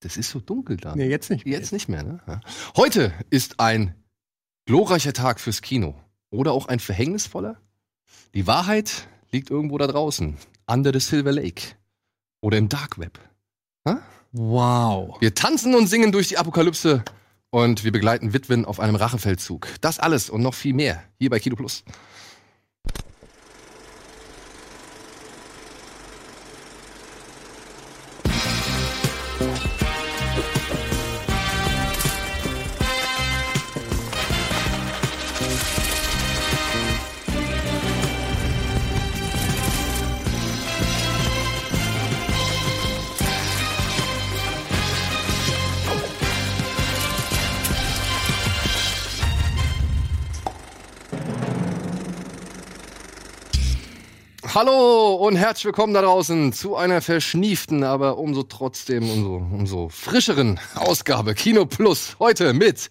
Das ist so dunkel da. Nee, jetzt nicht. Jetzt nicht mehr, ne? Ja. Heute ist ein glorreicher Tag fürs Kino. Oder auch ein verhängnisvoller. Die Wahrheit liegt irgendwo da draußen. Under the Silver Lake. Oder im Dark Web. Ha? Wow. Wir tanzen und singen durch die Apokalypse und wir begleiten Witwen auf einem Rachefeldzug. Das alles und noch viel mehr hier bei Kino Plus. Hallo und herzlich willkommen da draußen zu einer verschnieften, aber umso trotzdem umso, umso frischeren Ausgabe Kino Plus. Heute mit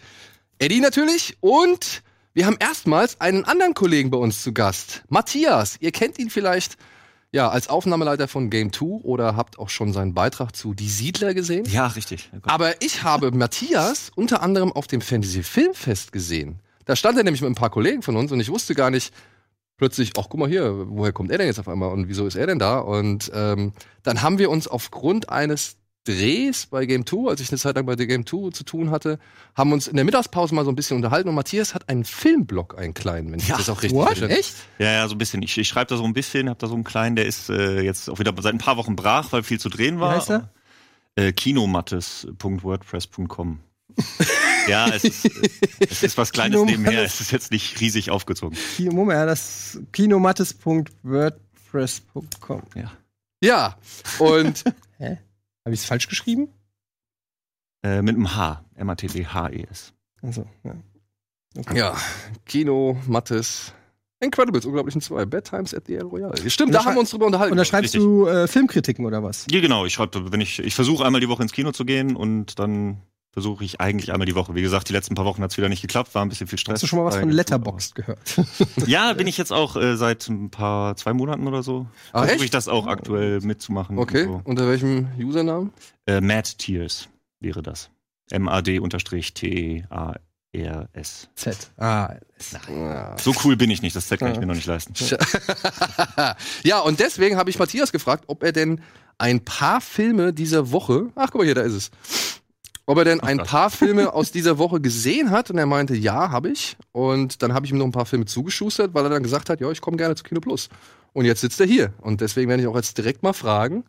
Eddie natürlich und wir haben erstmals einen anderen Kollegen bei uns zu Gast. Matthias, ihr kennt ihn vielleicht ja als Aufnahmeleiter von Game 2 oder habt auch schon seinen Beitrag zu Die Siedler gesehen. Ja, richtig. Aber ich habe Matthias unter anderem auf dem Fantasy Filmfest gesehen. Da stand er nämlich mit ein paar Kollegen von uns und ich wusste gar nicht, plötzlich, ach guck mal hier, woher kommt er denn jetzt auf einmal und wieso ist er denn da? Und ähm, dann haben wir uns aufgrund eines Drehs bei Game 2, als ich eine Zeit lang bei der Game 2 zu tun hatte, haben uns in der Mittagspause mal so ein bisschen unterhalten und Matthias hat einen Filmblog, einen kleinen, wenn ich Ja, das auch richtig verstehe. Echt? Ja, ja, so ein bisschen. Ich, ich schreibe da so ein bisschen, habe da so einen kleinen, der ist äh, jetzt auch wieder seit ein paar Wochen brach, weil viel zu drehen war. heißt er? Äh, Kinomattes.wordpress.com. ja, es ist, es ist was Kleines nebenher. Es ist jetzt nicht riesig aufgezogen. Kino, Moment, ja, das kinomattes.wordpress.com. Ja. Ja, und Hä? Habe ich es falsch geschrieben? Äh, mit einem H. M-A-T-T-H-E-S. Also, ja. Okay. ja, Kino, Mattes, Incredibles, unglaublichen zwei, Bad Times at the El Royale. Stimmt, da da haben wir uns drüber unterhalten. Und da schreibst Richtig. du äh, Filmkritiken oder was? Ja, genau. Ich schreibe, wenn ich, ich versuche einmal die Woche ins Kino zu gehen und dann versuche ich eigentlich einmal die Woche. Wie gesagt, die letzten paar Wochen hat es wieder nicht geklappt, war ein bisschen viel Stress. Hast du schon mal was von Letterboxd gehört? Ja, bin ich jetzt auch äh, seit ein paar, zwei Monaten oder so. Ah, Versuche ich das auch aktuell mitzumachen. Okay, So. unter welchem Usernamen? Äh, Mad Tears wäre das. M-A-D-T-A-R-S. Z. Ah, Ja. So cool bin ich nicht, das Z kann ich Ja. mir noch nicht leisten. ja, und deswegen habe ich Matthias gefragt, ob er denn ein paar Filme dieser Woche, ach guck mal hier, da ist es, ob er denn ein paar Filme aus dieser Woche gesehen hat. Und er meinte, ja, habe ich. Und dann habe ich ihm noch ein paar Filme zugeschustert, weil er dann gesagt hat, ja, ich komme gerne zu Kino Plus. Und jetzt sitzt er hier. Und deswegen werde ich auch jetzt direkt mal fragen,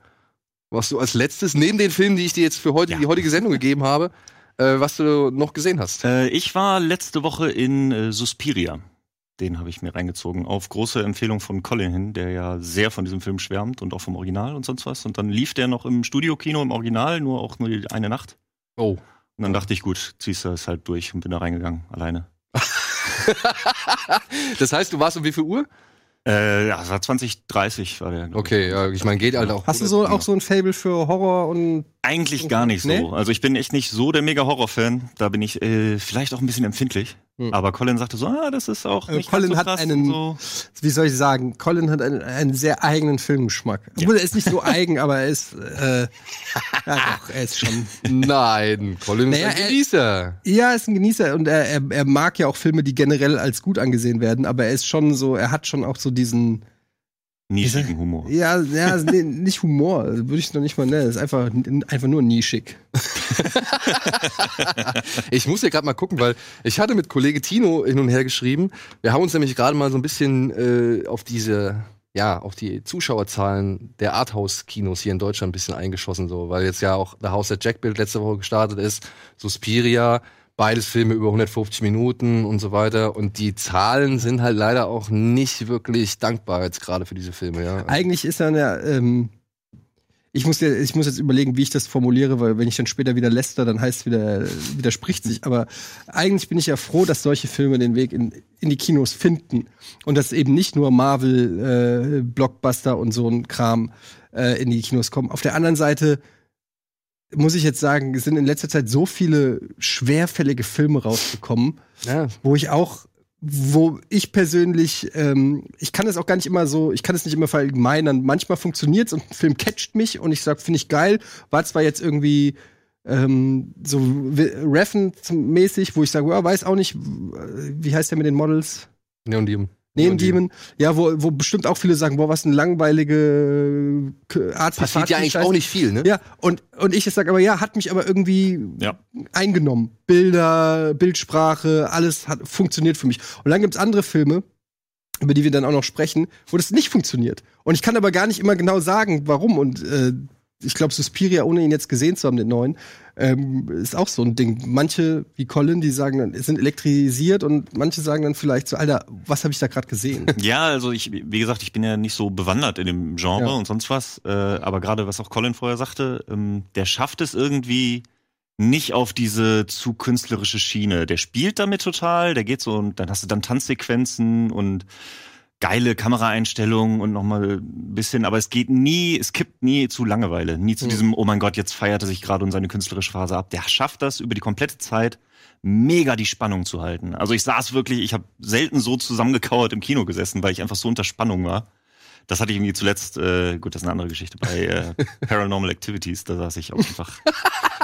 was du als letztes, neben den Filmen, die ich dir jetzt für heute, Ja. die heutige Sendung gegeben habe, äh, was du noch gesehen hast. Äh, ich war letzte Woche in äh, Suspiria. Den habe ich mir reingezogen. Auf große Empfehlung von Colin hin, der ja sehr von diesem Film schwärmt und auch vom Original und sonst was. Und dann lief der noch im Studiokino im Original, nur auch nur die eine Nacht. Oh. Und dann dachte ich, gut, ziehst du es halt durch und bin da reingegangen, alleine. das heißt, du warst um wie viel Uhr? Äh, ja, es war 2030 war der. Okay, ja, ich meine, geht halt auch. Hast du so auch so ein Fable für Horror und Eigentlich gar nicht so. Nee? Also ich bin echt nicht so der mega Horror-Fan. Da bin ich äh, vielleicht auch ein bisschen empfindlich. Hm. Aber Colin sagte so, ah, das ist auch Äh, nicht Colin ganz so hat krass einen- so. wie soll ich sagen, Colin hat einen, einen sehr eigenen Filmgeschmack. Obwohl er ist nicht so eigen, aber er ist äh, ja doch, er ist schon. Nein, Colin Naja, ist ein er- Genießer. Ja, er ist ein Genießer und er, er, er mag ja auch Filme, die generell als gut angesehen werden, aber er ist schon so, er hat schon auch so diesen, Nischigen Humor. ja, ja, nee, nicht Humor, würde ich noch nicht mal nennen, es ist einfach, einfach nur nischig. Ich muss hier gerade mal gucken, weil ich hatte mit Kollege Tino hin und her geschrieben. Wir haben uns nämlich gerade mal so ein bisschen äh, auf diese, ja, auf die Zuschauerzahlen der Arthouse-Kinos hier in Deutschland ein bisschen eingeschossen, so, weil jetzt ja auch The House der Jackbild letzte Woche gestartet ist, Suspiria, beides Filme über 150 Minuten und so weiter. Und die Zahlen sind halt leider auch nicht wirklich dankbar jetzt gerade für diese Filme, ja. Eigentlich ist er ja, ähm, ich muss, ich muss jetzt überlegen, wie ich das formuliere, weil wenn ich dann später wieder läster, dann heißt es wieder, widerspricht sich. Aber eigentlich bin ich ja froh, dass solche Filme den Weg in, in die Kinos finden. Und dass eben nicht nur Marvel, äh, Blockbuster und so ein Kram äh, in die Kinos kommen. Auf der anderen Seite muss ich jetzt sagen, es sind in letzter Zeit so viele schwerfällige Filme rausgekommen, ja. wo ich auch, wo ich persönlich, ähm, ich kann es auch gar nicht immer so, ich kann es nicht immer verallgemeinern. Manchmal funktioniert's und ein Film catcht mich und ich sag, finde ich geil. War zwar jetzt irgendwie ähm, so Reffen-mäßig, wo ich sage, ja, weiß auch nicht, wie heißt der mit den Models? Neon Demon. Neon Demon, ja, wo, wo bestimmt auch viele sagen, boah, was eine langweilige Art Passiert ja eigentlich auch nicht viel, ne? Ja, und, und ich sage aber, ja, hat mich aber irgendwie Ja. eingenommen. Bilder, Bildsprache, alles hat funktioniert für mich. Und dann gibt's andere Filme, über die wir dann auch noch sprechen, wo das nicht funktioniert. Und ich kann aber gar nicht immer genau sagen, warum. Und äh, ich glaube, Suspiria, ohne ihn jetzt gesehen zu haben, den neuen, ähm, ist auch so ein Ding. Manche, wie Colin, die sagen dann, sind elektrisiert und manche sagen dann vielleicht so, Alter, was habe ich da gerade gesehen? Ja, also ich, wie gesagt, ich bin ja nicht so bewandert in dem Genre Ja. und sonst was. Äh, aber gerade was auch Colin vorher sagte, ähm, der schafft es irgendwie nicht auf diese zu künstlerische Schiene. Der spielt damit total, der geht so und dann hast du dann Tanzsequenzen und geile Kameraeinstellungen und nochmal ein bisschen, aber es geht nie, es kippt nie zu Langeweile, nie zu diesem, oh mein Gott, jetzt feiert er sich gerade und seine künstlerische Phase ab. Der schafft das über die komplette Zeit mega die Spannung zu halten. Also ich saß wirklich, ich habe selten so zusammengekauert im Kino gesessen, weil ich einfach so unter Spannung war. Das hatte ich irgendwie zuletzt, äh, gut, das ist eine andere Geschichte, bei äh, Paranormal Activities, da saß ich auch einfach.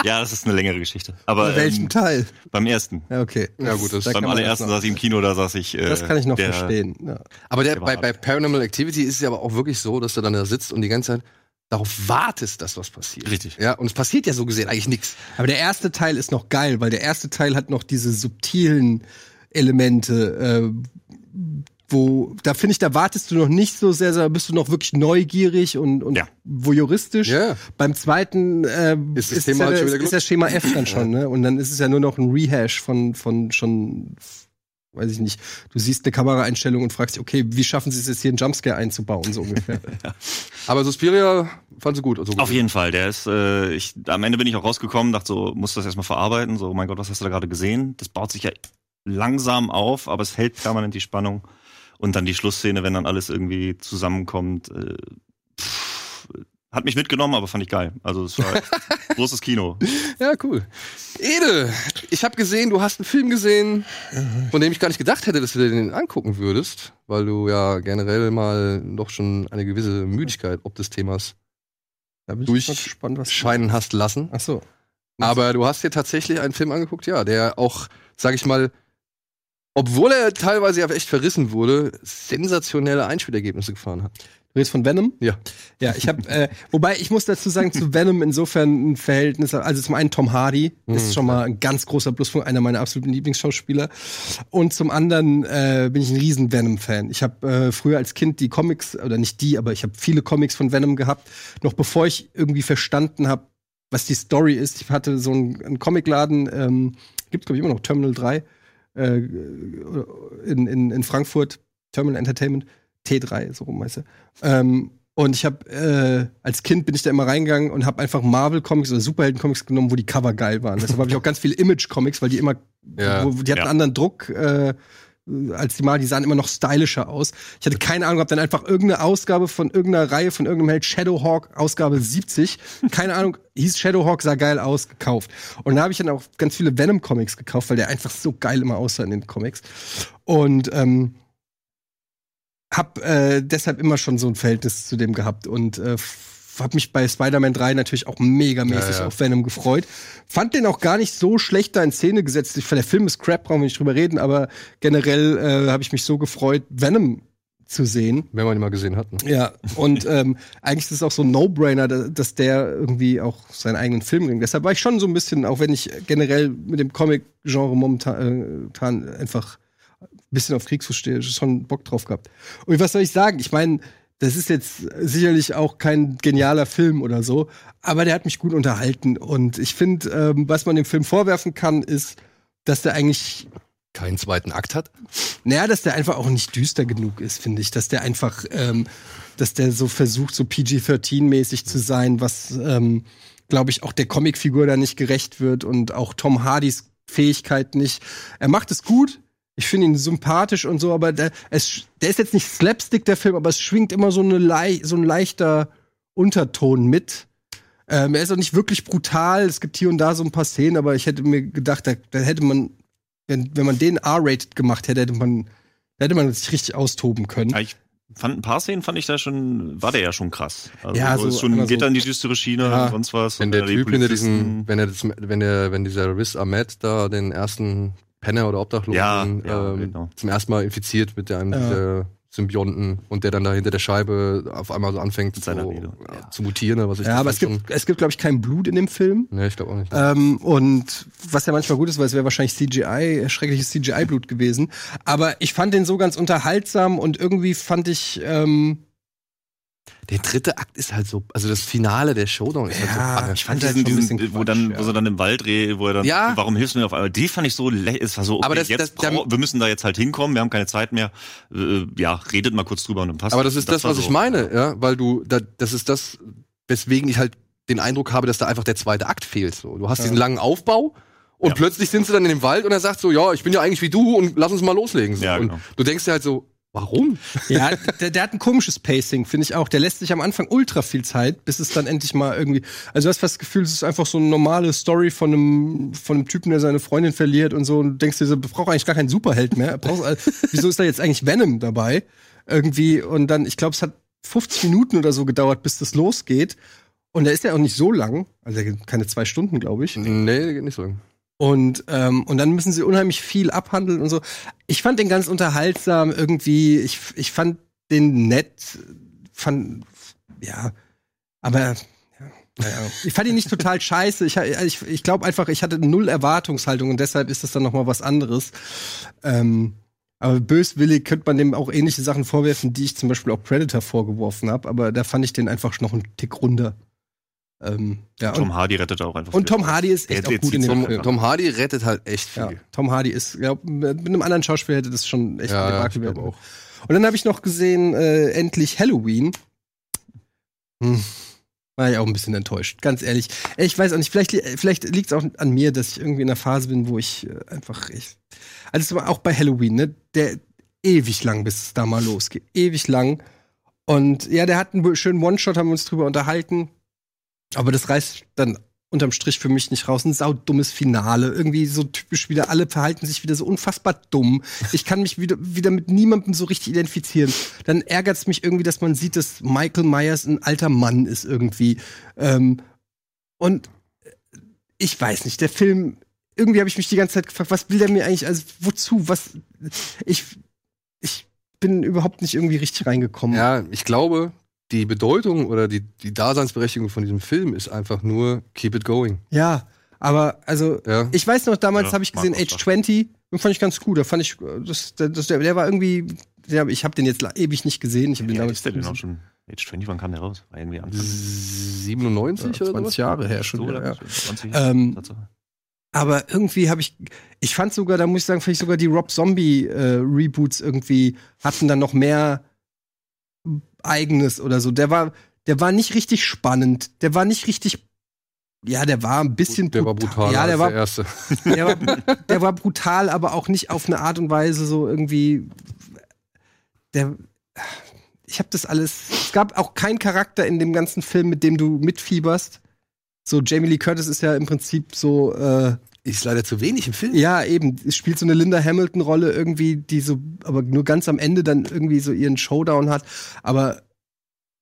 ja, das ist eine längere Geschichte. Aber Bei welchem ähm, Teil? beim ersten. Ja, okay. Ja, gut, das- beim allerersten saß ich im Kino, da saß ich. Äh, Das kann ich noch der, verstehen. Ja. Aber der, bei, bei Paranormal Activity ist es ja aber auch wirklich so, dass du dann da sitzt und die ganze Zeit darauf wartest, dass was passiert. Richtig. Ja, und es passiert ja so gesehen eigentlich nichts. Aber der erste Teil ist noch geil, weil der erste Teil hat noch diese subtilen Elemente, äh, wo, da finde ich, da wartest du noch nicht so sehr, da bist du noch wirklich neugierig und, und Ja. voyeuristisch. Ja. Beim zweiten äh, Ist das ist, Thema ja, halt ist, das Schema F dann schon, ne? Und dann ist es ja nur noch ein Rehash von, von schon, weiß ich nicht, du siehst eine Kameraeinstellung und fragst dich, okay, wie schaffen sie es jetzt hier einen Jumpscare einzubauen, so ungefähr. Aber Suspiria fand sie gut. Also Auf jeden Fall, der ist, äh, ich, am Ende bin ich auch rausgekommen, dachte so, muss das erstmal verarbeiten, so, oh mein Gott, was hast du da gerade gesehen? Das baut sich ja langsam auf, aber es hält permanent die Spannung. Und dann die Schlussszene, wenn dann alles irgendwie zusammenkommt, äh, pff, hat mich mitgenommen, aber fand ich geil. Also es war großes Kino. Ja, cool. Ede, ich habe gesehen, du hast einen Film gesehen, von dem ich gar nicht gedacht hätte, dass du dir den angucken würdest, weil du ja generell mal doch schon eine gewisse Müdigkeit ob des Themas Da bin Durch- mal gespannt, was scheinen hast lassen. Ach so. Aber du hast dir tatsächlich einen Film angeguckt, ja, der auch, sag ich mal, obwohl er teilweise ja echt verrissen wurde, sensationelle Einspielergebnisse gefahren hat. Du redest von Venom? Ja. Ja, ich habe, äh, wobei ich muss dazu sagen, zu Venom insofern ein Verhältnis, also zum einen Tom Hardy ist Mhm, schon mal ein ganz großer Pluspunkt, einer meiner absoluten Lieblingsschauspieler. Und zum anderen äh, bin ich ein riesen Venom-Fan. Ich habe äh, früher als Kind die Comics, oder nicht die, aber ich habe viele Comics von Venom gehabt, noch bevor ich irgendwie verstanden habe, was die Story ist. Ich hatte so einen, einen Comicladen, ähm, gibt glaube ich immer noch, Terminal 3, äh, in, in, in Frankfurt, Terminal Entertainment, T3, so rum heißt er. Ähm, und ich habe äh, als Kind bin ich da immer reingegangen und habe einfach Marvel Comics oder Superhelden Comics genommen, wo die Cover geil waren. Deshalb habe ich auch ganz viele Image Comics, weil die immer Ja. wo, die hatten Ja. einen anderen Druck äh, als die mal, die sahen immer noch stylischer aus. Ich hatte keine Ahnung, hab dann einfach irgendeine Ausgabe von irgendeiner Reihe von irgendeinem Held Shadowhawk Ausgabe 70, keine Ahnung, hieß Shadowhawk sah geil aus gekauft. Und da habe ich dann auch ganz viele Venom Comics gekauft, weil der einfach so geil immer aussah in den Comics. Und ähm, hab äh, deshalb immer schon so ein Verhältnis zu dem gehabt und äh, f- hab mich bei Spider-Man 3 natürlich auch megamäßig Ja, ja. auf Venom gefreut. Fand den auch gar nicht so schlecht da in Szene gesetzt. Der Film ist crap, brauchen wir nicht drüber reden, aber generell äh, habe ich mich so gefreut, Venom zu sehen. Wenn man ihn mal gesehen hat. Ne? Ja, und ähm, eigentlich ist es auch so ein No-Brainer, da- dass der irgendwie auch seinen eigenen Film bringt. Deshalb war ich schon so ein bisschen, auch wenn ich generell mit dem Comic-Genre momentan äh, momentan einfach ein bisschen auf Kriegsfuß stehe, schon Bock drauf gehabt. Und was soll ich sagen? Ich meine, das ist jetzt sicherlich auch kein genialer Film oder so, aber der hat mich gut unterhalten. Und ich finde, ähm, was man dem Film vorwerfen kann, ist, dass der eigentlich Keinen zweiten Akt hat. naja, dass der einfach auch nicht düster genug ist, finde ich. Dass der einfach, ähm, dass der so versucht, so PG-13-mäßig zu sein, was, ähm, glaube ich, auch der Comicfigur da nicht gerecht wird und auch Tom Hardys Fähigkeit nicht. Er macht es gut. Ich finde ihn sympathisch und so, aber der, es, der ist jetzt nicht Slapstick, der Film, aber es schwingt immer so, eine lei so ein leichter Unterton mit. Ähm, er ist auch nicht wirklich brutal. Es gibt hier und da so ein paar Szenen, aber ich hätte mir gedacht, da, da hätte man, wenn, wenn man den R-rated gemacht hätte, hätte man, da hätte man sich richtig austoben können. Ja, ich fand ein paar Szenen fand ich da schon, war der ja schon krass. Also Ja, so schon geht so- dann die düstere Schiene Ja. und sonst was. Wenn und der Typ hinter diesem, wenn er das, wenn der, wenn dieser Riz Ahmed da den ersten Penner oder Obdachlosen Ja, ja, ähm, genau. zum ersten Mal infiziert mit einem Ja. dieser Symbionten und der dann da hinter der Scheibe auf einmal so anfängt Rede. ja, zu mutieren oder was ich Ja, aber es gibt, es gibt, glaube ich, kein Blut in dem Film. Nee, ich glaube auch nicht. Ähm, und was ja manchmal gut ist, weil es wäre wahrscheinlich CGI, schreckliches CGI-Blut gewesen. Aber ich fand den so ganz unterhaltsam und irgendwie fand ich, ähm, der dritte Akt ist halt so, also das Finale der Showdown ist Ja, halt so bange. ich fand diesen, halt schon ein diesen, bisschen wo dann, Quatsch, wo ja. sie dann im Wald redet, wo er dann, Ja. warum hilfst du mir auf einmal? Die fand ich so, es war so, okay, Aber das- jetzt das- wir müssen da jetzt halt hinkommen, wir haben keine Zeit mehr. Äh, ja, redet mal kurz drüber und dann passt. Aber das ist das, war was so, ich meine, ja, weil du, da, das ist das, weswegen ich halt den Eindruck habe, dass da einfach der zweite Akt fehlt. So, du hast diesen langen Aufbau und Ja. plötzlich sind sie dann in dem Wald und er sagt so, ja, ich bin ja eigentlich wie du und lass uns mal loslegen. So. Ja, und genau. du denkst dir halt so, warum? ja, der, der hat ein komisches Pacing, finde ich auch. Der lässt sich am Anfang ultra viel Zeit, bis es dann endlich mal irgendwie. Also du hast fast das Gefühl, es ist einfach so eine normale Story von einem, von einem Typen, der seine Freundin verliert und so. Und du denkst dir so, braucht eigentlich gar keinen Superheld mehr. Brauchst, wieso ist da jetzt eigentlich Venom dabei? Irgendwie. Und dann, ich glaube, es hat 50 Minuten oder so gedauert, bis das losgeht. Und der ist ja auch nicht so lang. Also keine zwei Stunden, glaube ich. Nee, geht nicht so. Und, ähm, und dann müssen sie unheimlich viel abhandeln und so. Ich fand den ganz unterhaltsam irgendwie. Ich, ich fand den nett. Fand, ja, aber ja, ich fand ihn nicht total scheiße. Ich, ich, ich glaube einfach, ich hatte null Erwartungshaltung und deshalb ist das dann noch mal was anderes. Ähm, aber böswillig könnte man dem auch ähnliche Sachen vorwerfen, die ich zum Beispiel auch Predator vorgeworfen habe. Aber da fand ich den einfach noch einen Tick runter. Ähm, ja, und Tom Hardy rettet auch einfach. und viel. Tom Hardy ist echt Der- auch gut in dem Tom, Film. Tom Hardy rettet halt echt viel. Ja, Tom Hardy ist, ja, mit einem anderen Schauspieler hätte das schon echt Ja, ein Debakel ich werden. glaube auch. Und dann habe ich noch gesehen, äh, endlich Halloween. Hm. War ich auch ein bisschen enttäuscht, ganz ehrlich. Ich weiß auch nicht, vielleicht, vielleicht liegt es auch an mir, dass ich irgendwie in einer Phase bin, wo ich äh, einfach. Ich, also es war auch bei Halloween, ne? Der ewig lang, bis es da mal losgeht. Ewig lang. Und ja, der hat einen schönen One-Shot, haben wir uns drüber unterhalten. Aber das reißt dann unterm Strich für mich nicht raus. Ein saudummes Finale. Irgendwie so typisch wieder, alle verhalten sich wieder so unfassbar dumm. Ich kann mich wieder, wieder mit niemandem so richtig identifizieren. Dann ärgert es mich irgendwie, dass man sieht, dass Michael Myers ein alter Mann ist irgendwie. Ähm, und ich weiß nicht, der Film, irgendwie habe ich mich die ganze Zeit gefragt, was will der mir eigentlich, also wozu, was, ich, ich bin überhaupt nicht irgendwie richtig reingekommen. Ja, ich glaube, die Bedeutung oder die, die Daseinsberechtigung von diesem Film ist einfach nur keep it going. Ja, aber also Ja. ich weiß noch, damals Ja, habe ich gesehen Age 20, den fand ich ganz gut. Da fand ich, das, das, der, der war irgendwie, der, ich habe den jetzt ewig nicht gesehen. Ich habe den damals ist der denn auch schon? Age 20, wann kam der raus? War irgendwie Anfang. 97 ja, oder 20 sowas? Jahre her schon. So ja. 20 Ähm. Aber irgendwie habe ich, ich fand sogar, da muss ich sagen, vielleicht sogar die Rob Zombie äh, Reboots irgendwie hatten dann noch mehr Eigenes oder so. Der war, der war nicht richtig spannend. Der war nicht richtig, ja, der war ein bisschen Der war brutal. Ja, der war, der erste. der war, der war brutal, aber auch nicht auf eine Art und Weise so irgendwie. Der, ich habe das alles. Es gab auch keinen Charakter in dem ganzen Film, mit dem du mitfieberst. So Jamie Lee Curtis ist ja im Prinzip so. Äh, Ist leider zu wenig im Film. ja, eben. Es spielt so eine Linda Hamilton-Rolle irgendwie, die so, aber nur ganz am Ende dann irgendwie so ihren Showdown hat. Aber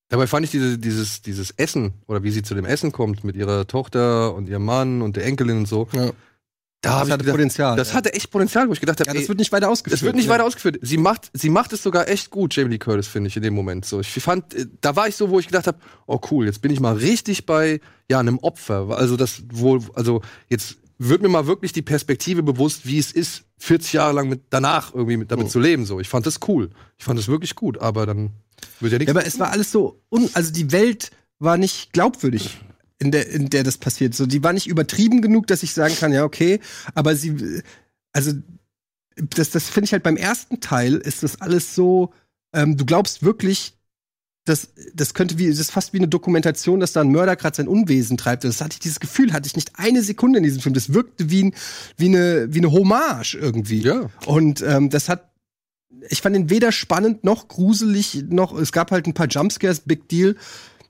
Dabei fand ich diese, dieses, dieses Essen oder wie sie zu dem Essen kommt mit ihrer Tochter und ihrem Mann und der Enkelin und so. ja, Da das hatte gedacht, Potenzial. das hatte echt Potenzial, wo ich gedacht habe, ja, das wird nicht weiter ausgeführt. Es wird nicht ja. weiter ausgeführt. Sie macht, sie macht es sogar echt gut, Jamie Lee Curtis, finde ich, in dem Moment. So, ich fand, äh, da war ich so, wo ich gedacht habe, oh cool, jetzt bin ich mal richtig bei, ja, einem Opfer. Also das wohl, also jetzt wird mir mal wirklich die Perspektive bewusst, wie es ist, 40 Jahre lang mit, danach irgendwie mit, damit Oh. zu leben. So, ich fand das cool. Ich fand das wirklich gut, aber dann wird ja nichts. Ja, aber es war alles so, un also die Welt war nicht glaubwürdig, in der, in der das passiert. So, die war nicht übertrieben genug, dass ich sagen kann, ja, okay, aber sie, also, das, das finde ich halt beim ersten Teil ist das alles so, ähm, du glaubst wirklich, das, das könnte wie, das ist fast wie eine Dokumentation, dass da ein Mörder gerade sein Unwesen treibt. Das hatte ich, dieses Gefühl hatte ich nicht eine Sekunde in diesem Film. Das wirkte wie, ein, wie eine, wie eine Hommage irgendwie. Ja. Und ähm, das hat, ich fand ihn weder spannend noch gruselig, noch, es gab halt ein paar Jumpscares, Big Deal.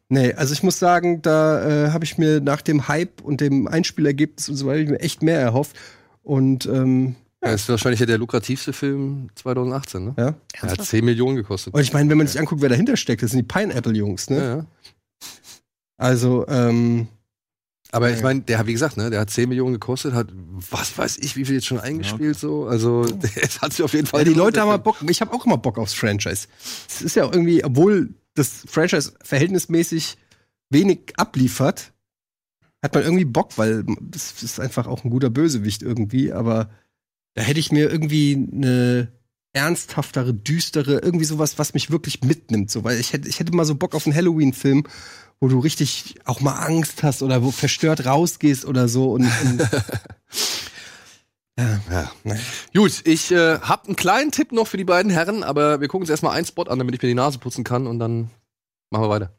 Nee, also ich muss sagen, da äh, habe ich mir nach dem Hype und dem Einspielergebnis und so weiter ich mir echt mehr erhofft. Und ähm, Das ist wahrscheinlich ja der lukrativste Film 2018, ne? Ja. Er hat 10 Millionen gekostet. Und ich meine, wenn man sich anguckt, wer dahinter steckt, das sind die Pineapple-Jungs, ne? Ja, ja. Also, ähm, Aber ich Ja. meine, der hat, wie gesagt, ne, der hat 10 Millionen gekostet, hat was weiß ich, wie viel jetzt schon eingespielt, so. Also, es hat sich auf jeden Fall. ja, die Leute haben mal Bock, ich habe auch immer Bock aufs Franchise. Es ist ja auch irgendwie, obwohl das Franchise verhältnismäßig wenig abliefert, hat man irgendwie Bock, weil das ist einfach auch ein guter Bösewicht irgendwie, aber da hätte ich mir irgendwie eine ernsthaftere, düstere, irgendwie sowas, was mich wirklich mitnimmt, so, weil ich hätte, ich hätte mal so Bock auf einen Halloween-Film, wo du richtig auch mal Angst hast oder wo verstört rausgehst oder so und, und ja, Ja. Gut, ich äh, habe einen kleinen Tipp noch für die beiden Herren, aber wir gucken uns erstmal einen Spot an, damit ich mir die Nase putzen kann und dann machen wir weiter.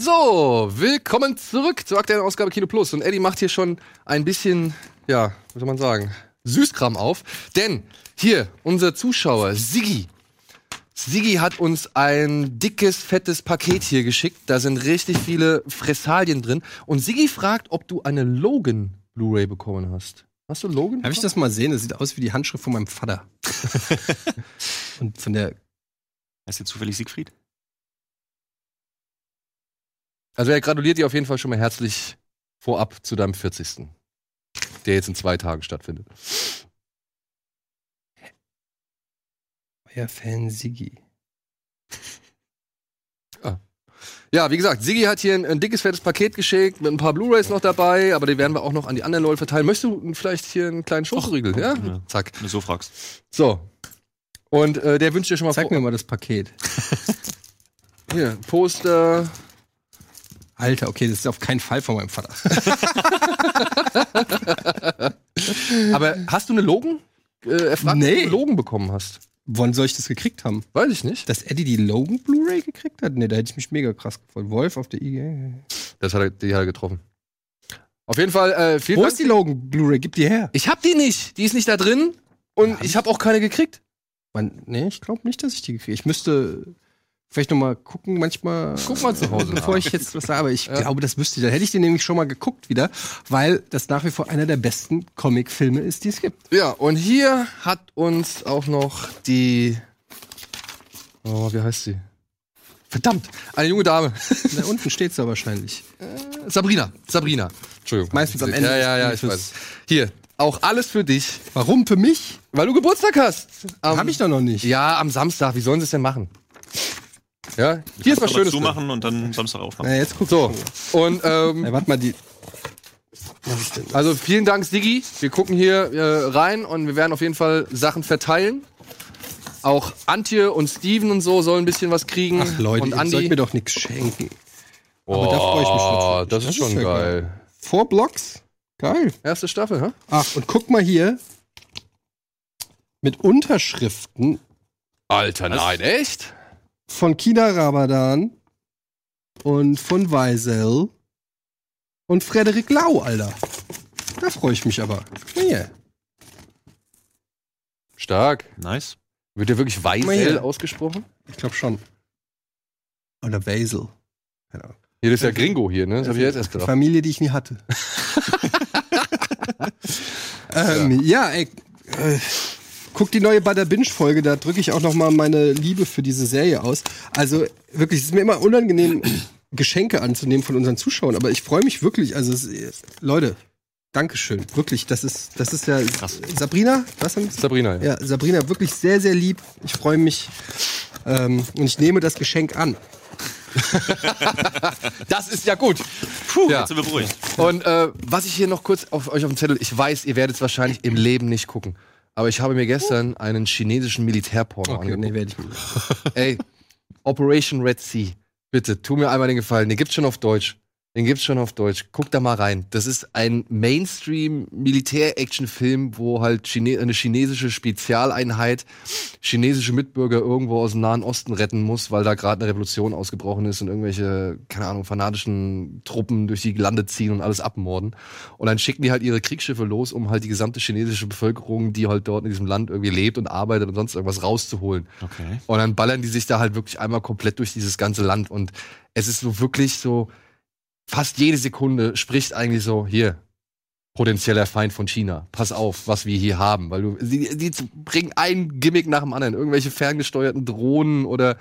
So, willkommen zurück zur aktuellen Ausgabe Kino Plus. Und Eddie macht hier schon ein bisschen, ja, was soll man sagen, Süßkram auf. Denn hier, unser Zuschauer, Siggi. Siggi hat uns ein dickes, fettes Paket hier geschickt. Da sind richtig viele Fressalien drin. Und Siggi fragt, ob du eine Logan Blu-ray bekommen hast. Hast du Logan? Darf ich das mal sehen? Das sieht aus wie die Handschrift von meinem Vater. Und von der. Heißt jetzt zufällig Siegfried? Also er gratuliert dir auf jeden Fall schon mal herzlich vorab zu deinem 40. Der jetzt in zwei Tagen stattfindet. Euer Fan Siggi. Ja, wie gesagt, Sigi hat hier ein, ein dickes, fettes Paket geschickt, mit ein paar Blu-Rays noch dabei, aber die werden wir auch noch an die anderen Leute verteilen. Möchtest du vielleicht hier einen kleinen Schokoriegel? Ja? ja. Zack. Wenn du so fragst. So. Und äh, der wünscht dir schon mal Zeig mir mal das Paket. hier, Poster. Alter, okay, das ist auf keinen Fall von meinem Vater. Aber hast du eine Logan? Äh, er fragt, Nee. ob du Logan bekommen hast. Wann soll ich das gekriegt haben? Weiß ich nicht. Dass Eddie die Logan Blu-ray gekriegt hat? Nee, da hätte ich mich mega krass gefreut. Wolf auf der IG. Das hat er, die hat er getroffen. Auf jeden Fall, äh, vielen Wo Dank. ist die Logan Blu-ray? Gib die her. Ich hab die nicht. Die ist nicht da drin. Und ich habe auch keine gekriegt. Mann, nee, ich glaube nicht, dass ich die gekriegt Ich müsste vielleicht noch mal gucken, manchmal. Guck mal zu Hause Bevor nach. ich jetzt was sage. Aber ich Ja. glaube, das wüsste ich. Dann hätte ich den nämlich schon mal geguckt wieder, weil das nach wie vor einer der besten Comic-Filme ist, die es gibt. Ja, und hier hat uns auch noch die. Oh, wie heißt sie? Verdammt, eine junge Dame. Da unten steht da wahrscheinlich. Sabrina. Sabrina. Entschuldigung. Meistens am Ende Ja, ja, ja, ich weiß. Hier, auch alles für dich, Warum für mich? weil du Geburtstag hast. Am- Hab ich doch noch nicht. Ja, am Samstag. Wie sollen sie es denn machen? Ja, hier ist was Schönes. drin. zumachen und dann Samstag aufmachen. Na, jetzt guck. So, und ähm, Ja, warte mal, die. Also vielen Dank, Sigi. Wir gucken hier äh, rein und wir werden auf jeden Fall Sachen verteilen. Auch Antje und Steven und so sollen ein bisschen was kriegen. Ach Leute, und ihr Andi. sollt mir doch nichts schenken. oh, aber da freu ich mich natürlich. Das ist Das schon ist ja geil. Four Blocks? Geil. Erste Staffel, hä? Ach, und guck mal hier. Mit Unterschriften Alter, nein, echt? Von Kina Rabadan und von Weisel und Frederik Lau, Alter. Da freue ich mich aber. Hier. Stark. Nice. Wird der wirklich Weisel ausgesprochen? Ich glaube schon. Oder Weisel. Keine Ahnung. Hier, das ist ja Gringo hier, ne? Das habe ich jetzt erst gedacht. Familie, die ich nie hatte. ähm, ja, ey. Äh, guck die neue Bada Binge Folge, da drücke ich auch noch mal meine Liebe für diese Serie aus. Also wirklich, es ist mir immer unangenehm Geschenke anzunehmen von unseren Zuschauern, aber ich freue mich wirklich, also es, Leute, Dankeschön, wirklich, das ist das ist ja Sabrina, was haben Sabrina, ja. ja, Sabrina, wirklich sehr, sehr lieb. Ich freue mich ähm, und ich nehme das Geschenk an. Das ist ja gut. Puh, ja. Jetzt sind wir beruhigt. Und äh, was ich hier noch kurz auf euch auf dem Zettel, ich weiß, ihr werdet es wahrscheinlich im Leben nicht gucken. Aber ich habe mir gestern einen chinesischen Militärporno Okay, angeguckt. nee, werde ich nicht. Ey, Operation Red Sea. Bitte, tu mir einmal den Gefallen. Den gibt's schon auf Deutsch. Den gibt's schon auf Deutsch. Guck da mal rein. Das ist ein Mainstream-Militär-Action-Film, wo halt Chine eine chinesische Spezialeinheit chinesische Mitbürger irgendwo aus dem Nahen Osten retten muss, weil da gerade eine Revolution ausgebrochen ist und irgendwelche, keine Ahnung, fanatischen Truppen durch die Lande ziehen und alles abmorden. Und dann schicken die halt ihre Kriegsschiffe los, um halt die gesamte chinesische Bevölkerung, die halt dort in diesem Land irgendwie lebt und arbeitet und sonst irgendwas rauszuholen. Okay. Und dann ballern die sich da halt wirklich einmal komplett durch dieses ganze Land. Und es ist so wirklich so, fast jede Sekunde spricht eigentlich so, hier, potenzieller Feind von China. Pass auf, was wir hier haben. Weil du, die, die bringen ein Gimmick nach dem anderen. Irgendwelche ferngesteuerten Drohnen oder,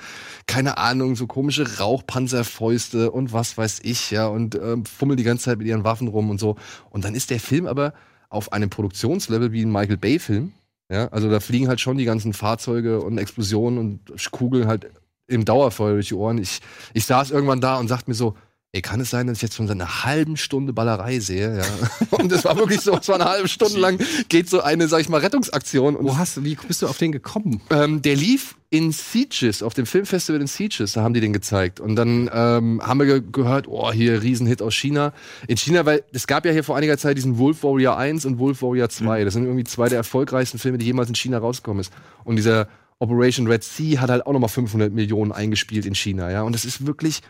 keine Ahnung, so komische Rauchpanzerfäuste und was weiß ich, ja. Und ähm, fummeln die ganze Zeit mit ihren Waffen rum und so. Und dann ist der Film aber auf einem Produktionslevel wie ein Michael Bay-Film. Ja, also da fliegen halt schon die ganzen Fahrzeuge und Explosionen und Kugeln halt im Dauerfeuer durch die Ohren. Ich, ich saß irgendwann da und sagte mir so, ey, kann es sein, dass ich jetzt schon so eine halben Stunde Ballerei sehe? Ja. Und es war wirklich so, es war eine halbe Stunde lang, geht so eine, sag ich mal, Rettungsaktion. Und Wo hast du, wie bist du auf den gekommen? ähm, der lief in Sieges, auf dem Filmfestival in Sieges, da haben die den gezeigt. Und dann ähm, haben wir ge gehört, oh, hier Riesenhit aus China. In China, weil es gab ja hier vor einiger Zeit diesen Wolf Warrior 1 und Wolf Warrior 2. Das sind irgendwie zwei der erfolgreichsten Filme, die jemals in China rausgekommen ist. Und dieser Operation Red Sea hat halt auch nochmal 500 Millionen eingespielt in China, ja. Und das ist wirklich,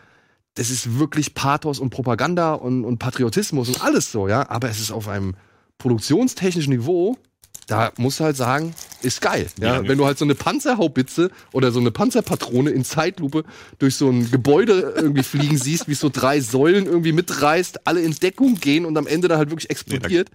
das ist wirklich Pathos und Propaganda und, und Patriotismus und alles so, ja. Aber es ist auf einem produktionstechnischen Niveau, da musst du halt sagen, ist geil. Ja? Ja. Wenn du halt so eine Panzerhaubitze oder so eine Panzerpatrone in Zeitlupe durch so ein Gebäude irgendwie fliegen siehst, wie es so drei Säulen irgendwie mitreißt, alle in Deckung gehen und am Ende dann halt wirklich explodiert.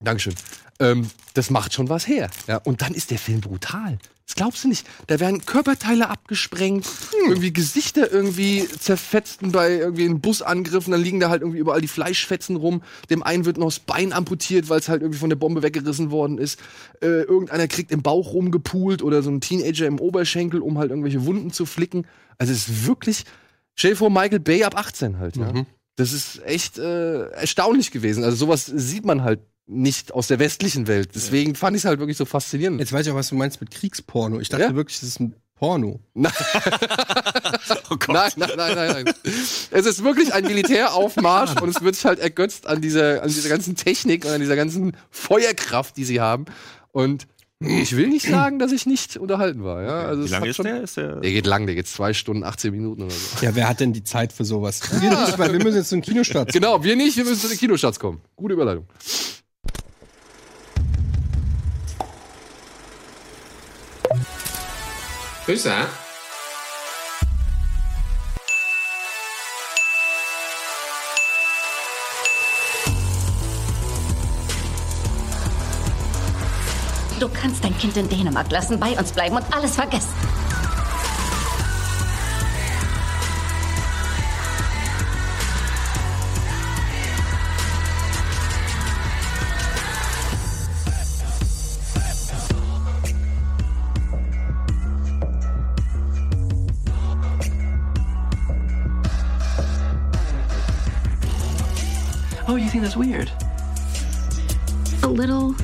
Dankeschön. Ähm, das macht schon was her. Ja? Und dann ist der Film brutal. Das glaubst du nicht. Da werden Körperteile abgesprengt, irgendwie Gesichter irgendwie zerfetzt bei irgendwie einem Busangriff und dann liegen da halt irgendwie überall die Fleischfetzen rum. Dem einen wird noch das Bein amputiert, weil es halt irgendwie von der Bombe weggerissen worden ist. Äh, irgendeiner kriegt im Bauch rumgepult oder so ein Teenager im Oberschenkel, um halt irgendwelche Wunden zu flicken. Also es ist wirklich, stell dir vor, Michael Bay ab 18 halt, ja. Das ist echt äh, erstaunlich gewesen. Also sowas sieht man halt nicht aus der westlichen Welt. Deswegen fand ich es halt wirklich so faszinierend. Jetzt weiß ich auch, was du meinst mit Kriegsporno. Ich dachte Ja? wirklich, das ist ein Porno. Nein, Oh Gott. nein, nein, nein, nein. Es ist wirklich ein Militäraufmarsch und es wird sich halt ergötzt an dieser, an dieser ganzen Technik und an dieser ganzen Feuerkraft, die sie haben. Und ich will nicht sagen, dass ich nicht unterhalten war. Ja? Also Wie lange ist schon- der? Ist der Der geht lang, der geht zwei Stunden, 18 Minuten oder so. Ja, wer hat denn die Zeit für sowas? Wir nicht, weil wir müssen jetzt zum Kinostart. Genau, wir nicht, wir müssen zu den Kinostarts kommen. Gute Überleitung. Who's that? Du kannst dein Kind in Dänemark lassen, bei uns bleiben und alles vergessen. Oh, think that's weird? A little.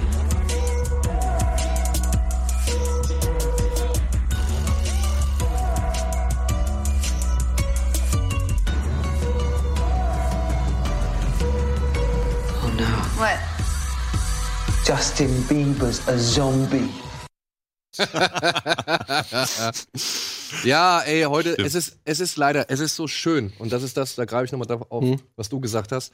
Oh no. What? Justin Bieber's a zombie. Ja, ey, heute, es ist, es ist leider, es ist so schön. Und das ist das, da greife ich nochmal drauf auf, Mhm. was du gesagt hast.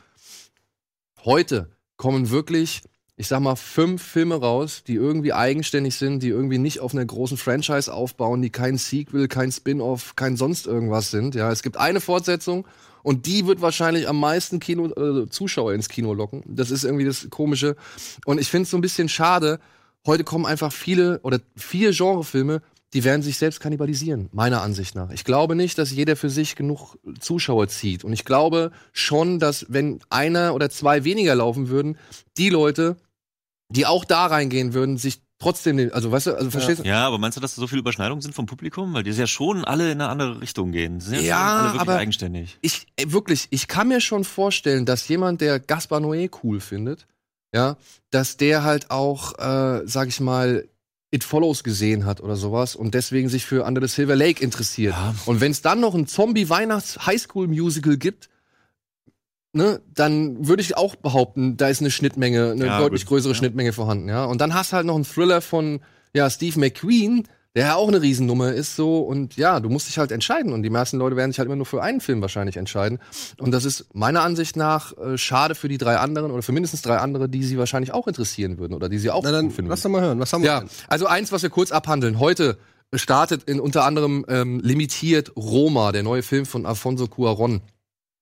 Heute kommen wirklich, ich sag mal, fünf Filme raus, die irgendwie eigenständig sind, die irgendwie nicht auf einer großen Franchise aufbauen, die kein Sequel, kein Spin-off, kein sonst irgendwas sind. Ja, es gibt eine Fortsetzung und die wird wahrscheinlich am meisten Kino, äh, Zuschauer ins Kino locken. Das ist irgendwie das Komische. Und ich finde es so ein bisschen schade. Heute kommen einfach viele oder vier Genrefilme, die werden sich selbst kannibalisieren, meiner Ansicht nach. Ich glaube nicht, dass jeder für sich genug Zuschauer zieht. Und ich glaube schon, dass wenn einer oder zwei weniger laufen würden, die Leute, die auch da reingehen würden, sich trotzdem, also weißt du, also verstehst du? Ja, aber meinst du, dass da so viele Überschneidungen sind vom Publikum? Weil die ja schon alle in eine andere Richtung gehen. Die sind ja, Ja, schon alle wirklich aber- eigenständig. Ich, wirklich, ich kann mir schon vorstellen, dass jemand, der Gaspar Noé cool findet, ja, dass der halt auch, äh, sag ich mal, It Follows gesehen hat oder sowas und deswegen sich für Under the Silver Lake interessiert. Und wenn es dann noch ein Zombie-Weihnachts-Highschool-Musical gibt, ne, dann würde ich auch behaupten, da ist eine Schnittmenge, eine Ja, deutlich größere ja. Schnittmenge vorhanden, ja. Und dann hast du halt noch einen Thriller von ja, Steve McQueen, der ja auch eine Riesennummer ist, so und ja, du musst dich halt entscheiden und die meisten Leute werden sich halt immer nur für einen Film wahrscheinlich entscheiden und das ist meiner Ansicht nach äh, schade für die drei anderen oder für mindestens drei andere, die sie wahrscheinlich auch interessieren würden oder die sie auch Na dann, gut finden. lass doch mal hören. Was haben wir Ja, denn? also eins, was wir kurz abhandeln. Heute startet in unter anderem ähm, limitiert Roma, der neue Film von Alfonso Cuaron.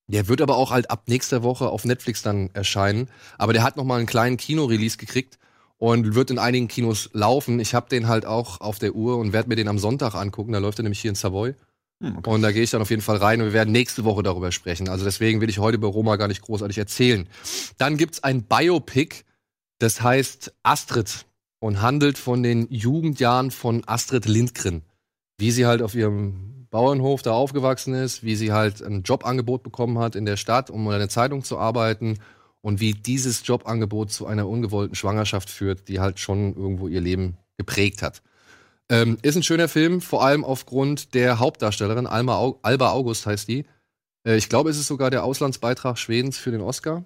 Der wird aber auch halt ab nächster Woche auf Netflix dann erscheinen. Aber der hat noch mal einen kleinen Kino-Release gekriegt und wird in einigen Kinos laufen. Ich habe den halt auch auf der Uhr und werde mir den am Sonntag angucken. Da läuft er nämlich hier in Savoy. Hm, okay. Und da gehe ich dann auf jeden Fall rein und wir werden nächste Woche darüber sprechen. Also deswegen will ich heute über Roma gar nicht großartig erzählen. Dann gibt's ein Biopic, das heißt Astrid und handelt von den Jugendjahren von Astrid Lindgren. Wie sie halt auf ihrem Bauernhof da aufgewachsen ist, wie sie halt ein Jobangebot bekommen hat in der Stadt, um in einer Zeitung zu arbeiten und wie dieses Jobangebot zu einer ungewollten Schwangerschaft führt, die halt schon irgendwo ihr Leben geprägt hat. Ähm, ist ein schöner Film, vor allem aufgrund der Hauptdarstellerin, Alma Au Alba August heißt die. Äh, ich glaube, es ist sogar der Auslandsbeitrag Schwedens für den Oscar.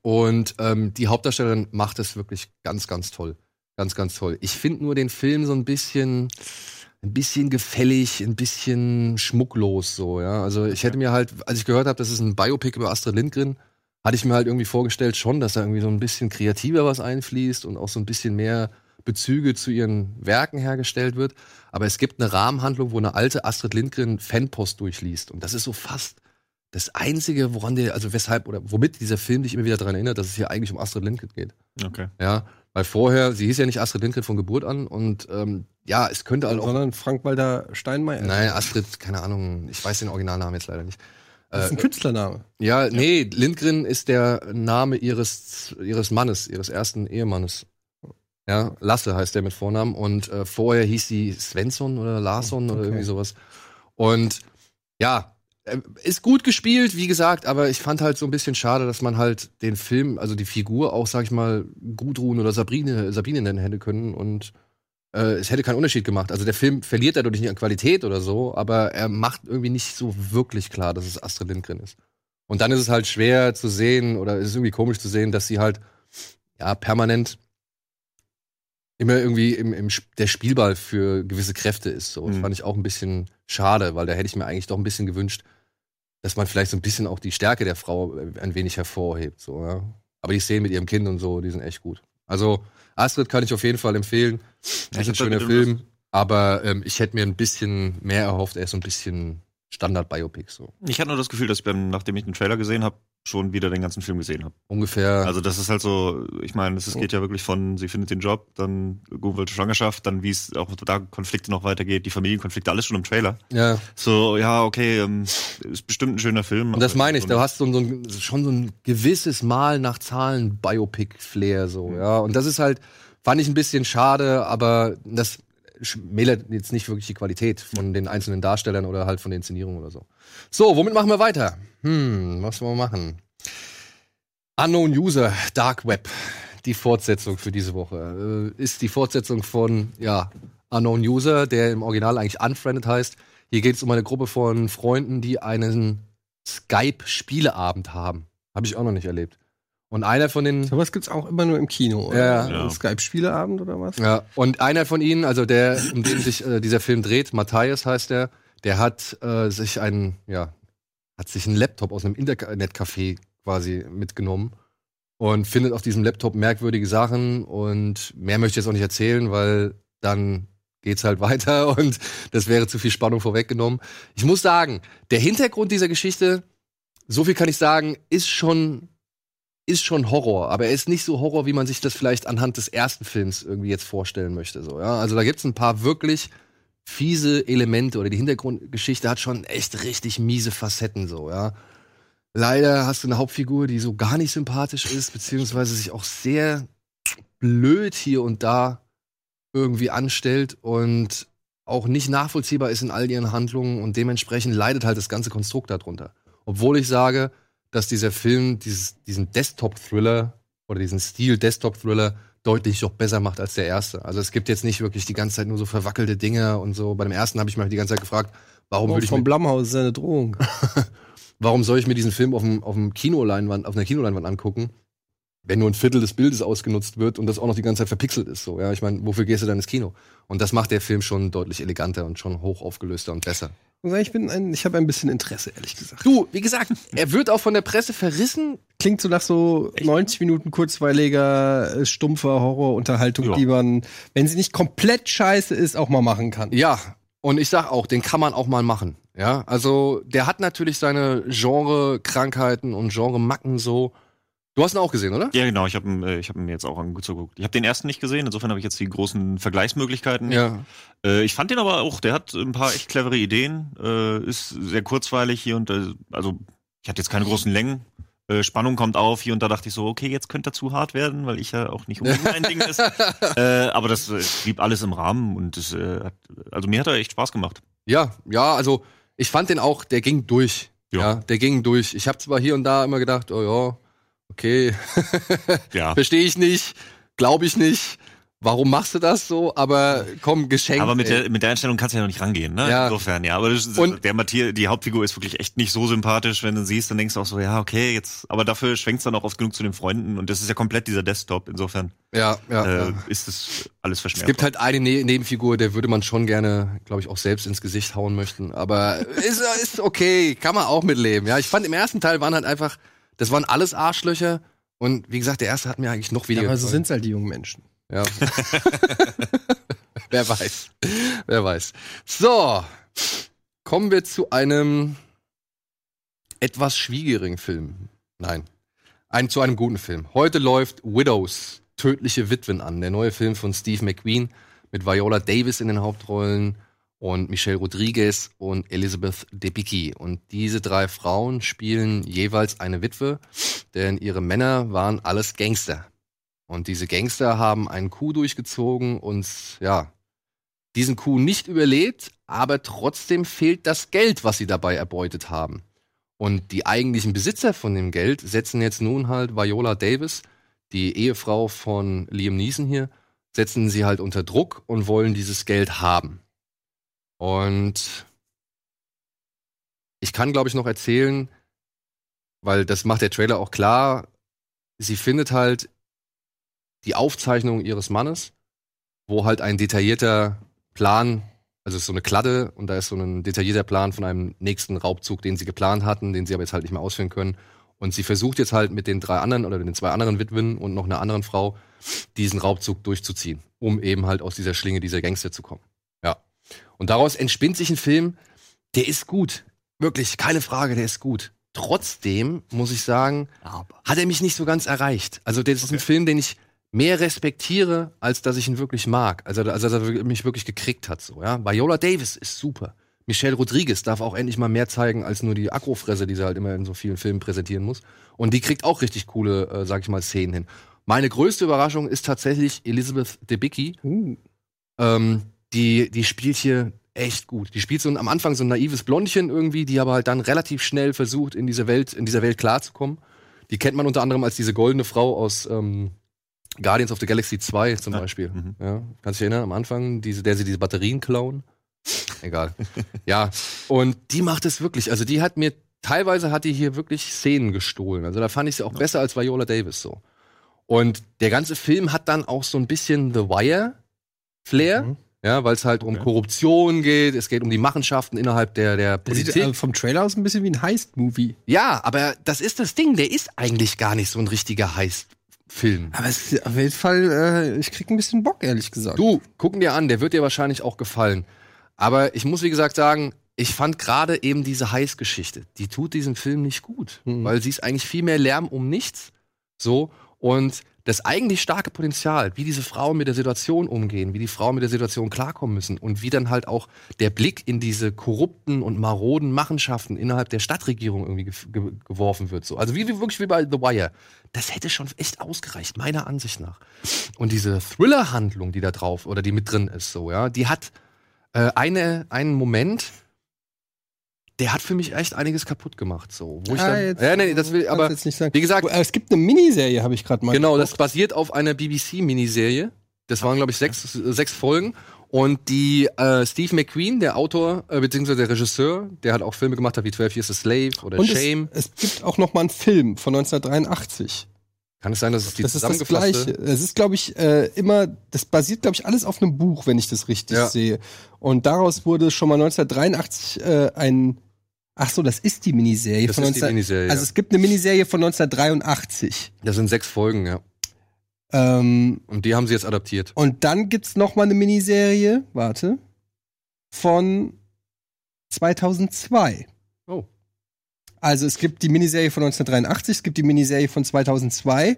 Und ähm, die Hauptdarstellerin macht es wirklich ganz, ganz toll. Ganz, ganz toll. Ich finde nur den Film so ein bisschen, ein bisschen gefällig, ein bisschen schmucklos so, ja. Also ich hätte mir halt, als ich gehört habe, das ist ein Biopic über Astrid Lindgren, hatte ich mir halt irgendwie vorgestellt schon, dass da irgendwie so ein bisschen kreativer was einfließt und auch so ein bisschen mehr Bezüge zu ihren Werken hergestellt wird. Aber es gibt eine Rahmenhandlung, wo eine alte Astrid Lindgren Fanpost durchliest. Und das ist so fast das Einzige, woran der, also weshalb oder womit dieser Film dich immer wieder daran erinnert, dass es hier eigentlich um Astrid Lindgren geht. Okay. Ja, weil vorher, sie hieß ja nicht Astrid Lindgren von Geburt an und ähm, ja, es könnte halt auch. Sondern Frank-Walter Steinmeier. Nein, Astrid, keine Ahnung, ich weiß den Originalnamen jetzt leider nicht. Das ist ein Künstlername. Ja, nee, Lindgren ist der Name ihres, ihres Mannes, ihres ersten Ehemannes. Ja, Lasse heißt der mit Vornamen und äh, vorher hieß sie Svensson oder Larsson oder Okay. irgendwie sowas. Und ja, äh, ist gut gespielt, wie gesagt, aber ich fand halt so ein bisschen schade, dass man halt den Film, also die Figur auch, sag ich mal, Gudrun oder Sabrine, Sabine nennen hätte können und äh, es hätte keinen Unterschied gemacht. Also der Film verliert dadurch nicht an Qualität oder so, aber er macht irgendwie nicht so wirklich klar, dass es Astrid Lindgren ist. Und dann ist es halt schwer zu sehen oder es ist irgendwie komisch zu sehen, dass sie halt ja permanent immer irgendwie im, im der Spielball für gewisse Kräfte ist. So, das Mhm. fand ich auch ein bisschen schade, weil da hätte ich mir eigentlich doch ein bisschen gewünscht, dass man vielleicht so ein bisschen auch die Stärke der Frau ein wenig hervorhebt. So, ja. Aber die Szenen mit ihrem Kind und so, die sind echt gut. Also Astrid kann ich auf jeden Fall empfehlen. Das ich ist ein schöner Film, aber ähm, ich hätte mir ein bisschen mehr erhofft. Er ist so ein bisschen Standard-Biopic so. Ich hatte nur das Gefühl, dass ich beim, nachdem ich den Trailer gesehen habe, schon wieder den ganzen Film gesehen habe. Ungefähr. Also das ist halt so, ich meine, es geht ja wirklich von, sie findet den Job, dann ungewollte Schwangerschaft, dann wie es auch da Konflikte noch weitergeht, die Familienkonflikte, alles schon im Trailer. ja. So, ja, okay, ähm, ist bestimmt ein schöner Film. Und das meine ich, so du hast so, ein- so ein, schon so ein gewisses Mal nach Zahlen Biopic-Flair so, ja. Und das ist halt, fand ich ein bisschen schade, aber das schmälert jetzt nicht wirklich die Qualität von den einzelnen Darstellern oder halt von der Inszenierung oder so. So, womit machen wir weiter? Hm, was wollen wir machen? Unknown User, Dark Web. Die Fortsetzung für diese Woche. Äh, ist die Fortsetzung von, ja, Unknown User, der im Original eigentlich Unfriended heißt. Hier geht es um eine Gruppe von Freunden, die einen Skype-Spieleabend haben. Habe ich auch noch nicht erlebt. Und einer von den. Sowas gibt's auch immer nur im Kino. Oder? Ja. Ja. Skype-Spieleabend oder was? Ja, und einer von ihnen, also der, um den sich äh, dieser Film dreht, Matthias heißt der, der hat äh, sich einen, ja, hat sich einen Laptop aus einem Internetcafé quasi mitgenommen und findet auf diesem Laptop merkwürdige Sachen und mehr möchte ich jetzt auch nicht erzählen, weil dann geht's halt weiter und das wäre zu viel Spannung vorweggenommen. Ich muss sagen, der Hintergrund dieser Geschichte, so viel kann ich sagen, ist schon ist schon Horror, aber er ist nicht so Horror, wie man sich das vielleicht anhand des ersten Films irgendwie jetzt vorstellen möchte. So, ja? Also da gibt's ein paar wirklich fiese Elemente oder die Hintergrundgeschichte hat schon echt richtig miese Facetten so, ja. Leider hast du eine Hauptfigur, die so gar nicht sympathisch ist, beziehungsweise sich auch sehr blöd hier und da irgendwie anstellt und auch nicht nachvollziehbar ist in all ihren Handlungen und dementsprechend leidet halt das ganze Konstrukt darunter. Obwohl ich sage, dass dieser Film dieses, diesen Desktop-Thriller oder diesen Stil Desktop-Thriller deutlich doch besser macht als der erste. Also es gibt jetzt nicht wirklich die ganze Zeit nur so verwackelte Dinge und so. Bei dem ersten habe ich mich die ganze Zeit gefragt, warum Oh, würde ich vom Blumhaus ist eine Drohung. warum soll ich mir diesen Film auf dem, auf dem Kinoleinwand, auf einer Kinoleinwand angucken, wenn nur ein Viertel des Bildes ausgenutzt wird und das auch noch die ganze Zeit verpixelt ist. So, ja, ich meine, wofür gehst du dann ins Kino? Und das macht der Film schon deutlich eleganter und schon hoch aufgelöster und besser. Ich bin ein, ich habe ein bisschen Interesse, ehrlich gesagt. Du, wie gesagt, er wird auch von der Presse verrissen. Klingt so nach so 90 Minuten kurzweiliger, äh, stumpfer Horrorunterhaltung, Ja. die man, wenn sie nicht komplett scheiße ist, auch mal machen kann. Ja, und ich sag auch, den kann man auch mal machen. Ja, also der hat natürlich seine Genre-Krankheiten und Genre-Macken so. Du hast ihn auch gesehen, oder? Ja, genau, ich habe äh, ich hab ihn jetzt auch angeguckt. Ich habe den ersten nicht gesehen, insofern habe ich jetzt die großen Vergleichsmöglichkeiten. Ja. Äh, ich fand den aber auch, der hat ein paar echt clevere Ideen, äh, ist sehr kurzweilig hier und äh, also ich hatte jetzt keine großen Längen. Spannung kommt auf, hier und da dachte ich so, okay, jetzt könnte er zu hart werden, weil ich ja auch nicht unbedingt mein Ding ist. Aber das blieb alles im Rahmen und das, hat, also mir hat er echt Spaß gemacht. Ja, ja, also ich fand den auch, der ging durch. Ja, Ja. der ging durch. Ich habe zwar hier und da immer gedacht, oh ja, okay, Ja. verstehe ich nicht, glaube ich nicht. Warum machst du das so? Aber komm, geschenkt. Aber mit ey. der, mit der Einstellung kannst du ja noch nicht rangehen, ne? Ja. Insofern, ja. Aber das, Und- der Matthias, die Hauptfigur ist wirklich echt nicht so sympathisch, wenn du siehst, dann denkst du auch so, ja, okay, jetzt, aber dafür schwenkt's dann auch oft genug zu den Freunden und das ist ja komplett dieser Desktop. Insofern ja, ja, äh, ja. ist das alles Es verschmerzt. gibt halt eine ne Nebenfigur, der würde man schon gerne, glaube ich, auch selbst ins Gesicht hauen möchten. Aber ist, ist okay, kann man auch mitleben. Ja, ich fand im ersten Teil waren halt einfach, das waren alles Arschlöcher. Und wie gesagt, der erste hat mir eigentlich noch Ja, weniger. aber so sind's halt die jungen Menschen. Ja. Wer weiß. Wer weiß. So. Kommen wir zu einem etwas schwierigeren Film. Nein. Ein, zu einem guten Film. Heute läuft Widows, Tödliche Witwen an. Der neue Film von Steve McQueen mit Viola Davis in den Hauptrollen und Michelle Rodriguez und Elizabeth Debicki. Und diese drei Frauen spielen jeweils eine Witwe, denn ihre Männer waren alles Gangster. Und diese Gangster haben einen Coup durchgezogen und ja, diesen Coup nicht überlebt, aber trotzdem fehlt das Geld, was sie dabei erbeutet haben. Und die eigentlichen Besitzer von dem Geld setzen jetzt nun halt Viola Davis, die Ehefrau von Liam Neeson hier, setzen sie halt unter Druck und wollen dieses Geld haben. Und ich kann, glaube ich, noch erzählen, weil das macht der Trailer auch klar, sie findet halt die Aufzeichnung ihres Mannes, wo halt ein detaillierter Plan, also es ist so eine Kladde und da ist so ein detaillierter Plan von einem nächsten Raubzug, den sie geplant hatten, den sie aber jetzt halt nicht mehr ausführen können. Und sie versucht jetzt halt mit den drei anderen oder den zwei anderen Witwen und noch einer anderen Frau diesen Raubzug durchzuziehen, um eben halt aus dieser Schlinge dieser Gangster zu kommen. Ja. Und daraus entspinnt sich ein Film, der ist gut. Wirklich, keine Frage, der ist gut. Trotzdem muss ich sagen, hat er mich nicht so ganz erreicht. Also, das ist ein Film, den ich mehr respektiere, als dass ich ihn wirklich mag. Also, also dass er mich wirklich gekriegt hat. So, ja? Viola Davis ist super. Michelle Rodriguez darf auch endlich mal mehr zeigen als nur die Agrofresse, die sie halt immer in so vielen Filmen präsentieren muss. Und die kriegt auch richtig coole, äh, sag ich mal, Szenen hin. Meine größte Überraschung ist tatsächlich Elizabeth Debicki. Uh. Ähm, die, die spielt hier echt gut. Die spielt so ein, am Anfang so ein naives Blondchen irgendwie, die aber halt dann relativ schnell versucht, in diese Welt, in dieser Welt klarzukommen. Die kennt man unter anderem als diese goldene Frau aus ähm, Guardians of the Galaxy 2 zum Ja. Beispiel. Mhm. Ja, kannst du dich erinnern, am Anfang, diese, der sie diese Batterien klauen? Egal. ja, und die macht es wirklich. Also die hat mir, teilweise hat die hier wirklich Szenen gestohlen. Also da fand ich sie auch besser als Viola Davis so. Und der ganze Film hat dann auch so ein bisschen The Wire-Flair. Mhm. Ja, weil es halt um Okay. Korruption geht, es geht um die Machenschaften innerhalb der, der Der sieht Politik. äh, vom Trailer aus ein bisschen wie ein Heist-Movie. ja, aber das ist das Ding, der ist eigentlich gar nicht so ein richtiger Heist-Film. Aber es ist auf jeden Fall, äh, ich krieg ein bisschen Bock, ehrlich gesagt. Du, gucken dir an, der wird dir wahrscheinlich auch gefallen. Aber ich muss, wie gesagt, sagen, ich fand gerade eben diese Heiß-Geschichte, die tut diesem Film nicht gut. Mhm. Weil sie ist eigentlich viel mehr Lärm um nichts. So. Und das eigentlich starke Potenzial, wie diese Frauen mit der Situation umgehen, wie die Frauen mit der Situation klarkommen müssen und wie dann halt auch der Blick in diese korrupten und maroden Machenschaften innerhalb der Stadtregierung irgendwie ge ge geworfen wird. So. Also wie, wie wirklich wie bei The Wire. Das hätte schon echt ausgereicht, meiner Ansicht nach. Und diese Thriller-Handlung, die da drauf oder die mit drin ist, so, ja, die hat äh, eine, einen Moment, der hat für mich echt einiges kaputt gemacht. So, wo ich Ah, dann, jetzt- ja, nee, das will, aber jetzt nicht sagen. wie gesagt, es gibt eine Miniserie, habe ich gerade mal. genau, das geguckt. basiert auf einer BBC-Miniserie. Das waren, glaube ich, sechs, sechs Folgen. Und die äh, Steve McQueen, der Autor, äh, beziehungsweise der Regisseur, der hat auch Filme gemacht hat wie 12 Years a Slave oder Und Shame. es, es gibt auch noch mal einen Film von 1983. Kann es sein, dass es die das ist das Gleiche. Es ist, glaube ich, äh, immer, das basiert, glaube ich, alles auf einem Buch, wenn ich das richtig Ja. sehe. Und daraus wurde schon mal 1983 äh, ein, ach so, das ist die Miniserie Das von ist die 19, Miniserie, Also es gibt eine Miniserie von 1983. Das sind sechs Folgen, ja. Ähm, Und die haben sie jetzt adaptiert. und dann gibt's noch mal eine Miniserie, warte, von 2002. Oh. Also es gibt die Miniserie von 1983, es gibt die Miniserie von 2002.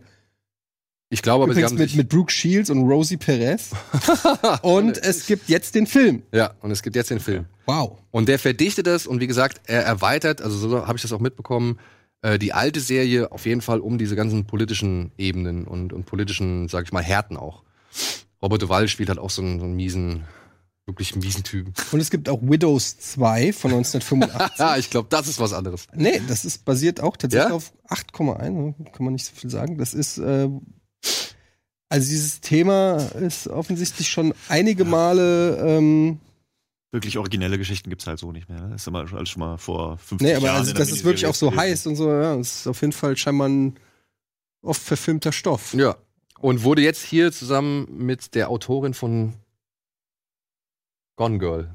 Ich glaube, aber sie Übrigens haben mit, mit Brooke Shields und Rosie Perez. und es gibt jetzt den Film. ja, und es gibt jetzt den Film. Wow. Und der verdichtet es und wie gesagt, er erweitert, also so habe ich das auch mitbekommen, äh, die alte Serie auf jeden Fall um diese ganzen politischen Ebenen und, und politischen, sag ich mal, Härten auch. Robert Duval spielt halt auch so einen, so einen miesen, wirklich miesen Typen. Und es gibt auch Widows 2 von 1985. Ja, ich glaube, das ist was anderes. nee, das ist basiert auch tatsächlich Ja? auf 8,1, kann man nicht so viel sagen. Das ist, äh, also dieses Thema ist offensichtlich schon einige Male, ähm, Wirklich originelle Geschichten gibt's halt so nicht mehr. Das ist immer alles schon mal vor 50 nee, aber Jahren. also in der das ist wirklich auch so gewesen. heiß und so, ja, das ist auf jeden Fall scheinbar ein oft verfilmter Stoff. Ja. Und wurde jetzt hier zusammen mit der Autorin von Gone Girl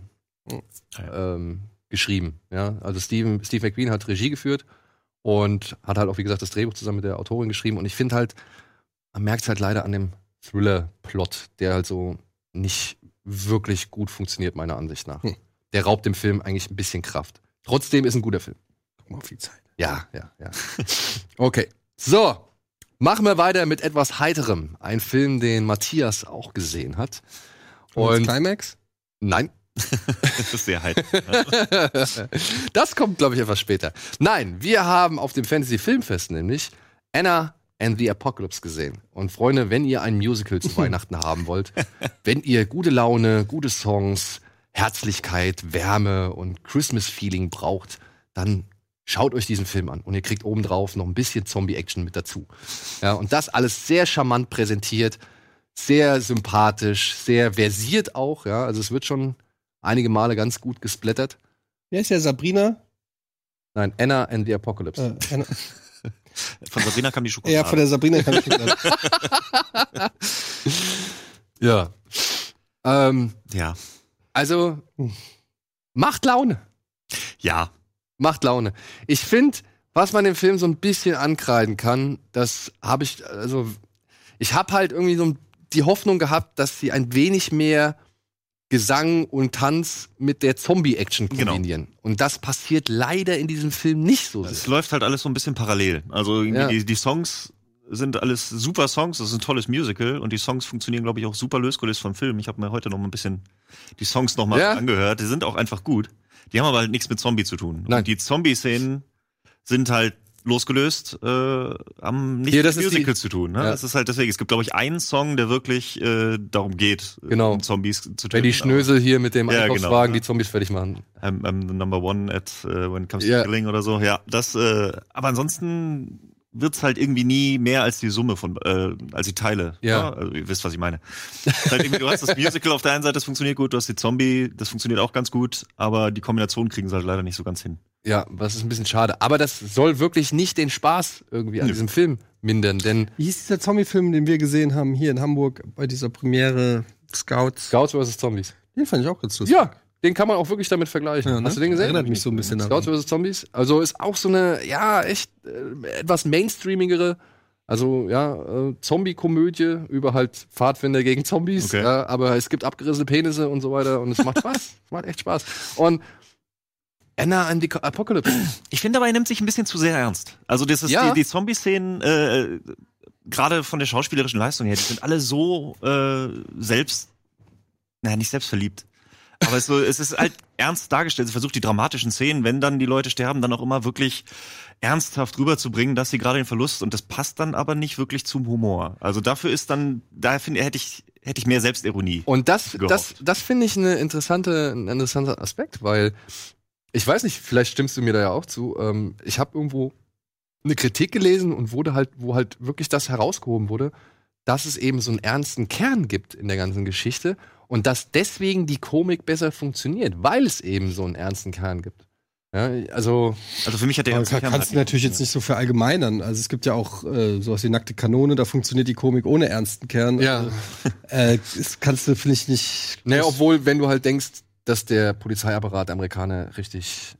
ähm, geschrieben. Ja, also Steven, Steve McQueen hat Regie geführt und hat halt auch, wie gesagt, das Drehbuch zusammen mit der Autorin geschrieben. Und ich finde halt, man merkt es halt leider an dem Thriller-Plot, der halt so nicht wirklich gut funktioniert, meiner Ansicht nach. Hm. Der raubt dem Film eigentlich ein bisschen Kraft. Trotzdem ist ein guter Film. Guck mal auf die Zeit. Ja, ja, ja. Okay. So. Machen wir weiter mit etwas Heiterem. Ein Film, den Matthias auch gesehen hat. Und Und Climax? nein, Das ist sehr heiß. das kommt, glaube ich, etwas später. Nein, wir haben auf dem Fantasy Filmfest nämlich Anna and the Apocalypse gesehen. Und Freunde, wenn ihr ein Musical zu Weihnachten haben wollt, wenn ihr gute Laune, gute Songs, Herzlichkeit, Wärme und Christmas-Feeling braucht, dann schaut euch diesen Film an. Und ihr kriegt obendrauf noch ein bisschen Zombie-Action mit dazu. Ja, und das alles sehr charmant präsentiert, sehr sympathisch, sehr versiert auch. Ja, also es wird schon einige Male ganz gut gesplattert. Wer ist ja Sabrina? Nein, Anna and the Apocalypse. Äh, Anna- Von Sabrina kam die Schokolade. ja, von der Sabrina kann ich nicht sagen. Ja. Ähm, ja. also, macht Laune. Ja. Macht Laune. Ich finde, was man dem Film so ein bisschen ankreiden kann, das habe ich, also, ich habe halt irgendwie so die Hoffnung gehabt, dass sie ein wenig mehr Gesang und Tanz mit der Zombie-Action Genau. kombinieren. Und das passiert leider in diesem Film nicht so Es sehr. läuft halt alles so ein bisschen parallel. Also Ja. die, die Songs sind alles super Songs, das ist ein tolles Musical und die Songs funktionieren, glaube ich, auch super losgelöst vom Film. Ich habe mir heute noch mal ein bisschen die Songs noch mal Ja. angehört. Die sind auch einfach gut. Die haben aber halt nichts mit Zombie zu tun. Nein. Und die Zombie-Szenen sind halt losgelöst, äh, haben nichts Hier, das mit ist die- zu tun. Ne? Ja. Das ist halt deswegen. Es gibt, glaube ich, einen Song, der wirklich äh, darum geht, äh, Genau. um Zombies zu töten. Wenn die Schnösel hier mit dem Ja, Einkaufswagen genau. die Zombies fertig machen. I'm, I'm the number one at uh, when it comes Ja. to killing oder so. Ja, das. Äh, aber ansonsten wird's halt irgendwie nie mehr als die Summe von, äh, als die Teile. Ja. Also, ihr wisst, was ich meine. Es halt du hast das Musical auf der einen Seite, das funktioniert gut. Du hast die Zombie, das funktioniert auch ganz gut. Aber die Kombination kriegen sie halt leider nicht so ganz hin. Ja, was ist ein bisschen schade. Aber das soll wirklich nicht den Spaß irgendwie an Nö. diesem Film mindern, denn Wie hieß dieser Zombie-Film, den wir gesehen haben hier in Hamburg bei dieser Premiere Scouts? Scouts vs. Zombies. Den fand ich auch ganz lustig. Ja, den kann man auch wirklich damit vergleichen. Ja, ne? Hast du den gesehen? Erinnert mich so ein bisschen Scouts daran. vs. Zombies. Also ist auch so eine, ja, echt äh, etwas mainstreamigere, also ja, äh, Zombie-Komödie über halt Pfadfinder gegen Zombies. Okay. Ja, aber es gibt abgerissene Penisse und so weiter und es macht Spaß. es macht echt Spaß. Und Anna and the Apocalypse. Ich finde aber, er nimmt sich ein bisschen zu sehr ernst. Also das ist Ja. die, die Zombie-Szenen, äh, gerade von der schauspielerischen Leistung her, die sind alle so äh, selbst, naja, nicht selbstverliebt. Aber es, ist so, es ist halt ernst dargestellt. Sie versucht die dramatischen Szenen, wenn dann die Leute sterben, dann auch immer wirklich ernsthaft rüberzubringen, dass sie gerade den Verlust und das passt dann aber nicht wirklich zum Humor. Also dafür ist dann, da finde hätte ich hätte ich mehr Selbstironie. Und das, Gehofft. das, das finde ich eine interessante, ein interessanter Aspekt, weil ich weiß nicht, vielleicht stimmst du mir da ja auch zu. Ähm, ich habe irgendwo eine Kritik gelesen und wurde halt, wo halt wirklich das herausgehoben wurde, dass es eben so einen ernsten Kern gibt in der ganzen Geschichte und dass deswegen die Komik besser funktioniert, weil es eben so einen ernsten Kern gibt. Ja, also, Also für mich hat der ganze kann, Kern kannst halt du natürlich jetzt nicht so verallgemeinern. Also es gibt ja auch äh, sowas wie nackte Kanone, da funktioniert die Komik ohne ernsten Kern. Ja. Also, äh, das kannst du, finde ich, nicht. naja, obwohl, wenn du halt denkst, dass der Polizeiapparat der Amerikaner richtig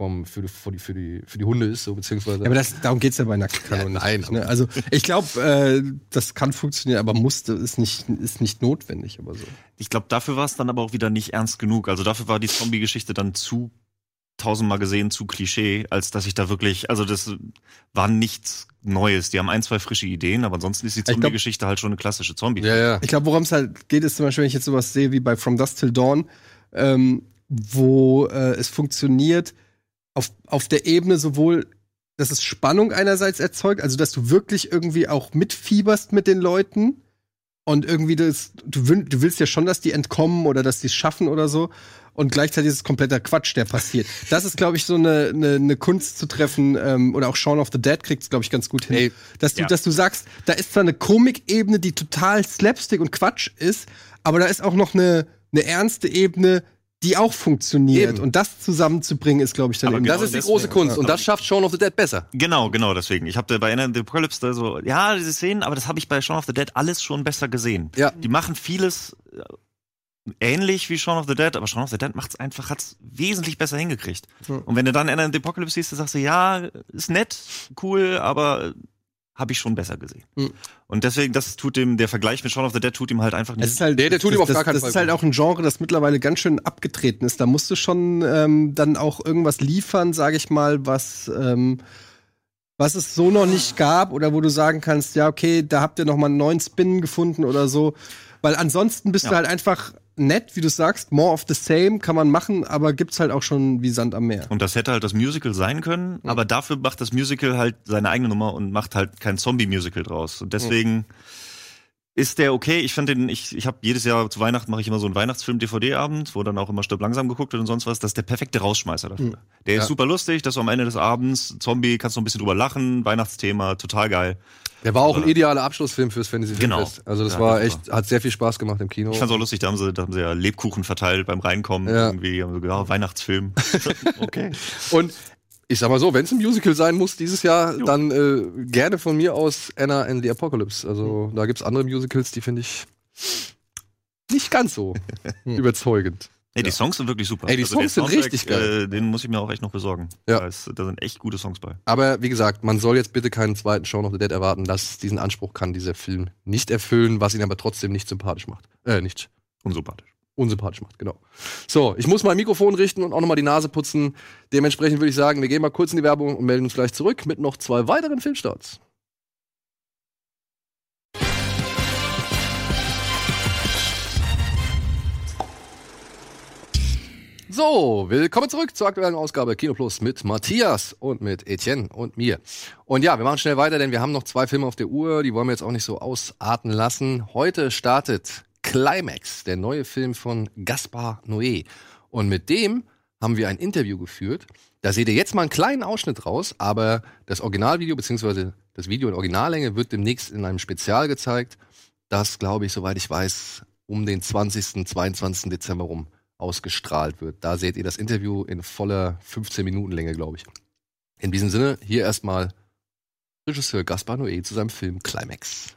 vom, für, die, für, die, für, die, für die Hunde ist, so beziehungsweise. Ja, aber das, darum geht's ja bei nackten Kanonen. Ja, nein, ne? Also ich glaube, äh, das kann funktionieren, aber musste ist nicht, ist nicht notwendig, aber so. Ich glaube, dafür war es dann aber auch wieder nicht ernst genug. Also dafür war die Zombie-Geschichte dann zu tausendmal gesehen, zu Klischee, als dass ich da wirklich, also das war nichts Neues. Die haben ein, zwei frische Ideen, aber ansonsten ist die Zombie-Geschichte halt schon eine klassische Zombie. ja, ja. Ich glaube, worum es halt geht, ist zum Beispiel, wenn ich jetzt sowas sehe wie bei From Dusk Till Dawn, ähm, wo äh, es funktioniert auf, auf der Ebene sowohl, dass es Spannung einerseits erzeugt, also dass du wirklich irgendwie auch mitfieberst mit den Leuten und irgendwie das, du, du willst ja schon, dass die entkommen oder dass die es schaffen oder so. Und gleichzeitig ist es kompletter Quatsch, der passiert. Das ist, glaube ich, so eine, eine, eine Kunst zu treffen, ähm, oder auch Shaun of the Dead kriegt es, glaube ich, ganz gut hin. Ey, dass, du, ja. dass du sagst, da ist zwar eine Komikebene, die total Slapstick und Quatsch ist, aber da ist auch noch eine, eine ernste Ebene, die auch funktioniert. Eben. Und das zusammenzubringen ist, glaube ich, dann Aber eben genau Das ist die deswegen, große Kunst und das schafft Shaun of the Dead besser. Genau, genau, deswegen. Ich habe bei Enter the Apocalypse da so, ja, diese Szenen, aber das habe ich bei Shaun of the Dead alles schon besser gesehen. Ja. Die machen vieles äh, ähnlich wie Shaun of the Dead, aber Shaun of the Dead macht's einfach, hat's wesentlich besser hingekriegt. Und wenn du dann Enter the Apocalypse siehst, dann sagst du, ja, ist nett, cool, aber habe ich schon besser gesehen. Mhm. Und deswegen, das tut dem, der Vergleich mit Shaun of the Dead tut ihm halt einfach nicht. Es ist halt, Der- der tut das, ihm auf das, gar keinen das Fall ist halt auch ein Genre, das mittlerweile ganz schön abgetreten ist. Da musst du schon ähm, dann auch irgendwas liefern, sage ich mal, was ähm, was es so noch nicht gab oder wo du sagen kannst, ja okay, da habt ihr noch mal einen neuen Spin gefunden oder so, weil ansonsten bist Ja. du halt einfach nett, wie du sagst, more of the same kann man machen, aber gibt's halt auch schon wie Sand am Meer. Und das hätte halt das Musical sein können, aber dafür macht das Musical halt seine eigene Nummer und macht halt kein Zombie-Musical draus. Und deswegen ist der okay. Ich finde den, ich, ich habe jedes Jahr zu Weihnachten mache ich immer so einen Weihnachtsfilm-DVD-Abend, wo dann auch immer Stirb langsam geguckt wird und sonst was. Das ist der perfekte Rausschmeißer dafür. Der ist Ja. super lustig, dass du am Ende des Abends, Zombie, kannst du ein bisschen drüber lachen, Weihnachtsthema, total geil. Der war auch ein idealer Abschlussfilm fürs Fantasy Genau. Filmfest. Also das Ja, war das echt, hat sehr viel Spaß gemacht im Kino. Ich fand's auch lustig, da haben sie, da haben sie ja Lebkuchen verteilt beim Reinkommen. Ja. Irgendwie haben sie gesagt, ja, Weihnachtsfilm. okay. Und ich sag mal so, wenn es ein Musical sein muss dieses Jahr, Jo. dann äh, gerne von mir aus Anna and the Apocalypse. Also da gibt's andere Musicals, die finde ich nicht ganz so überzeugend. Ey, die Songs sind wirklich super. Ey, die Also Songs sind Soundtrack, richtig geil. Äh, den muss ich mir auch echt noch besorgen. Ja. Da, ist, da sind echt gute Songs bei. Aber wie gesagt, man soll jetzt bitte keinen zweiten Shaun of the Dead erwarten. Das, diesen Anspruch kann dieser Film nicht erfüllen, was ihn aber trotzdem nicht sympathisch macht. Äh, nicht Unsympathisch. Unsympathisch macht, genau. So, ich muss mein Mikrofon richten und auch nochmal die Nase putzen. Dementsprechend würde ich sagen, wir gehen mal kurz in die Werbung und melden uns gleich zurück mit noch zwei weiteren Filmstarts. So, willkommen zurück zur aktuellen Ausgabe Kino Plus mit Matthias und mit Etienne und mir. Und ja, wir machen schnell weiter, denn wir haben noch zwei Filme auf der Uhr, die wollen wir jetzt auch nicht so ausarten lassen. Heute startet Climax, der neue Film von Gaspar Noé. Und mit dem haben wir ein Interview geführt. Da seht ihr jetzt mal einen kleinen Ausschnitt raus, aber das Originalvideo beziehungsweise das Video in Originallänge wird demnächst in einem Spezial gezeigt, das, glaube ich, soweit ich weiß, um den 20., 22. Dezember rum ausgestrahlt wird. Da seht ihr das Interview in voller 15 Minuten Länge, glaube ich. In diesem Sinne, hier erstmal Regisseur Gaspar Noé zu seinem Film Climax.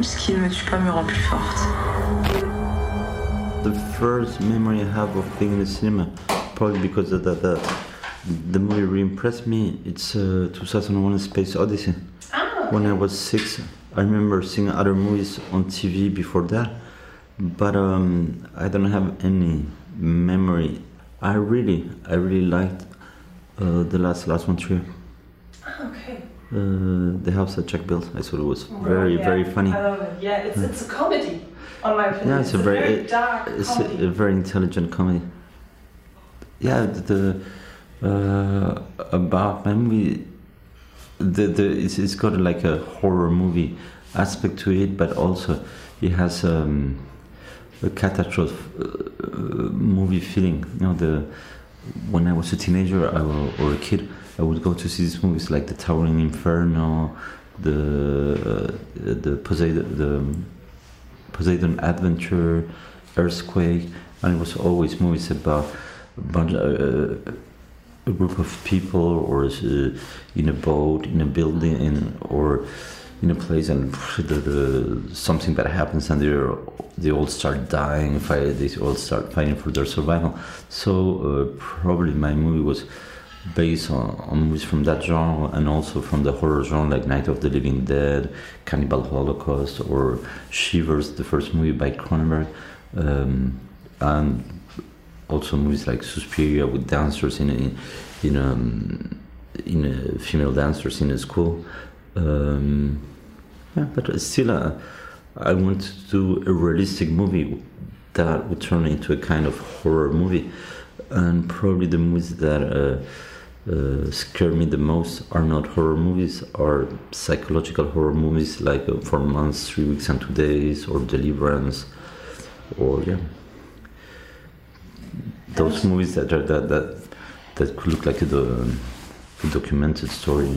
Ce qui ne me tue pas me rend plus forte. The first memory I have of being in the cinema, probably because of the, the, the movie really impressed me, it's uh, 2001 Space Odyssey. Oh! When I was six, I remember seeing other movies on TV before that, but um, I don't have any memory. I really, I really liked uh, the last last one too. Okay. Uh, the house that Jack built. I thought it was very, Yeah, very funny. I love it. Yeah, it's, it's a comedy. On my opinion, Yeah, it's a very, dark it's comedy. a, a very intelligent comedy. Yeah, the uh, about movie, the the it's, it's got like a horror movie aspect to it, but also it has um, a catastrophe uh, movie feeling. You know, the when I was a teenager I, or a kid, I would go to see these movies like The Towering Inferno, the uh, the Poseidon, the Poseidon Adventure, Earthquake, and it was always movies about a bunch, uh, a group of people or uh, in a boat, in a building, in, or in a place, and something bad happens, and they they all start dying. They all start fighting for their survival. So uh, probably my movie was based on, on movies from that genre and also from the horror genre like Night of the Living Dead, Cannibal Holocaust, or Shivers, the first movie by Cronenberg, um, and also movies like Suspiria with dancers in a, in a, in a female dancers in a school. Um, yeah, but still, uh, I want to do a realistic movie that would turn into a kind of horror movie, and probably the movies that. Uh, uh, scare me the most are not horror movies, are psychological horror movies like uh, Four Months, Three Weeks and Two Days, or Deliverance, or yeah, those movies that are that that that could look like a, a documented story.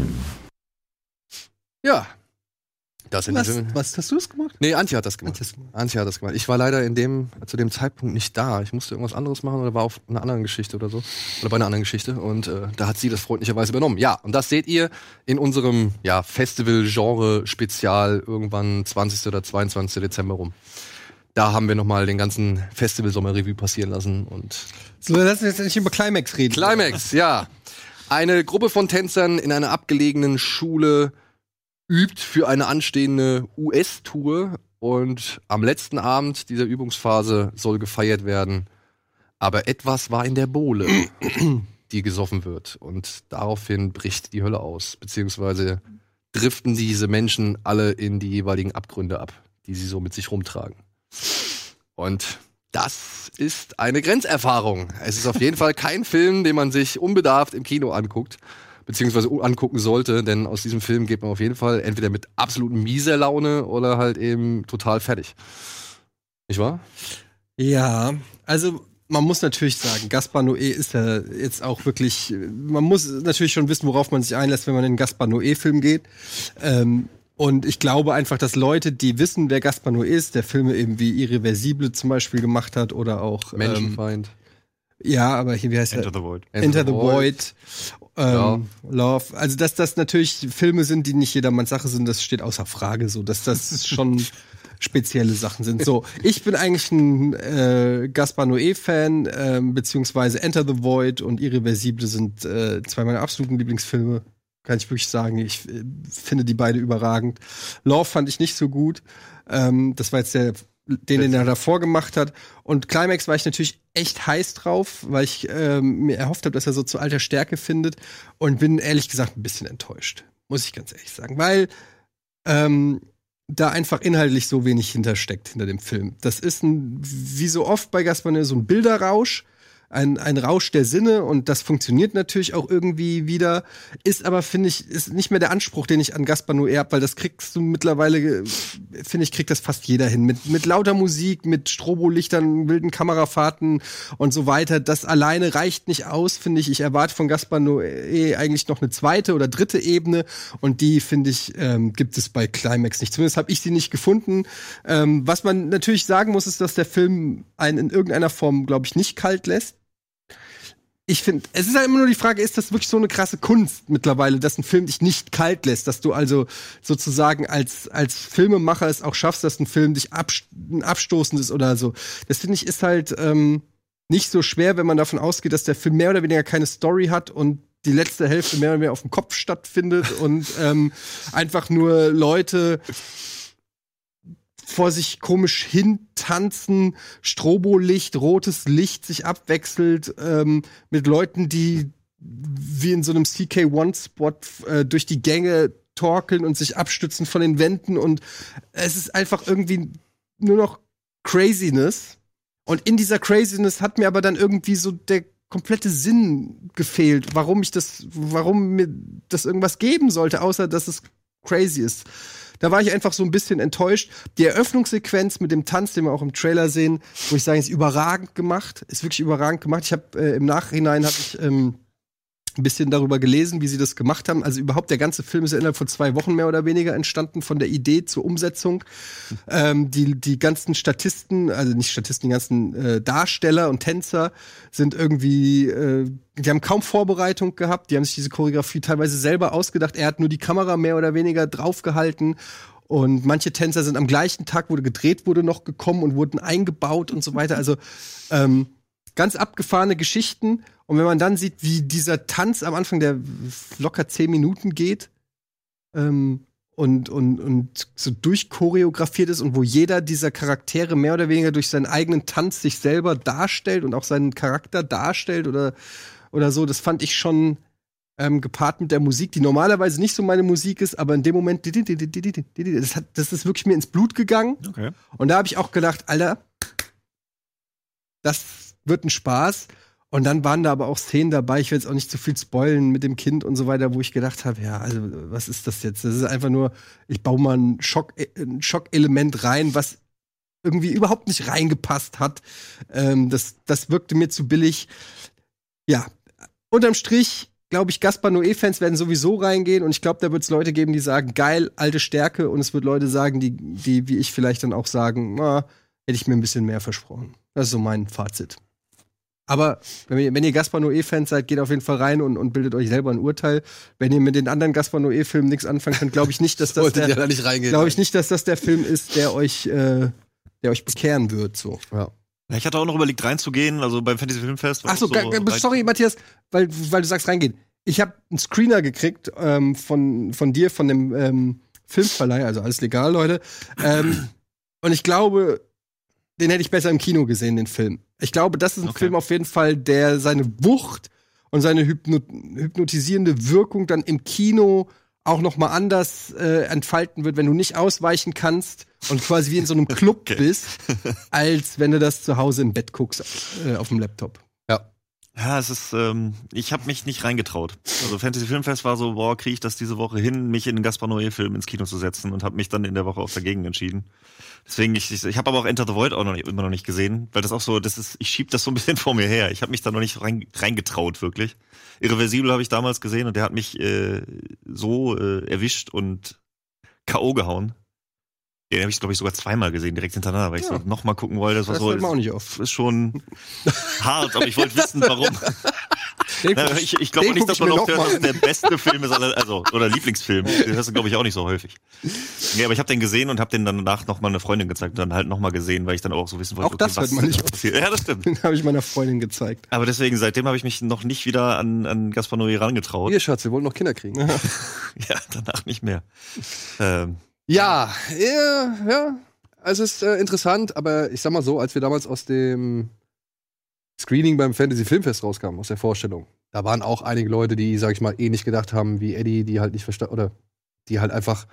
Ja. Das sind Was, diese. was hast du das gemacht? Nee, Antje hat das gemacht. Antje hat das gemacht. Ich war leider in dem, zu dem Zeitpunkt nicht da. Ich musste irgendwas anderes machen oder war auf einer anderen Geschichte oder so. Oder bei einer anderen Geschichte. Und äh, da hat sie das freundlicherweise übernommen. Ja, und das seht ihr in unserem ja, Festival-Genre-Spezial irgendwann 20. oder 22. Dezember rum. Da haben wir nochmal den ganzen Festival-Sommer-Revue passieren lassen und So, lass uns jetzt endlich über Climax reden. Climax, ja. Eine Gruppe von Tänzern in einer abgelegenen Schule übt für eine anstehende US-Tour und am letzten Abend dieser Übungsphase soll gefeiert werden. Aber etwas war in der Bohle, die gesoffen wird und daraufhin bricht die Hölle aus, beziehungsweise driften diese Menschen alle in die jeweiligen Abgründe ab, die sie so mit sich rumtragen. Und das ist eine Grenzerfahrung. Es ist auf jeden Fall kein Film, den man sich unbedarft im Kino anguckt, beziehungsweise angucken sollte, denn aus diesem Film geht man auf jeden Fall entweder mit absolut mieser Laune oder halt eben total fertig. Nicht wahr? Ja, also man muss natürlich sagen, Gaspar Noé ist ja jetzt auch wirklich, man muss natürlich schon wissen, worauf man sich einlässt, wenn man in einen Gaspar Noé-Film geht. Ähm, und ich glaube einfach, dass Leute, die wissen, wer Gaspar Noé ist, der Filme eben wie Irreversible zum Beispiel gemacht hat oder auch ähm, Menschenfeind. ja, aber hier, wie heißt Enter er? the Void. Enter the Void, Ja. Ähm, Love. Also, dass das natürlich Filme sind, die nicht jedermanns Sache sind, das steht außer Frage. So, dass das schon spezielle Sachen sind. So, ich bin eigentlich ein äh, Gaspar Noé-Fan, ähm, beziehungsweise Enter the Void und Irreversible sind äh, zwei meiner absoluten Lieblingsfilme. Kann ich wirklich sagen. Ich äh, finde die beide überragend. Love fand ich nicht so gut. Ähm, das war jetzt der, den, den er davor gemacht hat. Und Climax war ich natürlich echt heiß drauf, weil ich ähm, mir erhofft habe, dass er so zu alter Stärke findet. Und bin ehrlich gesagt ein bisschen enttäuscht. Muss ich ganz ehrlich sagen. Weil ähm, da einfach inhaltlich so wenig hintersteckt hinter dem Film. Das ist ein, wie so oft bei Gaspar so ein Bilderrausch, ein, ein Rausch der Sinne und das funktioniert natürlich auch irgendwie wieder, ist aber, finde ich, ist nicht mehr der Anspruch, den ich an Gaspar Noé habe, weil das kriegst du mittlerweile, äh, finde ich, kriegt das fast jeder hin. Mit, mit lauter Musik, mit Strobolichtern, wilden Kamerafahrten und so weiter. Das alleine reicht nicht aus, finde ich. Ich erwarte von Gaspar Noé eigentlich noch eine zweite oder dritte Ebene und die, finde ich, ähm, gibt es bei Climax nicht. Zumindest habe ich sie nicht gefunden. Ähm, was man natürlich sagen muss, ist, dass der Film einen in irgendeiner Form, glaube ich, nicht kalt lässt ich finde, es ist halt immer nur die Frage, ist das wirklich so eine krasse Kunst mittlerweile, dass ein Film dich nicht kalt lässt, dass du also sozusagen als, als Filmemacher es auch schaffst, dass ein Film dich abst abstoßend ist oder so. Das finde ich ist halt ähm, nicht so schwer, wenn man davon ausgeht, dass der Film mehr oder weniger keine Story hat und die letzte Hälfte mehr oder weniger auf dem Kopf stattfindet und ähm, einfach nur Leute vor sich komisch hintanzen, Strobolicht, rotes Licht sich abwechselt ähm, mit Leuten, die wie in so einem CK1-Spot äh, durch die Gänge torkeln und sich abstützen von den Wänden und es ist einfach irgendwie nur noch Craziness. Und in dieser Craziness hat mir aber dann irgendwie so der komplette Sinn gefehlt, warum ich das, warum mir das irgendwas geben sollte, außer dass es crazy ist. Da war ich einfach so ein bisschen enttäuscht. Die Eröffnungssequenz mit dem Tanz, den wir auch im Trailer sehen, wo ich sage, ist überragend gemacht, ist wirklich überragend gemacht. Ich habe äh, im Nachhinein habe ich ähm, ein bisschen darüber gelesen, wie sie das gemacht haben. Also überhaupt der ganze Film ist ja innerhalb von zwei Wochen mehr oder weniger entstanden, von der Idee zur Umsetzung. Ähm, die, die ganzen Statisten, also nicht Statisten, die ganzen äh, Darsteller und Tänzer sind irgendwie, äh, die haben kaum Vorbereitung gehabt, die haben sich diese Choreografie teilweise selber ausgedacht. Er hat nur die Kamera mehr oder weniger draufgehalten und manche Tänzer sind am gleichen Tag, wo gedreht wurde, noch gekommen und wurden eingebaut und so weiter. Also ähm, ganz abgefahrene Geschichten. Und wenn man dann sieht, wie dieser Tanz am Anfang, der locker zehn Minuten geht, ähm, und, und, und so durchchoreografiert ist und wo jeder dieser Charaktere mehr oder weniger durch seinen eigenen Tanz sich selber darstellt und auch seinen Charakter darstellt oder, oder so, das fand ich schon ähm, gepaart mit der Musik, die normalerweise nicht so meine Musik ist, aber in dem Moment, das, hat, das ist wirklich mir ins Blut gegangen. Okay. Und da habe ich auch gedacht, Alter, das wird ein Spaß. Und dann waren da aber auch Szenen dabei, ich will jetzt auch nicht zu viel spoilen mit dem Kind und so weiter, wo ich gedacht habe, ja, also was ist das jetzt? Das ist einfach nur, ich baue mal ein, Schock, ein Schockelement rein, was irgendwie überhaupt nicht reingepasst hat. Ähm, das, das wirkte mir zu billig. Ja, unterm Strich glaube ich, Gaspar Noé-Fans werden sowieso reingehen und ich glaube, da wird es Leute geben, die sagen, geil, alte Stärke und es wird Leute sagen, die, die wie ich vielleicht dann auch sagen, na, hätte ich mir ein bisschen mehr versprochen. Das ist so mein Fazit. Aber wenn ihr, wenn ihr Gaspar Noé-Fans seid, geht auf jeden Fall rein und, und, bildet euch selber ein Urteil. Wenn ihr mit den anderen Gaspar Noé-Filmen nichts anfangen könnt, glaube ich nicht, dass das der, da glaube ich nicht, dass das der Film ist, der euch, äh, der euch bekehren wird. So. Ja. Ich hatte auch noch überlegt, reinzugehen, also beim Fantasy Filmfest. Ach so, ga- sorry, Matthias, weil, weil du sagst reingehen. Ich habe einen Screener gekriegt ähm, von, von dir, von dem ähm, Filmverleih, also alles legal, Leute. Ähm, und ich glaube, den hätte ich besser im Kino gesehen, den Film. Ich glaube, das ist ein Okay. Film auf jeden Fall, der seine Wucht und seine hypno hypnotisierende Wirkung dann im Kino auch noch mal anders äh, entfalten wird, wenn du nicht ausweichen kannst und quasi wie in so einem Club bist, als wenn du das zu Hause im Bett guckst äh, auf dem Laptop. Ja, es ist, ähm, ich habe mich nicht reingetraut. Also Fantasy Filmfest war so, boah, kriege ich das diese Woche hin, mich in den Gaspar Noé-Film ins Kino zu setzen und habe mich dann in der Woche auch dagegen entschieden. Deswegen, ich, ich, ich habe aber auch Enter the Void auch noch nicht, immer noch nicht gesehen, weil das auch so, das ist, ich schieb das so ein bisschen vor mir her. Ich habe mich da noch nicht rein, reingetraut, wirklich. Irreversibel habe ich damals gesehen und der hat mich äh, so äh, erwischt und K.O. gehauen. Den habe ich, glaube ich, sogar zweimal gesehen, direkt hintereinander, weil ich Ja. so nochmal gucken wollte. Das war Das so, hört man auch nicht oft. ist schon hart, aber ich wollte wissen, warum. Guck ich ich glaube nicht, dass man mir noch hört, dass der beste Film ist, aller- also oder Lieblingsfilm. Den hast du glaube ich auch nicht so häufig. Nee, aber ich habe den gesehen und habe den dann danach noch mal eine Freundin gezeigt und dann halt noch mal gesehen, weil ich dann auch so wissen wollte, Auch das hört man nicht passiert. Ja, das stimmt. Den habe ich meiner Freundin gezeigt. Aber deswegen seitdem habe ich mich noch nicht wieder an an Gaspar Noé rangetraut. Ihr Schatz, wir wollen noch Kinder kriegen. Ja, danach nicht mehr. Ähm, Ja, ja, ja. Es ist äh, interessant, aber ich sag mal so, als wir damals aus dem Screening beim Fantasy Filmfest rauskamen, aus der Vorstellung, da waren auch einige Leute, die, sag ich mal, ähnlich gedacht haben wie Eddie, die halt nicht verstanden, oder die halt einfach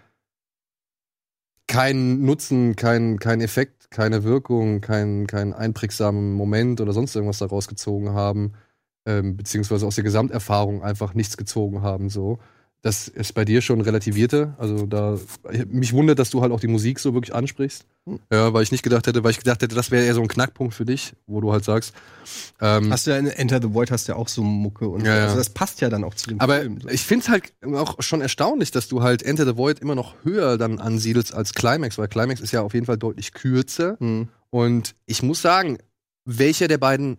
keinen Nutzen, keinen keinen Effekt, keine Wirkung, keinen keinen einprägsamen Moment oder sonst irgendwas daraus gezogen haben, ähm, beziehungsweise aus der Gesamterfahrung einfach nichts gezogen haben, so. Das ist bei dir schon relativierte. Also da mich wundert, dass du halt auch die Musik so wirklich ansprichst. Ja, weil ich nicht gedacht hätte, weil ich gedacht hätte, das wäre eher so ein Knackpunkt für dich, wo du halt sagst. Ähm, Hast du ja in Enter the Void hast du ja auch so Mucke und Ja, so. Also das passt ja dann auch zu dem aber Film. so. ich finde es halt auch schon erstaunlich, dass du halt Enter the Void immer noch höher dann ansiedelst als Climax, weil Climax ist ja auf jeden Fall deutlich kürzer. Hm. Und ich muss sagen, welcher der beiden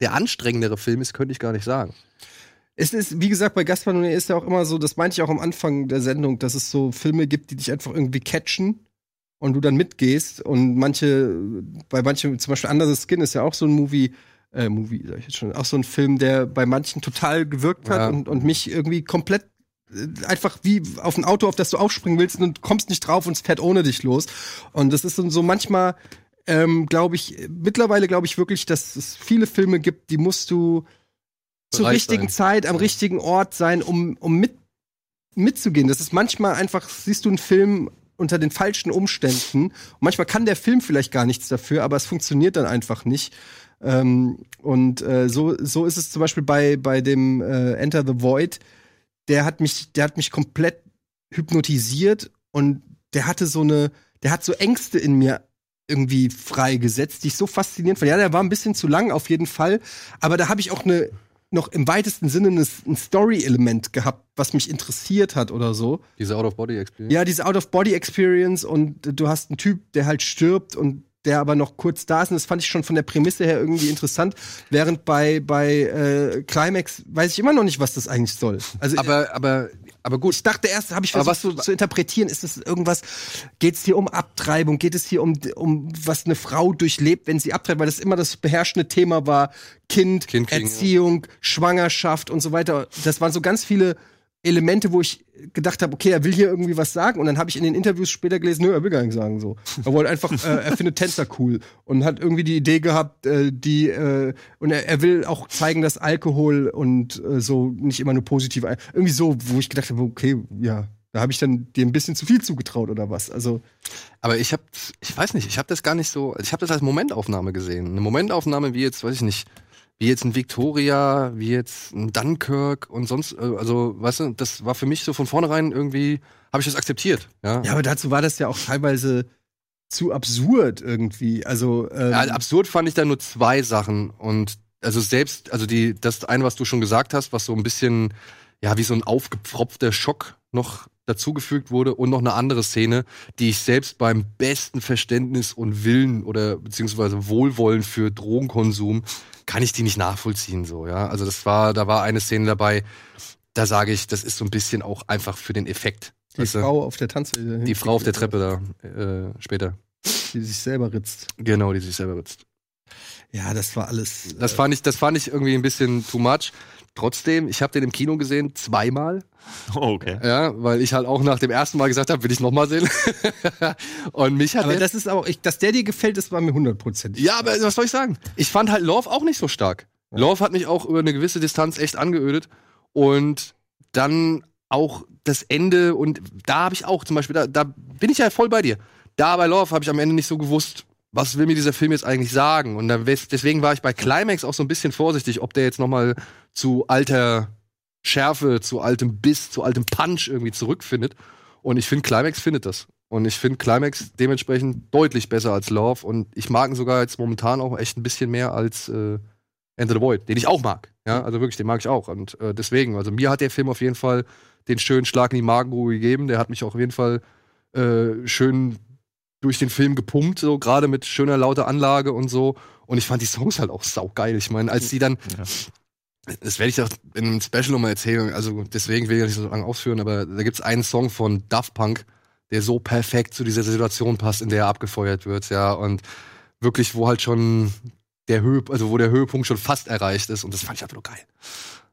der anstrengendere Film ist, könnte ich gar nicht sagen. Es ist, wie gesagt, bei Gaspar Noé ist ja auch immer so, das meinte ich auch am Anfang der Sendung, dass es so Filme gibt, die dich einfach irgendwie catchen und du dann mitgehst. Und manche, bei manchen, zum Beispiel Under the Skin ist ja auch so ein Movie, äh, Movie, sag ich jetzt schon, auch so ein Film, der bei manchen total gewirkt hat Ja. und, und mich irgendwie komplett äh, einfach wie auf ein Auto, auf das du aufspringen willst und du kommst nicht drauf und es fährt ohne dich los. Und das ist dann so manchmal, ähm, glaube ich, mittlerweile glaube ich wirklich, dass es viele Filme gibt, die musst du zur richtigen sein. Zeit am richtigen Ort sein, um, um mitzugehen. Das ist manchmal einfach, siehst du einen Film unter den falschen Umständen. Und manchmal kann der Film vielleicht gar nichts dafür, aber es funktioniert dann einfach nicht. Ähm, und äh, so, so ist es zum Beispiel bei, bei dem äh, Enter the Void. Der hat mich, der hat mich komplett hypnotisiert und der hatte so eine, der hat so Ängste in mir irgendwie freigesetzt, die ich so faszinierend fand. Ja, der war ein bisschen zu lang auf jeden Fall, aber da habe ich auch eine noch im weitesten Sinne ein, Story-Element gehabt, was mich interessiert hat oder so. Diese Out-of-Body-Experience. Ja, diese Out-of-Body-Experience und du hast einen Typ, der halt stirbt und der aber noch kurz da ist. Und das fand ich schon von der Prämisse her irgendwie interessant. Während bei, bei äh, Climax weiß ich immer noch nicht, was das eigentlich soll. Also, aber, aber, aber gut. ich dachte erst, habe ich versucht was zu interpretieren, ist es irgendwas, geht es hier um Abtreibung, geht es hier um, um was eine Frau durchlebt, wenn sie abtreibt, weil das immer das beherrschende Thema war, Kind, Kind Erziehung, Schwangerschaft und so weiter. Das waren so ganz viele Elemente, wo ich gedacht habe, okay, er will hier irgendwie was sagen und dann habe ich in den Interviews später gelesen, nö, er will gar nichts sagen so. Er wollte einfach, äh, er findet Tänzer cool und hat irgendwie die Idee gehabt, äh, die äh, und er, er will auch zeigen, dass Alkohol und äh, so nicht immer nur positiv, irgendwie so, wo ich gedacht habe, okay, ja, da habe ich dann dir ein bisschen zu viel zugetraut oder was. Also Aber ich habe, ich weiß nicht, ich habe das gar nicht so, ich habe das als Momentaufnahme gesehen. Eine Momentaufnahme wie jetzt, weiß ich nicht, wie jetzt ein Victoria, wie jetzt ein Dunkirk und sonst, äh, also, weißt du, das war für mich so von vornherein irgendwie, habe ich das akzeptiert. Ja, ja, aber dazu war das ja auch teilweise zu absurd irgendwie. Also ähm, Ja, absurd fand ich da nur zwei Sachen und also selbst, also die, das eine, was du schon gesagt hast, was so ein bisschen, ja, wie so ein aufgepfropfter Schock noch dazugefügt wurde und noch eine andere Szene, die ich selbst beim besten Verständnis und Willen oder beziehungsweise Wohlwollen für Drogenkonsum kann ich die nicht nachvollziehen so, ja. Also das war, da war eine Szene dabei, da sage ich, das ist so ein bisschen auch einfach für den Effekt. die Weißt du? Frau auf der Tanze. die Frau auf der Treppe da äh, später. die sich selber ritzt. Genau, die sich selber ritzt. Ja, das war alles. Das fand ich, das fand ich irgendwie ein bisschen too much. Trotzdem, ich habe den im Kino gesehen, zweimal. Oh, okay. Ja, weil ich halt auch nach dem ersten Mal gesagt habe, will ich noch mal sehen. und mich hat aber das ist auch, ich, dass der dir gefällt, das war mir hundertprozentig. ja, aber was soll ich sagen? Ich fand halt Love auch nicht so stark. Love hat mich auch über eine gewisse Distanz echt angeödet und dann auch das Ende und da habe ich auch zum Beispiel, da, da bin ich ja voll bei dir. Da bei Love habe ich am Ende nicht so gewusst, was will mir dieser Film jetzt eigentlich sagen und dann, deswegen war ich bei Climax auch so ein bisschen vorsichtig, ob der jetzt noch mal zu alter Schärfe, zu altem Biss, zu altem Punch irgendwie zurückfindet und ich finde Climax findet das. Und ich finde Climax dementsprechend deutlich besser als Love. Und ich mag ihn sogar jetzt momentan auch echt ein bisschen mehr als äh, Enter the Void, den ich auch mag. Ja, also wirklich, den mag ich auch. Und äh, deswegen, also mir hat der Film auf jeden Fall den schönen Schlag in die Magengrube gegeben. Der hat mich auch auf jeden Fall äh, schön durch den Film gepumpt, so gerade mit schöner lauter Anlage und so. Und ich fand die Songs halt auch saugeil. Ich meine, als die dann, das werde ich auch in einem Special nochmal erzählen, also deswegen will ich nicht so lange ausführen, aber da gibt's einen Song von Daft Punk, der so perfekt zu dieser Situation passt, in der er abgefeuert wird, ja. Und wirklich, wo halt schon der Höhe, also wo der Höhepunkt schon fast erreicht ist. Und das fand ich einfach nur geil.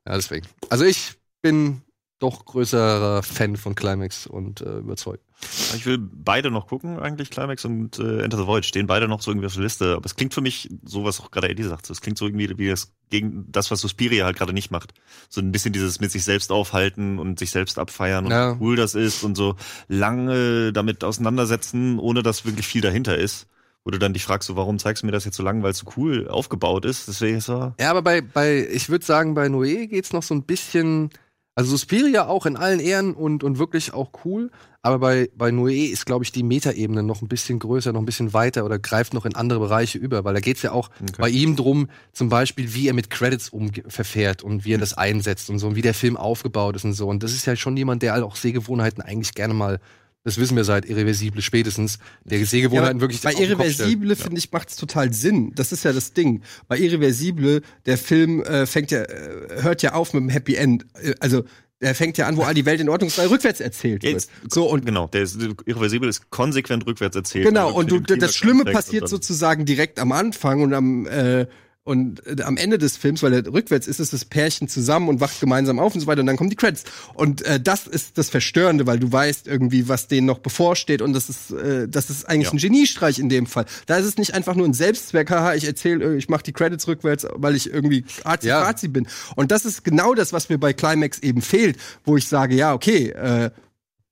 Ja, deswegen. Also ich bin doch größerer Fan von Climax und äh, überzeugt. Ich will beide noch gucken, eigentlich, Climax und äh, Enter the Void. Stehen beide noch so irgendwie auf der Liste. Aber es klingt für mich, so was auch gerade Eddie sagt, es klingt so irgendwie wie das gegen das, was Suspiria halt gerade nicht macht. So ein bisschen dieses mit sich selbst aufhalten und sich selbst abfeiern und Ja. wie cool das ist und so lange damit auseinandersetzen, ohne dass wirklich viel dahinter ist. Wo du dann dich fragst, so, warum zeigst du mir das jetzt so lang, weil es so cool aufgebaut ist. Deswegen ist so, Ja, aber bei, bei ich würde sagen, bei Noé geht's noch so ein bisschen. Also Suspiria auch in allen Ehren und, und wirklich auch cool. Aber bei, bei Noé ist, glaube ich, die Metaebene noch ein bisschen größer, noch ein bisschen weiter oder greift noch in andere Bereiche über. Weil da geht's ja auch bei ihm drum, zum Beispiel, wie er mit Credits um verfährt und wie er das einsetzt und so und wie der Film aufgebaut ist und so. Und das ist ja schon jemand, der halt auch Sehgewohnheiten eigentlich gerne mal, das wissen wir seit Irreversible spätestens, der Sehgewohnheiten Ja, wirklich bei. Irreversible, finde ich, macht es total Sinn. Das ist ja das Ding. Bei Irreversible, der Film äh, fängt ja, äh, hört ja auf mit einem Happy End. Äh, also, der fängt ja an, wo all die Welt in Ordnung ist, weil rückwärts erzählt wird. Jetzt, So, und genau, der ist, irreversibel ist konsequent rückwärts erzählt. Genau, Also und du, das Schlimme passiert sozusagen direkt am Anfang und am, äh, Und äh, am Ende des Films, weil er rückwärts ist, ist das Pärchen zusammen und wacht gemeinsam auf und so weiter. Und dann kommen die Credits. Und äh, das ist das Verstörende, weil du weißt irgendwie, was denen noch bevorsteht. Und das ist, äh, das ist eigentlich Ja. ein Geniestreich in dem Fall. Da ist es nicht einfach nur ein Selbstzweck, haha, ich erzähle, ich mache die Credits rückwärts, weil ich irgendwie arzi Ja. bin. Und das ist genau das, was mir bei Climax eben fehlt, wo ich sage, ja, okay, äh,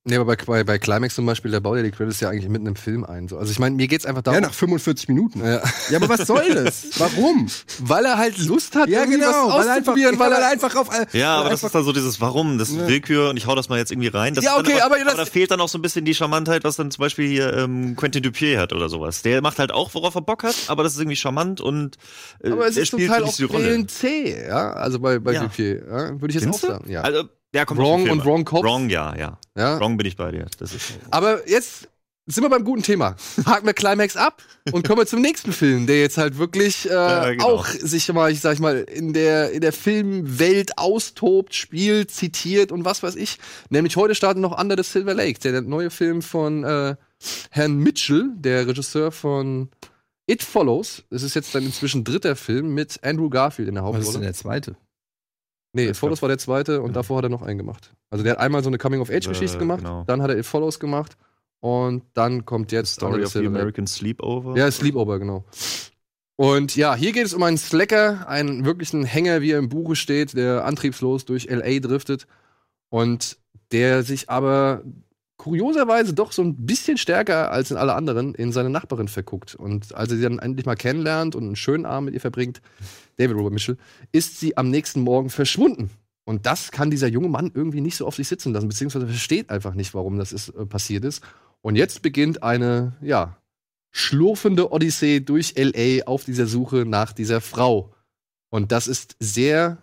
Nee, aber bei, bei, bei Climax zum Beispiel, da baut ja die Credits ja eigentlich mitten im Film ein. So. Also ich meine, mir geht's einfach ja, darum, nach 45 Minuten. Ja. Ja, aber was soll das? Warum? weil er halt Lust hat, Ja, genau, was weil er einfach, auszuprobieren, weil er einfach auf. Ja, aber das ist dann so dieses Warum, das ist Willkür und ich hau das mal jetzt irgendwie rein. Das Ja, okay, aber, aber das- da fehlt dann auch so ein bisschen die Charmantheit, was dann zum Beispiel hier ähm, Quentin Dupier hat oder sowas. Der macht halt auch, worauf er Bock hat, aber das ist irgendwie charmant und äh, aber es er ist zum spielt Teil für auch die Rolle. zäh, ja. Also bei, bei Ja. Dupier, ja, würde ich jetzt Findest auch sagen. Ja. Also, ja, kommt Wrong und Wrong. Cops. Wrong, ja, ja. ja. Wrong bin ich bei dir. Das ist Aber jetzt sind wir beim guten Thema. Haken wir Climax ab und kommen wir zum nächsten Film, der jetzt halt wirklich äh, Ja, genau. auch sich mal, ich sag ich mal, in der in der Filmwelt austobt, spielt, zitiert und was weiß ich. Nämlich heute startet noch Under the Silver Lake, der, neue Film von äh, Herrn Mitchell, der Regisseur von It Follows. Das ist jetzt dann inzwischen dritter Film mit Andrew Garfield in der Was ist denn Hauptrolle. der zweite? Nee, It Follows war der zweite und davor hat er noch einen gemacht. Also der hat einmal so eine Coming-of-Age-Geschichte Äh, gemacht, genau. dann hat er It Follows gemacht und dann kommt jetzt Story Under of the. American Sleepover. Ja, Sleepover, genau. Und ja, hier geht es um einen Slacker, einen wirklichen Hänger, wie er im Buche steht, der antriebslos durch LA driftet und der sich aber kurioserweise doch so ein bisschen stärker als in alle anderen in seine Nachbarin verguckt. Und als er sie dann endlich mal kennenlernt und einen schönen Abend mit ihr verbringt, David Robert Mitchell, ist sie am nächsten Morgen verschwunden. Und das kann dieser junge Mann irgendwie nicht so auf sich sitzen lassen, beziehungsweise versteht einfach nicht, warum das ist, äh, passiert ist. Und jetzt beginnt eine, ja, schlurfende Odyssee durch LA auf dieser Suche nach dieser Frau. Und das ist sehr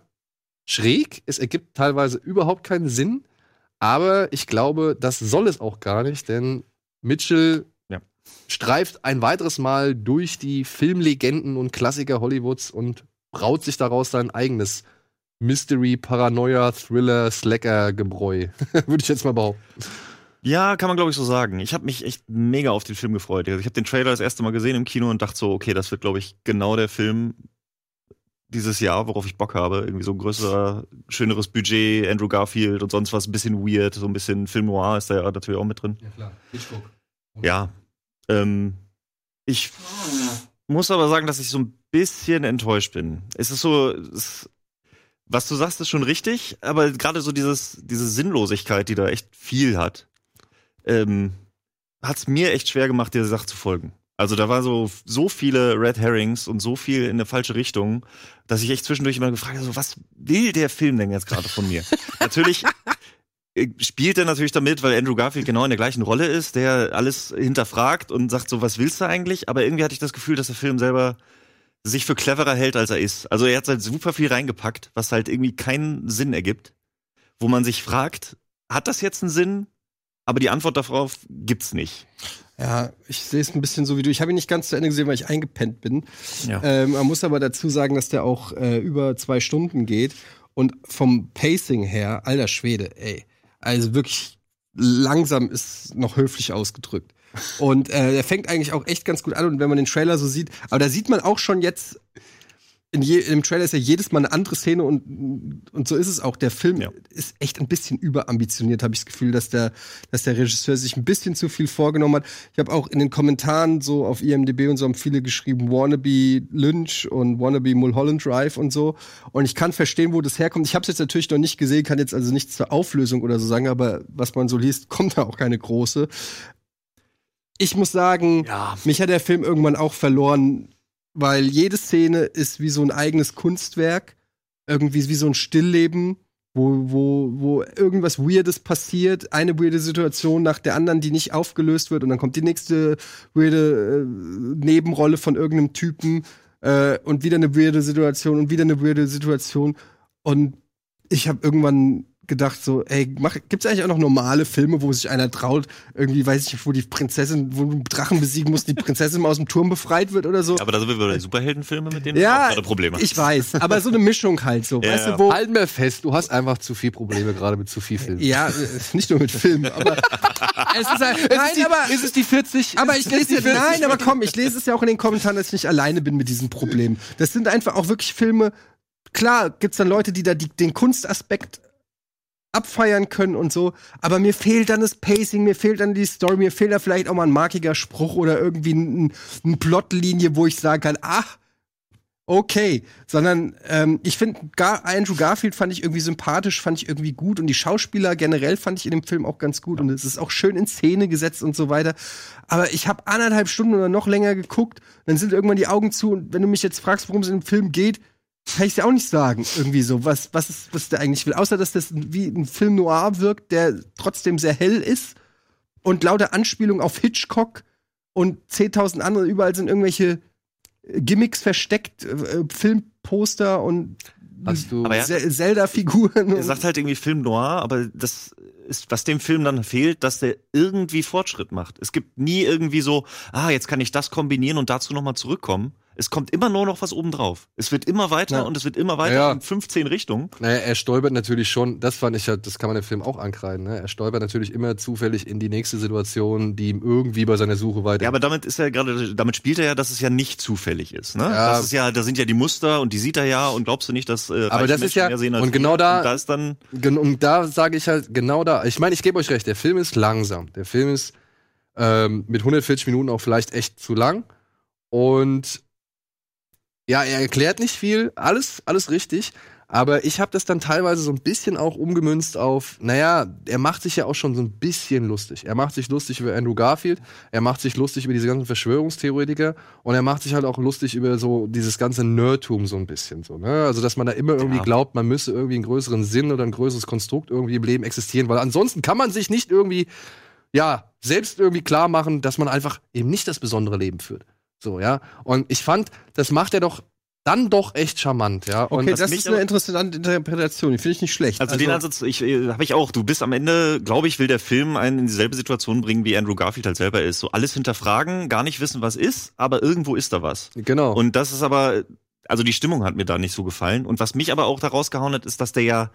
schräg. Es ergibt teilweise überhaupt keinen Sinn. Aber ich glaube, das soll es auch gar nicht, denn Mitchell Ja. streift ein weiteres Mal durch die Filmlegenden und Klassiker Hollywoods und braut sich daraus sein eigenes Mystery, Paranoia, Thriller, Slacker-Gebräu. Würde ich jetzt mal behaupten. Ja, kann man glaube ich so sagen. Ich habe mich echt mega auf den Film gefreut. Also ich habe den Trailer das erste Mal gesehen im Kino und dachte so, okay, das wird glaube ich genau der Film dieses Jahr, worauf ich Bock habe. Irgendwie so ein größerer, schöneres Budget, Andrew Garfield und sonst was, ein bisschen weird, so ein bisschen Film Noir ist da ja natürlich auch mit drin. Ja, klar. Hitchcock. Ja. Ähm, ich muss aber sagen, dass ich so ein bisschen enttäuscht bin. Es ist so, es, was du sagst, ist schon richtig, aber gerade so dieses, diese Sinnlosigkeit, die da echt viel hat, ähm, hat es mir echt schwer gemacht, der Sache zu folgen. Also da war so, so viele Red Herrings und so viel in eine falsche Richtung, dass ich echt zwischendurch immer gefragt habe, so, was will der Film denn jetzt gerade von mir? Natürlich äh, spielt er natürlich damit, weil Andrew Garfield genau in der gleichen Rolle ist, der alles hinterfragt und sagt so, was willst du eigentlich? Aber irgendwie hatte ich das Gefühl, dass der Film selber sich für cleverer hält, als er ist. Also er hat halt super viel reingepackt, was halt irgendwie keinen Sinn ergibt, wo man sich fragt, hat das jetzt einen Sinn? Aber die Antwort darauf gibt's nicht. Ja, ich sehe es ein bisschen so wie du. Ich habe ihn nicht ganz zu Ende gesehen, weil ich eingepennt bin. Ja. Ähm, man muss aber dazu sagen, dass der auch äh, über zwei Stunden geht. Und vom Pacing her, alter Schwede, ey. Also wirklich langsam ist noch höflich ausgedrückt. Und äh, er fängt eigentlich auch echt ganz gut an. Und wenn man den Trailer so sieht, aber da sieht man auch schon jetzt, in je, im Trailer ist ja jedes Mal eine andere Szene und, und so ist es auch. Der Film Ja. ist echt ein bisschen überambitioniert, habe ich das Gefühl, dass der, dass der Regisseur sich ein bisschen zu viel vorgenommen hat. Ich habe auch in den Kommentaren so auf IMDb und so haben viele geschrieben, Wannabe Lynch und Wannabe Mulholland Drive und so. Und ich kann verstehen, wo das herkommt. Ich habe es jetzt natürlich noch nicht gesehen, kann jetzt also nichts zur Auflösung oder so sagen, aber was man so liest, kommt da auch keine große. Ich muss sagen, Ja. mich hat der Film irgendwann auch verloren, weil jede Szene ist wie so ein eigenes Kunstwerk, irgendwie wie so ein Stillleben, wo, wo, wo irgendwas Weirdes passiert, eine weirde Situation nach der anderen, die nicht aufgelöst wird, und dann kommt die nächste weirde äh, Nebenrolle von irgendeinem Typen äh, und wieder eine weirde Situation und wieder eine weirde Situation. Und ich habe irgendwann gedacht so, ey, mach, gibt's eigentlich auch noch normale Filme, wo sich einer traut, irgendwie, weiß ich nicht, wo die Prinzessin, wo du Drachen besiegen musst, die Prinzessin mal aus dem Turm befreit wird oder so. Aber da sind wir bei den Superheldenfilme, mit denen Ja, gerade Probleme ich weiß, aber so eine Mischung halt so, Ja, weißt ja. du, wo, Halten wir fest, du hast einfach zu viel Probleme gerade mit zu viel Filmen. ja, äh, nicht nur mit Filmen, aber es ist halt, nein, die, aber, ist es die 40? aber Ist ich es lese die ja, 40? nein, aber komm, ich lese es ja auch in den Kommentaren, dass ich nicht alleine bin mit diesem Problem. Das sind einfach auch wirklich Filme, klar gibt's dann Leute, die da die, den Kunstaspekt abfeiern können und so, aber mir fehlt dann das Pacing, mir fehlt dann die Story, mir fehlt da vielleicht auch mal ein markiger Spruch oder irgendwie ein, ein Plotlinie, wo ich sagen kann, ach, okay, sondern ähm, ich finde, Gar Andrew Garfield fand ich irgendwie sympathisch, fand ich irgendwie gut und die Schauspieler generell fand ich in dem Film auch ganz gut und es ist auch schön in Szene gesetzt und so weiter. Aber ich habe anderthalb Stunden oder noch länger geguckt, dann sind irgendwann die Augen zu und wenn du mich jetzt fragst, worum es in dem Film geht, kann ich dir auch nicht sagen, irgendwie so, was, was, ist, was der eigentlich will. Außer, dass das wie ein Film noir wirkt, der trotzdem sehr hell ist und lauter Anspielungen auf Hitchcock und 10.000 andere, überall sind irgendwelche Gimmicks versteckt, äh, Filmposter und ja- Ze- Zelda-Figuren. Er sagt halt irgendwie Film noir, aber das ist, was dem Film dann fehlt, dass der irgendwie Fortschritt macht. Es gibt nie irgendwie so, ah, jetzt kann ich das kombinieren und dazu nochmal zurückkommen. Es kommt immer nur noch was obendrauf. Es wird immer weiter Ja. und es wird immer weiter Ja. in 15 Richtungen. Naja, er stolpert natürlich schon, das fand ich ja, das kann man im Film auch ankreiden, ne? Er stolpert natürlich immer zufällig in die nächste Situation, die ihm irgendwie bei seiner Suche weiter. Ja, aber damit ist er gerade, damit spielt er ja, dass es ja nicht zufällig ist. Ne? Ja. Das ist ja, da sind ja die Muster und die sieht er ja und glaubst du nicht, dass äh, Aber das ist ja- mehr sehen als und genau da- und da ist dann Und da sage ich halt, genau da, ich meine, ich gebe euch recht, der Film ist langsam. Der Film ist ähm, mit 140 Minuten auch vielleicht echt zu lang. Und ja, er erklärt nicht viel, alles, alles richtig. Aber ich habe das dann teilweise so ein bisschen auch umgemünzt auf, naja, er macht sich ja auch schon so ein bisschen lustig. Er macht sich lustig über Andrew Garfield, er macht sich lustig über diese ganzen Verschwörungstheoretiker und er macht sich halt auch lustig über so dieses ganze Nerdtum so ein bisschen so, ne? Also, dass man da immer irgendwie Ja. glaubt, man müsse irgendwie einen größeren Sinn oder ein größeres Konstrukt irgendwie im Leben existieren, weil ansonsten kann man sich nicht irgendwie, ja, selbst irgendwie klar machen, dass man einfach eben nicht das besondere Leben führt. So, ja. Und ich fand, das macht er doch dann doch echt charmant, ja. Und Okay, das ist eine interessante Interpretation. Die finde ich nicht schlecht. Also, den Ansatz, ich äh, habe ich auch. Du bist am Ende, glaube ich, will der Film einen in dieselbe Situation bringen, wie Andrew Garfield halt selber ist. So alles hinterfragen, gar nicht wissen, was ist, aber irgendwo ist da was. genau. Und das ist aber, also die Stimmung hat mir da nicht so gefallen. Und was mich aber auch da rausgehauen hat, ist, dass der ja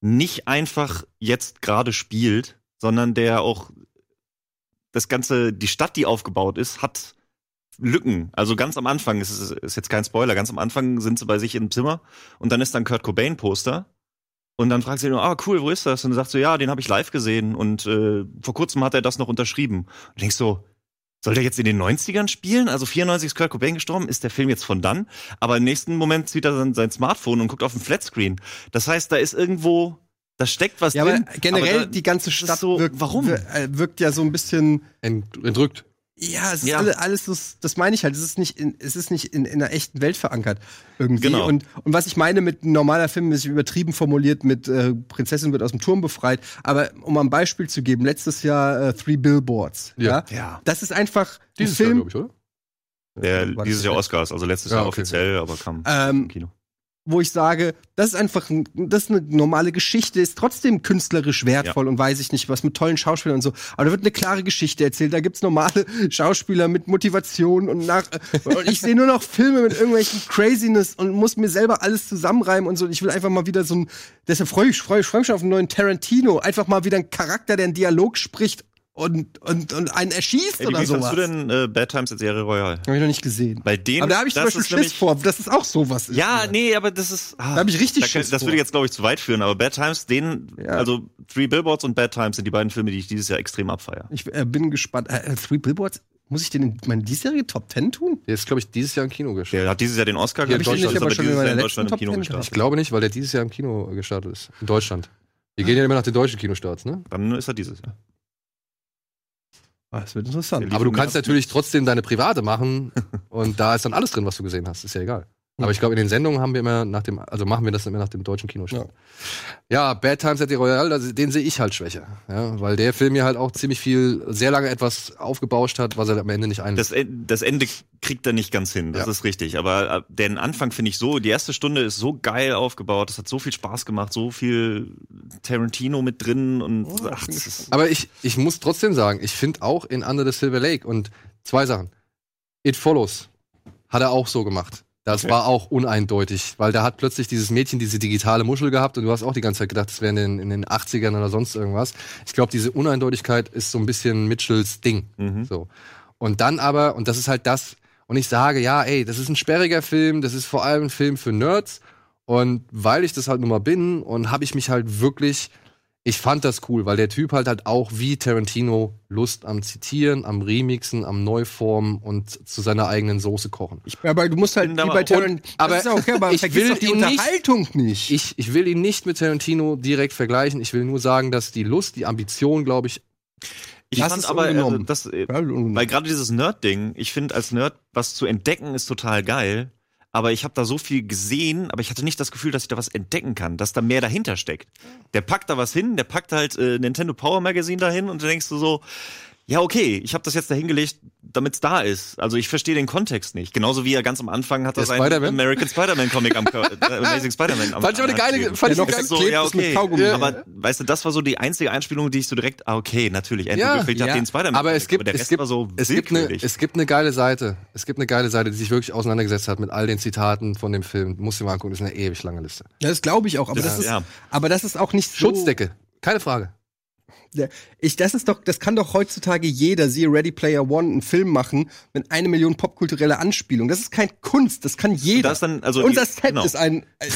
nicht einfach jetzt gerade spielt, sondern der auch das ganze, die Stadt, die aufgebaut ist, hat Lücken. Also ganz am Anfang, es ist, ist jetzt kein Spoiler, ganz am Anfang sind sie bei sich im Zimmer und dann ist dann Kurt Cobain Poster. Und dann fragt sie nur, ah cool, wo ist das? Und dann sagt so, ja, den habe ich live gesehen und äh, vor kurzem hat er das noch unterschrieben. Und du denkst so, soll der jetzt in den 90ern spielen? Also 94 ist Kurt Cobain gestorben, ist der Film jetzt von dann? Aber im nächsten Moment zieht er dann sein Smartphone und guckt auf den Flatscreen. Das heißt, da ist irgendwo, da steckt was ja, aber drin. generell aber da- die ganze Stadt so, wirkt, warum? äh, wirkt ja so ein bisschen Ent- entrückt. Ja, es ist Ja. alle, alles, das, das meine ich halt. Es ist nicht, in, es ist nicht in, in einer echten Welt verankert irgendwie. Genau. Und, und was ich meine mit normaler Film ist übertrieben formuliert mit äh, Prinzessin wird aus dem Turm befreit. Aber um ein Beispiel zu geben, letztes Jahr äh, Three Billboards. Ja. Ja. Ja. Das ist einfach ein Dieses Jahr, Film, glaube ich, oder? Der, das dieses Jahr? Oscars, also letztes Ja, Jahr okay. offiziell, aber kam Ähm, im Kino. Wo ich sage, das ist einfach ein, das ist eine normale Geschichte, ist trotzdem künstlerisch wertvoll und weiß ich nicht was mit tollen Schauspielern und so. Aber da wird eine klare Geschichte erzählt. Da gibt's normale Schauspieler mit Motivation und nach und ich sehe nur noch Filme mit irgendwelchen Craziness und muss mir selber alles zusammenreimen und so. Ich will einfach mal wieder so ein, deshalb freue ich, freue ich, freue mich schon auf einen neuen Tarantino. Einfach mal wieder einen Charakter, der einen Dialog spricht und, und, und einen erschießt Ey, oder wie sowas. du denn äh, Bad Times at Serie Royale? Hab ich noch nicht gesehen. Bei denen, Aber da habe ich zum das Beispiel ist Schiss nämlich- vor, dass es auch sowas ist. Ja, nee, aber das ist. Ah, Da hab ich richtig da Schiss Das vor. würde jetzt, glaube ich, zu weit führen, aber Bad Times, den, Ja. also Three Billboards und Bad Times sind die beiden Filme, die ich dieses Jahr extrem abfeier. Ich äh, bin gespannt. Äh, äh, Three Billboards, muss ich den in meine diesjährige Top 10 tun? Der ist, glaube ich, dieses Jahr im Kino gestartet. Der hat dieses Jahr den Oscar Ja, gekriegt, ich aber schon in dieses Jahr in Deutschland im Kino 10 gestartet. Ich glaube nicht, weil der dieses Jahr im Kino gestartet ist. In Deutschland. Wir gehen ja immer nach den deutschen Kinostarts, ne? Dann ist er dieses Jahr. Ah, das wird interessant. Aber du kannst natürlich trotzdem deine private machen und da ist dann alles drin, was du gesehen hast. Ist ja egal. Aber ich glaube, in den Sendungen haben wir immer nach dem, also machen wir das immer nach dem deutschen Kinostart. Ja, Bad Times at the Royale, also den sehe ich halt schwächer. Ja, weil der Film ja halt auch ziemlich viel, sehr lange etwas aufgebauscht hat, was er am Ende nicht ein. Das, das Ende kriegt er nicht ganz hin, das Ja. ist richtig. Aber äh, den Anfang finde ich so, die erste Stunde ist so geil aufgebaut, es hat so viel Spaß gemacht, so viel Tarantino mit drin und ach, das ist, Aber ich, ich muss trotzdem sagen, ich finde auch in Under the Silver Lake und zwei Sachen. It Follows hat er auch so gemacht. Das Okay. war auch uneindeutig, weil da hat plötzlich dieses Mädchen diese digitale Muschel gehabt und du hast auch die ganze Zeit gedacht, das wäre in den, in den 80ern oder sonst irgendwas. Ich glaube, diese Uneindeutigkeit ist so ein bisschen Mitchells Ding. mhm. So. Und dann aber, und das ist halt das, und ich sage, ja, ey, das ist ein sperriger Film, das ist vor allem ein Film für Nerds. Und weil ich das halt nun mal bin und habe ich mich halt wirklich, ich fand das cool, weil der Typ halt halt auch wie Tarantino Lust am Zitieren, am Remixen, am Neuformen und zu seiner eigenen Soße kochen. Ja, aber du musst halt wie aber- bei Tarantino. aber okay, aber ich will doch die ihn nicht- Unterhaltung nicht. Ich, ich will ihn nicht mit Tarantino direkt vergleichen. Ich will nur sagen, dass die Lust, die Ambition, glaube ich, ich Das fand aber, ungenommen. das, äh, weil gerade dieses Nerd-Ding, ich finde als Nerd was zu entdecken ist total geil. Aber ich habe da so viel gesehen, aber ich hatte nicht das Gefühl, dass ich da was entdecken kann, dass da mehr dahinter steckt. Der packt da was hin, der packt halt äh, Nintendo Power Magazine dahin und du denkst du so, ja okay, ich habe das jetzt dahingelegt, damit es da ist. Also ich verstehe den Kontext nicht. Genauso wie er ganz am Anfang hat er seinen Spider-Man? American Spider-Man Comic am äh, Amazing Spider-Man am fand ich aber eine geile, fand ich noch geile, so, ja, okay. Kaugummi. Aber weißt du, das war so die einzige Einspielung, die ich so direkt, ah, okay, natürlich, Andrew Ja, Garfield hat ja. den Spider-Man. aber es gibt, der es Rest gibt, war so es gibt eine, es gibt eine geile Seite. Es gibt eine geile Seite, die sich wirklich auseinandergesetzt hat mit all den Zitaten von dem Film. Muss dir mal angucken, das ist eine ewig lange Liste. Ja, das glaube ich auch, aber Das- das, ist, ja. aber das ist auch nicht so. Schutzdecke, keine Frage. Ich, das ist doch, das kann doch heutzutage jeder, siehe Ready Player One, einen Film machen mit eine Million popkulturelle Anspielungen. Das ist kein Kunst, das kann jeder. das dann, also Unser Set genau. ist ein, äh,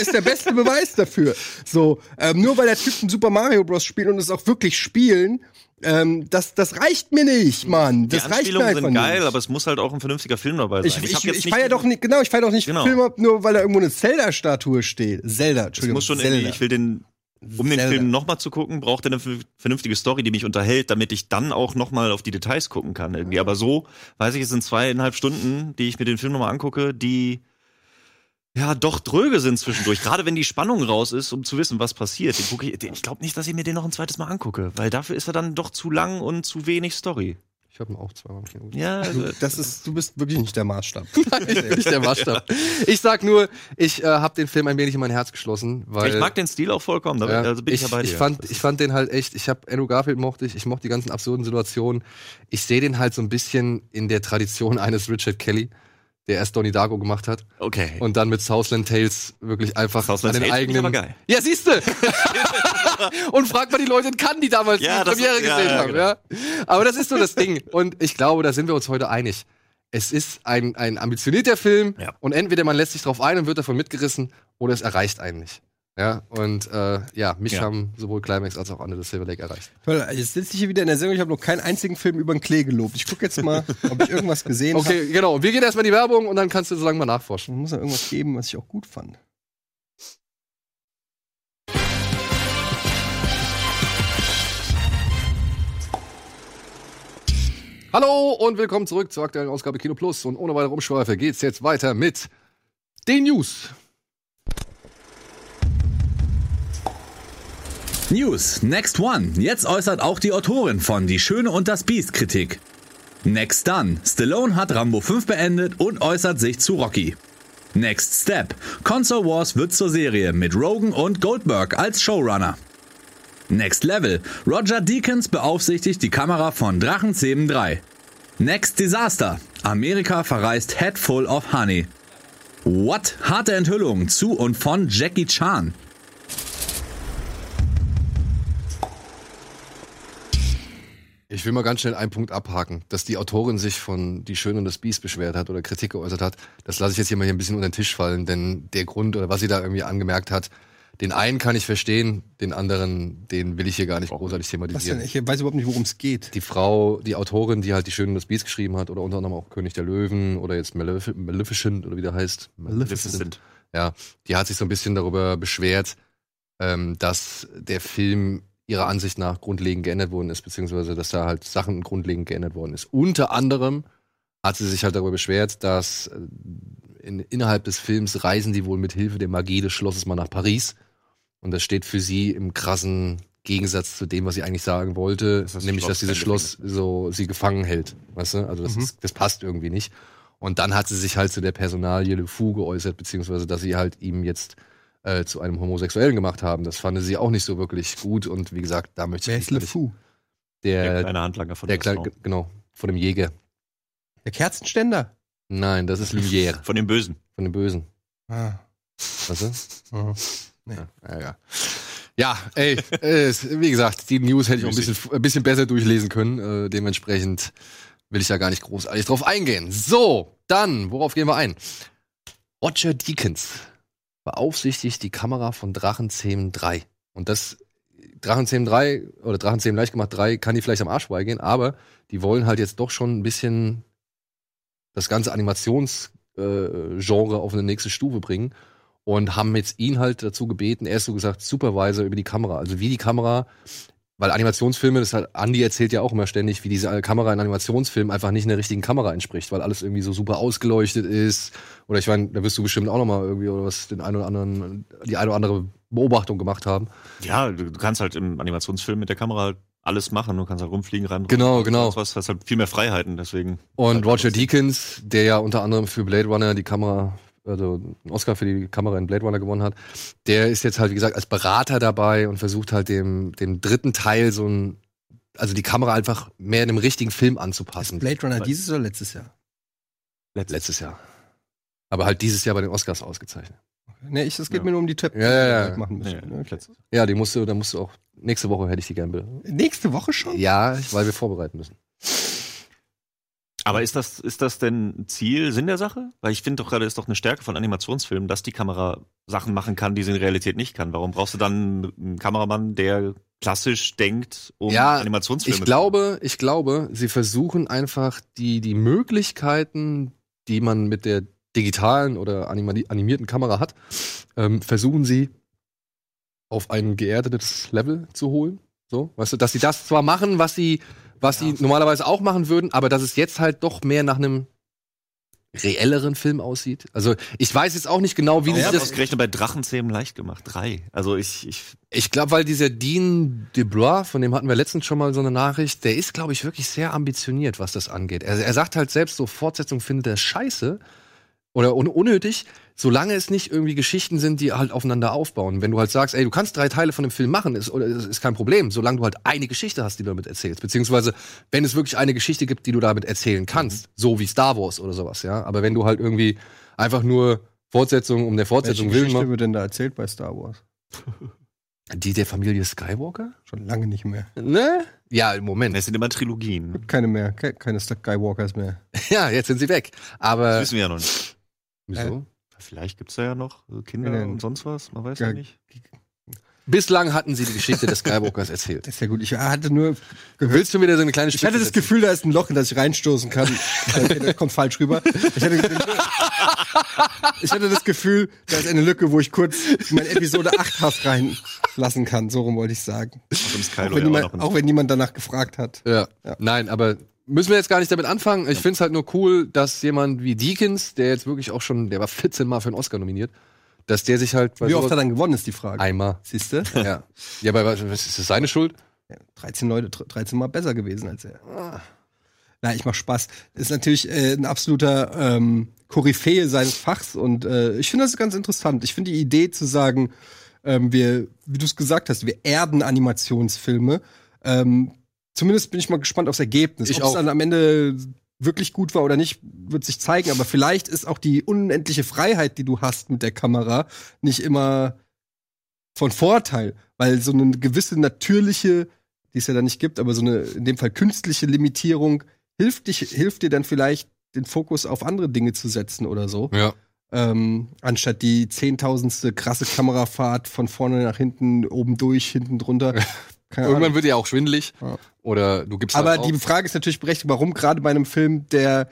ist der beste Beweis dafür. So, ähm, nur weil der Typ ein Super Mario Bros. spielt und es auch wirklich spielen, ähm, das, das reicht mir nicht, Mann. Das die reicht mir einfach sind geil, nicht. aber es muss halt auch ein vernünftiger Film dabei sein. ich, ich, ich, jetzt nicht- feier doch nicht, genau, ich feier doch nicht Genau. Film ab, nur weil da irgendwo eine Zelda-Statue steht. Zelda, Entschuldigung. muss schon Zelda. irgendwie, ich will den, um den Zelda. Film nochmal zu gucken, braucht er eine vernünftige Story, die mich unterhält, damit ich dann auch nochmal auf die Details gucken kann irgendwie. Aber so, weiß ich, es sind zweieinhalb Stunden, die ich mir den Film nochmal angucke, die ja doch dröge sind zwischendurch. Gerade wenn die Spannung raus ist, um zu wissen, was passiert. Den ich ich glaube nicht, dass ich mir den noch ein zweites Mal angucke, weil dafür ist er dann doch zu lang und zu wenig Story. Ich habe ihn auch zweimal im Kino gesehen. Ja, also, Du, das ist, du bist wirklich nicht der Maßstab. Ich bin nicht der Maßstab. Ich sag nur, ich äh, habe den Film ein wenig in mein Herz geschlossen, weil ich mag den Stil auch vollkommen, da Ja, also bin ich, ich, ja bei dir. ich, fand, ich fand den halt echt, ich habe Andrew Garfield mochte ich, ich mochte die ganzen absurden Situationen. Ich sehe den halt so ein bisschen in der Tradition eines Richard Kelly, der erst Donnie Darko gemacht hat okay. und dann mit Southland Tales wirklich einfach Southland an den Tales eigenen. aber geil. Ja, siehste. und frag mal die Leute in Cannes, die damals Ja, die Premiere ja, gesehen ja, haben. genau. Ja. Aber das ist so das Ding. Und ich glaube, da sind wir uns heute einig. Es ist ein, ein ambitionierter Film Ja. und entweder man lässt sich drauf ein und wird davon mitgerissen oder es erreicht einen nicht. Ja, und äh, ja, mich Ja. haben sowohl Climax als auch Under the Silver Lake erreicht. Toll, jetzt sitze ich hier wieder in der Sendung, ich habe noch keinen einzigen Film über den Klee gelobt. Ich gucke jetzt mal, ob ich irgendwas gesehen habe. Okay, genau. Und wir gehen erstmal in die Werbung und dann kannst du so lange mal nachforschen. Es muss ja irgendwas geben, was ich auch gut fand. Hallo und willkommen zurück zur aktuellen Ausgabe Kino Plus. Und ohne weitere Umschweife geht's jetzt weiter mit den News. News, Next One. Jetzt äußert auch die Autorin von Die Schöne und das Biest Kritik. Next Done. Stallone hat Rambo 5 beendet und äußert sich zu Rocky. Next Step. Console Wars wird zur Serie mit Rogan und Goldberg als Showrunner. Next Level. Roger Deakins beaufsichtigt die Kamera von Drachenzähmen 3. Next Disaster. Amerika verreist Head Full of Honey. What? Harte Enthüllung zu und von Jackie Chan. Ich will mal ganz schnell einen Punkt abhaken. Dass die Autorin sich von Die Schöne und das Biest beschwert hat oder Kritik geäußert hat, das lasse ich jetzt hier mal hier ein bisschen unter den Tisch fallen, denn der Grund oder was sie da irgendwie angemerkt hat, den einen kann ich verstehen, den anderen, den will ich hier gar nicht großartig Was denn? thematisieren. Ich weiß überhaupt nicht, worum es geht. Die Frau, die Autorin, die halt Die Schöne und das Biest geschrieben hat oder unter anderem auch König der Löwen oder jetzt Malef Maleficent oder wie der heißt. Maleficent. Ja, die hat sich so ein bisschen darüber beschwert, ähm, dass der Film ihrer Ansicht nach grundlegend geändert worden ist, beziehungsweise dass da halt Sachen grundlegend geändert worden ist. Unter anderem hat sie sich halt darüber beschwert, dass äh, in, innerhalb des Films reisen die wohl mit Hilfe der Magie des Schlosses mal nach Paris. Und das steht für sie im krassen Gegensatz zu dem, was sie eigentlich sagen wollte, das nämlich, Schloss dass dieses Schloss so sie gefangen hält. Weißt du? Also das, Mhm. ist, das passt irgendwie nicht. Und dann hat sie sich halt zu der Personalie Le Fou geäußert, beziehungsweise dass sie halt ihm jetzt äh, zu einem Homosexuellen gemacht haben. Das fand sie auch nicht so wirklich gut. Und wie gesagt, da möchte Wer ich ist mich Le Fou? Der Der, kleine Handlanger von der der kleine, genau, von dem Jäger. Der Kerzenständer. Nein, das ist Lumière, Von dem Bösen. von dem Bösen. Ah. Weißt du? Mhm. Ja, ja, ja. Ja, ey, wie gesagt, die News hätte ich auch ein bisschen, ein bisschen besser durchlesen können. Äh, dementsprechend will ich da gar nicht großartig drauf eingehen. So, dann, worauf gehen wir ein? Roger Deakins beaufsichtigt die Kamera von Drachenzähmen 3. Und das Drachenzähmen 3 oder Drachenzähmen leicht gemacht 3 kann die vielleicht am Arsch beigehen, aber die wollen halt jetzt doch schon ein bisschen das ganze Animationsgenre äh, auf eine nächste Stufe bringen und haben jetzt ihn halt dazu gebeten, er ist so gesagt Supervisor über die Kamera, also wie die Kamera, weil Animationsfilme, das hat Andy erzählt ja auch immer ständig, wie diese Kamera in Animationsfilmen einfach nicht einer richtigen Kamera entspricht, weil alles irgendwie so super ausgeleuchtet ist. Oder ich meine, da wirst du bestimmt auch noch mal irgendwie oder was den einen oder anderen, die eine oder andere Beobachtung gemacht haben. Ja, du, kannst halt im Animationsfilm mit der Kamera halt alles machen. Du kannst halt rumfliegen, rein. Genau, genau. Was hast halt viel mehr Freiheiten, deswegen. Und halt Roger Deakins, der ja unter anderem für Blade Runner die Kamera, also einen Oscar für die Kamera in Blade Runner gewonnen hat, der ist jetzt halt, wie gesagt, als Berater dabei und versucht halt dem, dem dritten Teil so ein, also die Kamera einfach mehr in einem richtigen Film anzupassen. Blade Runner dieses oder letztes Jahr? Letztes Jahr. Aber halt dieses Jahr bei den Oscars ausgezeichnet. Nee, ich, es geht Ja. mir nur um die Treppen, Ja, ja, die wir ja. halt machen müssen. Nee, Okay. letztes- Ja, die musst du, da musst du auch, nächste Woche hätte ich die gern bitte. Nächste Woche schon? Ja, weil wir vorbereiten müssen. Aber ist das, ist das denn Ziel, Sinn der Sache? Weil ich finde doch gerade, ist doch eine Stärke von Animationsfilmen, dass die Kamera Sachen machen kann, die sie in Realität nicht kann. Warum brauchst du dann einen Kameramann, der klassisch denkt, um Ja, Animationsfilme Ich glaube, ich glaube, sie versuchen einfach die, die Möglichkeiten, die man mit der digitalen oder animierten Kamera hat, ähm, versuchen sie auf ein geerdetes Level zu holen. So, weißt du, dass sie das zwar machen, was sie, was sie normalerweise auch machen würden, aber dass es jetzt halt doch mehr nach einem reelleren Film aussieht. Also ich weiß jetzt auch nicht genau, wie sie ja, das ausgerechnet bei Drachenzähmen leicht gemacht. Drei. Also ich, ich Ich glaube, weil dieser Dean DeBlois, von dem hatten wir letztens schon mal so eine Nachricht, der ist, glaube ich, wirklich sehr ambitioniert, was das angeht. Er, er sagt halt selbst, so Fortsetzung findet er scheiße oder un unnötig, solange es nicht irgendwie Geschichten sind, die halt aufeinander aufbauen. Wenn du halt sagst, ey, du kannst drei Teile von dem Film machen, ist, oder, ist, kein Problem, solange du halt eine Geschichte hast, die du damit erzählst. Beziehungsweise, wenn es wirklich eine Geschichte gibt, die du damit erzählen kannst, so wie Star Wars oder sowas, ja. Aber wenn du halt irgendwie einfach nur Fortsetzung um der Welche Fortsetzung willen Geschichte machst, wird denn da erzählt bei Star Wars? die der Familie Skywalker? Schon lange nicht mehr. Ne? Ja, im Moment. es sind immer Trilogien. Gibt keine mehr, ke- keine Skywalkers mehr. Ja, jetzt sind sie weg. Das Aber wissen wir ja noch nicht. wieso? Vielleicht gibt's da ja noch so Kinder Ja, und sonst was. Man weiß ja, ja nicht. Bislang hatten sie die Geschichte des Skywalkers erzählt. Ist ja gut. Ich hatte nur Willst du wieder so eine kleine Ich hatte das Gefühl, da ist ein Loch, in das ich reinstoßen kann. Okay, das kommt falsch rüber. Ich hatte, ich hatte das Gefühl, da ist eine Lücke, wo ich kurz meine Episode 8 Haft reinlassen kann. So rum wollte ich sagen. Auch Kylo wenn, auch niemand, auch wenn niemand danach gefragt hat. Ja. Ja. Nein, aber müssen wir jetzt gar nicht damit anfangen. Ich find's halt nur cool, dass jemand wie Deakins, der jetzt wirklich auch schon, der war 14 Mal für einen Oscar nominiert, dass der sich halt bei Wie oft hat er dann gewonnen, ist die Frage. einmal. Siehst du? Ja. Ja, aber was ist das seine Schuld? Ja, 13 Leute, 13 Mal besser gewesen als er. Na, ich mach Spaß. Ist natürlich äh, ein absoluter ähm, Koryphäe seines Fachs und äh, ich finde das ganz interessant. Ich finde die Idee zu sagen, ähm, wir, wie du es gesagt hast, wir erden Animationsfilme. Ähm, zumindest bin ich mal gespannt aufs Ergebnis. Ob es dann am Ende wirklich gut war oder nicht, wird sich zeigen. Aber vielleicht ist auch die unendliche Freiheit, die du hast mit der Kamera, nicht immer von Vorteil, weil so eine gewisse natürliche, die es ja da nicht gibt, aber so eine in dem Fall künstliche Limitierung hilft dich, hilft dir dann vielleicht den Fokus auf andere Dinge zu setzen oder so, Ja. ähm, anstatt die zehntausendste krasse Kamerafahrt von vorne nach hinten, oben durch, hinten drunter. Keine Irgendwann Ahnung. wird ja auch schwindelig. Ja. Oder du gibst Aber halt die Frage ist natürlich berechtigt, warum gerade bei einem Film, der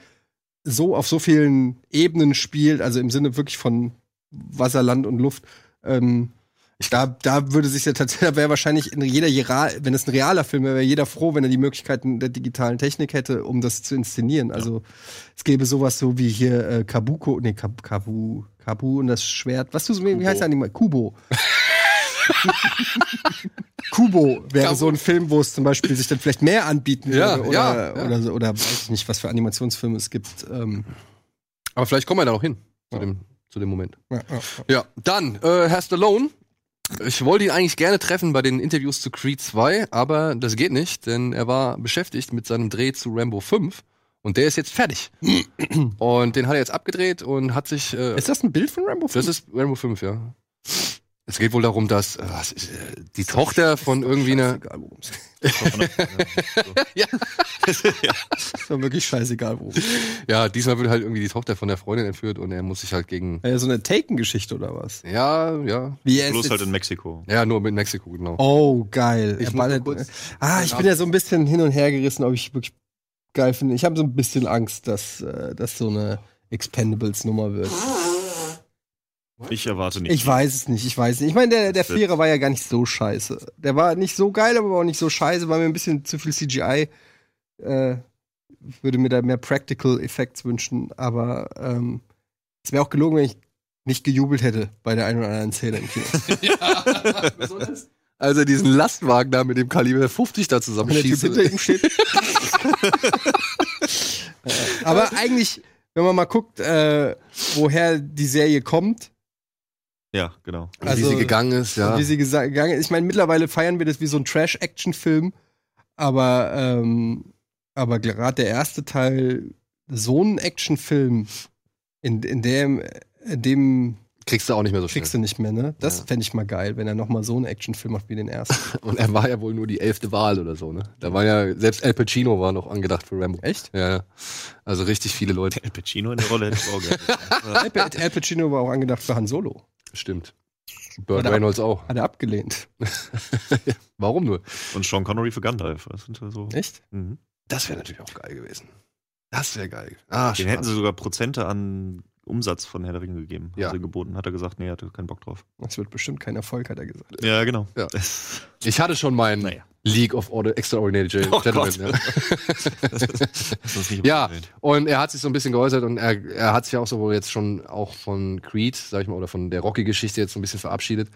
so auf so vielen Ebenen spielt, also im Sinne wirklich von Wasser, Land und Luft, ähm, Da, da würde sich ja tatsächlich, da wäre wahrscheinlich in jeder, wenn es ein realer Film wäre, wäre jeder froh, wenn er die Möglichkeiten der digitalen Technik hätte, um das zu inszenieren. Also es gäbe sowas so wie hier äh, Kabuko, nee, Kab, Kabu, Kabu und das Schwert. Was du so, wie heißt der Anime? Kubo. Kubo wäre Kabo. so ein Film, wo es zum Beispiel sich dann vielleicht mehr anbieten Ja, würde. Oder, ja, ja. Oder, so, oder weiß ich nicht, was für Animationsfilme es gibt. Ähm, Aber vielleicht kommen wir da noch hin zu, dem, zu dem Moment. ja, ja. Ja, dann, äh, Herr Stallone. Ich wollte ihn eigentlich gerne treffen bei den Interviews zu Creed 2, aber das geht nicht, denn er war beschäftigt mit seinem Dreh zu Rambo 5 und der ist jetzt fertig. und den hat er jetzt abgedreht und hat sich. Äh, Ist das ein Bild von Rambo 5? das ist Rambo 5, ja. Es geht wohl darum, dass äh, was ist, äh, die Tochter von irgendwie einer. Worum es geht. Ja. Ist doch wirklich scheißegal, worum ja, diesmal wird halt irgendwie die Tochter von der Freundin entführt und er muss sich halt gegen. Ja, so eine Taken-Geschichte oder was? Ja, ja. Wie er Bloß ist halt in Mexiko. Ja, nur mit Mexiko, genau. Oh, geil. Ich Er ballert- kurz- ah, ich bin ja so ein bisschen hin und her gerissen, ob ich wirklich geil finde. Ich habe so ein bisschen Angst, dass äh, das so eine Expendables-Nummer wird. Ich erwarte nicht. Ich weiß es nicht, ich weiß es nicht. Ich meine, der, der Vierer war ja gar nicht so scheiße. Der war nicht so geil, aber auch nicht so scheiße. War mir ein bisschen zu viel CGI. Äh, würde mir da mehr Practical Effects wünschen, aber ähm, es wäre auch gelogen, wenn ich nicht gejubelt hätte bei der einen oder anderen Szene im Kino. Als er diesen Lastwagen da mit dem Kaliber 50 da Wenn der Typ zusammenschießt. hinter ihm steht. Äh, aber eigentlich, wenn man mal guckt, äh, woher die Serie kommt, Ja, genau. wie also- sie gegangen ist, ja. wie sie gegangen ist. Ich meine, mittlerweile feiern wir das wie so ein Trash-Action-Film, aber, ähm, aber gerade der erste Teil, so ein Actionfilm, in, in dem, in dem Kriegst du auch nicht mehr so schnell. kriegst du nicht mehr, ne? Das Ja. fände ich mal geil, wenn er noch mal so einen Actionfilm macht wie den ersten. Und er war ja wohl nur die elfte Wahl oder so, ne? Da war ja, selbst Al Pacino war noch angedacht für Rambo. Echt? Ja, ja. Also richtig viele Leute. El Pacino in der Rolle hätte ich auch gerne. Al, Al Pacino war auch angedacht für Han Solo. Stimmt. Burt Hat Reynolds auch. Hat er abgelehnt. Warum nur? Und Sean Connery für Gandalf. Das sind ja so. Echt? Mhm. Das wäre natürlich auch geil gewesen. Das wäre geil. Ah, Den hätten sie sogar Prozente an Umsatz von Herr der Ringe gegeben. Ja. Sie geboten. Hat er gesagt, nee, er hatte keinen Bock drauf. Das wird bestimmt kein Erfolg, hat er gesagt. Ja, genau. Ja. Das, Ich hatte schon meinen Naja. League of Order Extraordinary Oh Gentlemen. Gott. ja. das ist nicht Ja, erwähnt. und er hat sich so ein bisschen geäußert und er, er hat sich ja auch so wohl jetzt schon auch von Creed, sag ich mal, oder von der Rocky-Geschichte jetzt so ein bisschen verabschiedet.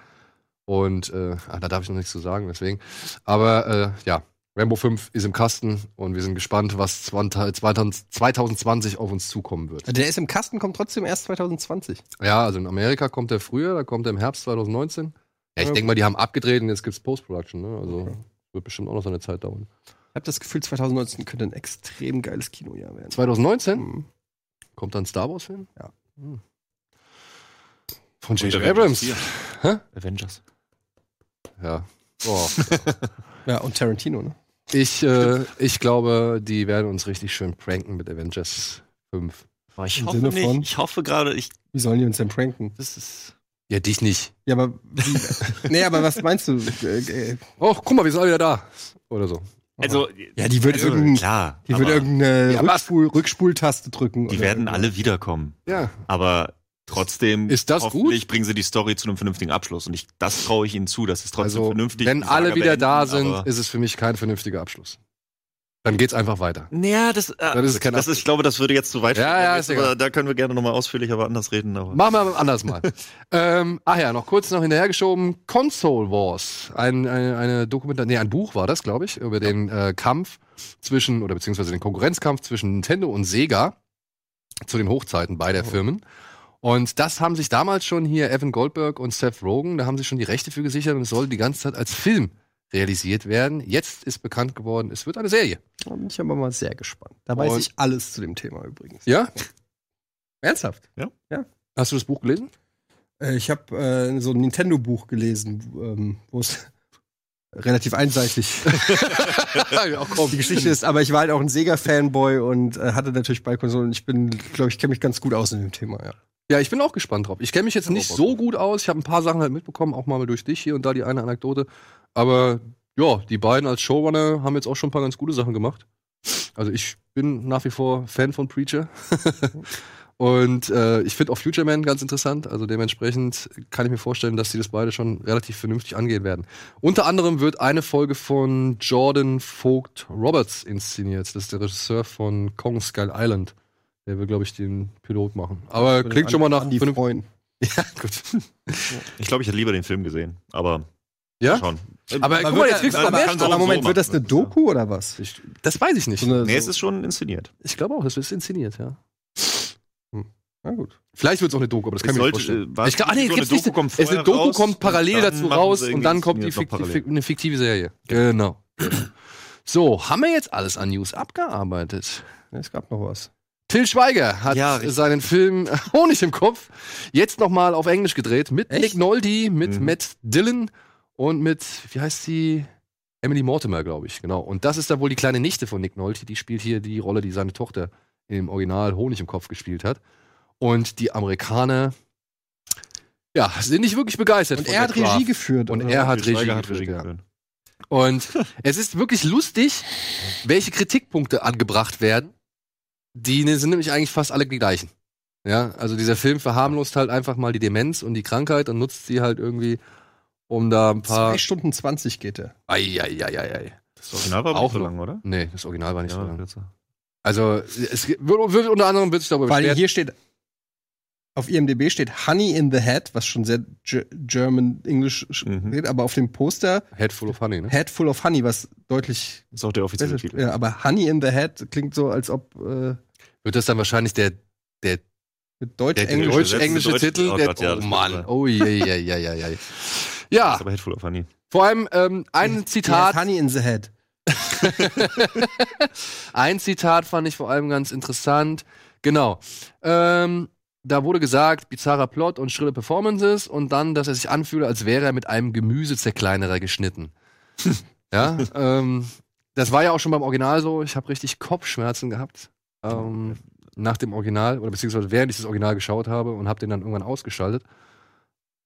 Und äh, ah, da darf ich noch nichts zu sagen, deswegen. Aber äh, ja, Rambo 5 ist im Kasten und wir sind gespannt, was 20 2020 auf uns zukommen wird. Der ist im Kasten, kommt trotzdem erst 2020. Ja, also in Amerika kommt er früher, da kommt er im Herbst 2019. Ja, ich Ja. denke mal, die haben abgedreht und jetzt gibt's Post-Production, ne? Also wird bestimmt auch noch seine Zeit dauern. Ich habe das Gefühl, 2019 könnte ein extrem geiles Kinojahr werden. 2019 Mhm. kommt dann Star Wars-Film? Ja. Hm. Von J.J. Abrams. Hä? Avengers. Ja. Boah. Ja, und Tarantino, ne? Ich, äh, ich glaube, die werden uns richtig schön pranken mit Avengers 5. Aber ich Im hoffe Sinne nicht. von? Ich hoffe gerade, ich. Wie sollen die uns denn pranken? Das ist. Ja, dich nicht. Ja, aber wie, nee, aber was meinst du? Äh, äh, Oh, guck mal, wir sind alle wieder da. Oder so. Also. Ja, die wird also, irgendein- Klar. die wird irgendeine Ja? Rückspul Rückspultaste drücken. die oder werden irgendwas. alle wiederkommen. Ja. Aber trotzdem. Ist das hoffentlich bringen sie die Story zu einem vernünftigen Abschluss. Und ich, das traue ich ihnen zu, dass es trotzdem Also, vernünftig wenn alle wieder da beenden, sind, aber- ist es für mich kein vernünftiger Abschluss. Dann geht's einfach weiter. Ja, das, äh, Dann ist es kein das ist, ich glaube, das würde jetzt zu weit Ja, führen, ja, ist aber egal. da können wir gerne nochmal ausführlicher aber anders reden. Aber Machen wir anders mal. ähm, ach ja, noch kurz noch hinterhergeschoben. Console Wars. Ein, eine, eine Dokumentation, nee, ein Buch war das, glaube ich, über den äh, Kampf zwischen, oder beziehungsweise den Konkurrenzkampf zwischen Nintendo und Sega zu den Hochzeiten beider Firmen. Und das haben sich damals schon hier Evan Goldberg und Seth Rogen, da haben sie schon die Rechte für gesichert und es soll die ganze Zeit als Film realisiert werden. Jetzt ist bekannt geworden, es wird eine Serie. Da bin ich aber mal sehr gespannt. Da weiß Und- ich alles zu dem Thema übrigens. Ja? Ernsthaft? Hast du das Buch gelesen? Äh, ich habe äh, so ein Nintendo-Buch gelesen, ähm, wo es relativ einseitig ja, die Geschichte ist, aber ich war halt auch ein Sega-Fanboy und äh, hatte natürlich beide Konsolen. Ich bin, glaube ich, kenne mich ganz gut aus in dem Thema, ja. Ja, ich bin auch gespannt drauf. Ich kenne mich jetzt nicht so gut aus. Ich habe ein paar Sachen halt mitbekommen, auch mal durch dich hier und da die eine Anekdote. Aber ja, die beiden als Showrunner haben jetzt auch schon ein paar ganz gute Sachen gemacht. Also ich bin nach wie vor Fan von Preacher. Und äh, ich finde auch Future Man ganz interessant. Also dementsprechend kann ich mir vorstellen, dass die das beide schon relativ vernünftig angehen werden. Unter anderem wird eine Folge von Jordan Vogt Roberts inszeniert. Das ist der Regisseur von Kong Skull Island. Der will, glaube ich, den Pilot machen. Aber klingt schon mal nach die Freuen. Ja, gut. Ich glaube, ich hätte lieber den Film gesehen, aber Ja? schon. Aber guck mal, jetzt kriegst du kann so Aber Moment, so wird das eine. Doku oder was? Ich, das weiß ich nicht. So eine, Nee, so, es ist schon inszeniert. Ich glaube auch, das ist inszeniert, ja. na gut. Vielleicht wird es auch eine Doku, aber das kann Es ich mir nicht vorstellen. äh, war ich glaube, ah, nee, so eine gibt's nicht. Doku kommt es eine Doku raus kommt parallel dazu raus und dann kommt die, inszeniert noch fikti- parallel. eine fiktive Serie. Genau. so, haben wir jetzt alles an News abgearbeitet? Es gab noch was. Till Schweiger hat Ja, seinen Film Honig im Kopf jetzt nochmal auf Englisch gedreht mit Echt? Nick Nolte, mit Mhm. Matt Dillon und mit, wie heißt sie? Emily Mortimer, glaube ich, genau. Und das ist da wohl die kleine Nichte von Nick Nolte, die spielt hier die Rolle, die seine Tochter im Original Honig im Kopf gespielt hat. Und die Amerikaner, ja, sind nicht wirklich begeistert Und von er hat. Regie geführt. Und er hat Regie hat geführt, Regie ja. geführt. Und es ist wirklich lustig, welche Kritikpunkte angebracht werden. Die ne- sind nämlich eigentlich fast alle die gleichen. Ja, also dieser Film verharmlost halt einfach mal die Demenz und die Krankheit und nutzt sie halt irgendwie, um da ein paar. Zwei Stunden 20 geht er. Eieieiei. Das Original war aber Auch nicht so lang, oder? Nee, das Original war nicht so Ja, lang. kürzer. Also, es wird, wird unter anderem wird sich darüber beschwert. hier steht, auf IMDb steht Honey in the Head, was schon sehr Ge- German Englisch Mhm. steht, aber auf dem Poster Head full of honey, ne? Head full of Honey, was deutlich Das ist auch der offizielle Titel. Ja, aber Honey in the Head klingt so, als ob äh, Wird das dann wahrscheinlich der, der, mit der Deutsch-Englisch. Deutsch- deutsch-englische Deutsch- Titel? oh der, Gott, ja, oh Mann. Oh je, je, je, je, je. Das Ja, ist aber Headful of Honey. vor allem ähm, ein Zitat. Honey in the Head. Ein Zitat fand ich vor allem ganz interessant. Genau. Ähm, da wurde gesagt, bizarrer Plot und schrille Performances und dann, dass er sich anfühle, als wäre er mit einem Gemüsezerkleinerer geschnitten. ja, ähm, das war ja auch schon beim Original so. Ich habe richtig Kopfschmerzen gehabt. Ähm, nach dem Original, oder beziehungsweise während ich das Original geschaut habe und habe den dann irgendwann ausgeschaltet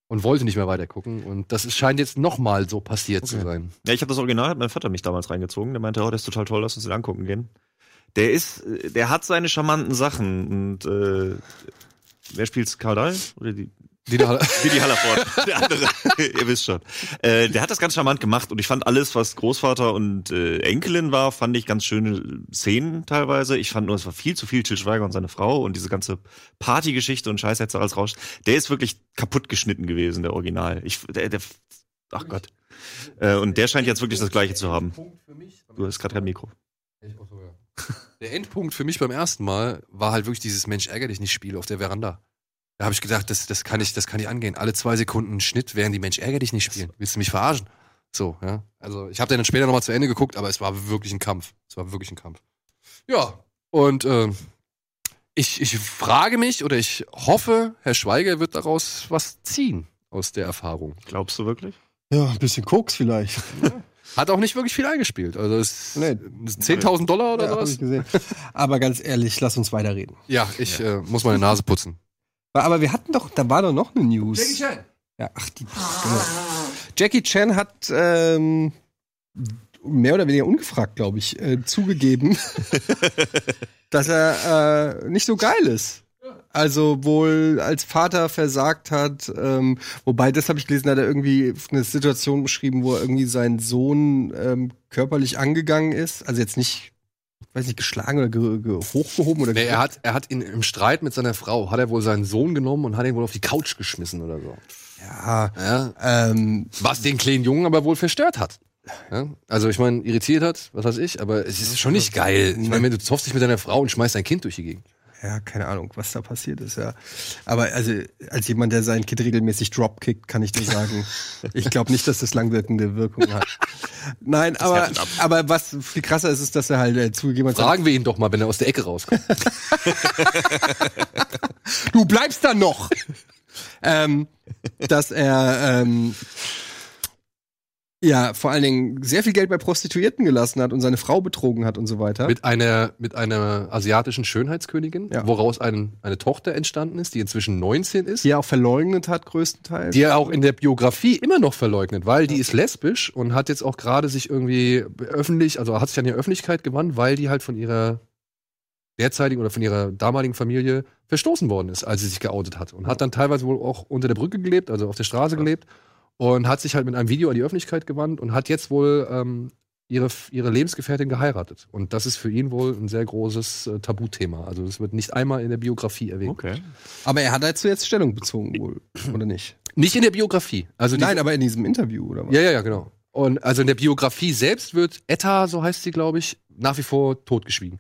und wollte nicht mehr weiter gucken. Und das ist, scheint jetzt nochmal so passiert zu Okay. sein. Ja, ich habe das Original, hat mein Vater mich damals reingezogen. Der meinte, oh, der ist total toll, lass uns den angucken gehen. Der ist, äh, der hat seine charmanten Sachen und äh, wer spielt's? Karl Dahl? Oder die? Die da, Didi Hallerford, der andere, ihr wisst schon. Äh, der hat das ganz charmant gemacht und ich fand alles, was Großvater und äh, Enkelin war, fand ich ganz schöne Szenen teilweise. Ich fand nur, es war viel zu viel Til Schweiger und seine Frau und diese ganze Partygeschichte und Scheiß jetzt alles raus. Der ist wirklich kaputt geschnitten gewesen, der Original. Ich, der, der, ach Gott. Äh, und der scheint jetzt wirklich das Gleiche zu haben. Du hast gerade kein Mikro. Der Endpunkt für mich beim ersten Mal war halt wirklich dieses Mensch ärger dich nicht Spiel auf der Veranda. Da habe ich gedacht, das, das kann ich, das kann ich angehen. Alle zwei Sekunden Schnitt während die Mensch ärger dich nicht spielen. Willst du mich verarschen? So, ja. Also ich habe den dann später nochmal zu Ende geguckt, aber es war wirklich ein Kampf. Es war wirklich ein Kampf. Ja. Und ähm, ich, ich frage mich oder ich hoffe, Herr Schweiger wird daraus was ziehen aus der Erfahrung. Glaubst du wirklich? Ja, ein bisschen Koks vielleicht. Hat auch nicht wirklich viel eingespielt. Also es Nee. 10.000 Dollar oder Ja, hab sowas? ich gesehen. Aber ganz ehrlich, lass uns weiterreden. Ja, ich Äh, muss meine Nase putzen. Aber wir hatten doch, da war doch noch eine News. Chan. Ja, ach, die. Genau. Jackie Chan hat ähm, mehr oder weniger ungefragt, glaube ich, äh, zugegeben, dass er äh, nicht so geil ist. Also wohl als Vater versagt hat, ähm, wobei das habe ich gelesen, hat er irgendwie eine Situation beschrieben, wo er irgendwie seinen Sohn ähm, körperlich angegangen ist. Also jetzt nicht, weiß nicht, geschlagen oder ge ge hochgehoben oder Nee, er hat, er hat ihn im Streit mit seiner Frau, hat er wohl seinen Sohn genommen und hat ihn wohl auf die Couch geschmissen oder so. ja, Ja, ähm, was den kleinen Jungen aber wohl verstört hat. Ja? Also ich meine, irritiert hat, was weiß ich, aber es ist schon nicht geil. Ich meine, wenn du zoffst dich mit deiner Frau und schmeißt dein Kind durch die Gegend. Ja, keine Ahnung, was da passiert ist, ja. Aber also, als jemand, der sein Kind regelmäßig dropkickt, kann ich dir sagen, ich glaube nicht, dass das langwirkende Wirkung hat. Nein, aber, aber was viel krasser ist, ist, dass er halt äh, zugegeben hat, Fragen wir ihn doch mal, wenn er aus der Ecke rauskommt. du bleibst da noch! ähm, dass er, ähm, ja, vor allen Dingen sehr viel Geld bei Prostituierten gelassen hat und seine Frau betrogen hat und so weiter. mit einer, mit einer asiatischen Schönheitskönigin, Ja. woraus ein, eine Tochter entstanden ist, die inzwischen 19 ist. die er auch verleugnet hat, größtenteils. Die er auch in der Biografie immer noch verleugnet, weil die ist lesbisch und hat jetzt auch gerade sich irgendwie öffentlich, also hat sich an die Öffentlichkeit gewandt, weil die halt von ihrer derzeitigen oder von ihrer damaligen Familie verstoßen worden ist, als sie sich geoutet hat. Und hat dann teilweise wohl auch unter der Brücke gelebt, also auf der Straße gelebt. Und hat sich halt mit einem Video an die Öffentlichkeit gewandt und hat jetzt wohl ähm, ihre, ihre Lebensgefährtin geheiratet. Und das ist für ihn wohl ein sehr großes äh, Tabuthema. Also das wird nicht einmal in der Biografie erwähnt. Okay. Aber er hat dazu jetzt Stellung bezogen, wohl, oder nicht? Nicht in der Biografie. Also Nein, aber in diesem Interview, oder was? Ja, ja, ja, genau. Und also in der Biografie selbst wird Etta, so heißt sie, glaube ich, nach wie vor totgeschwiegen.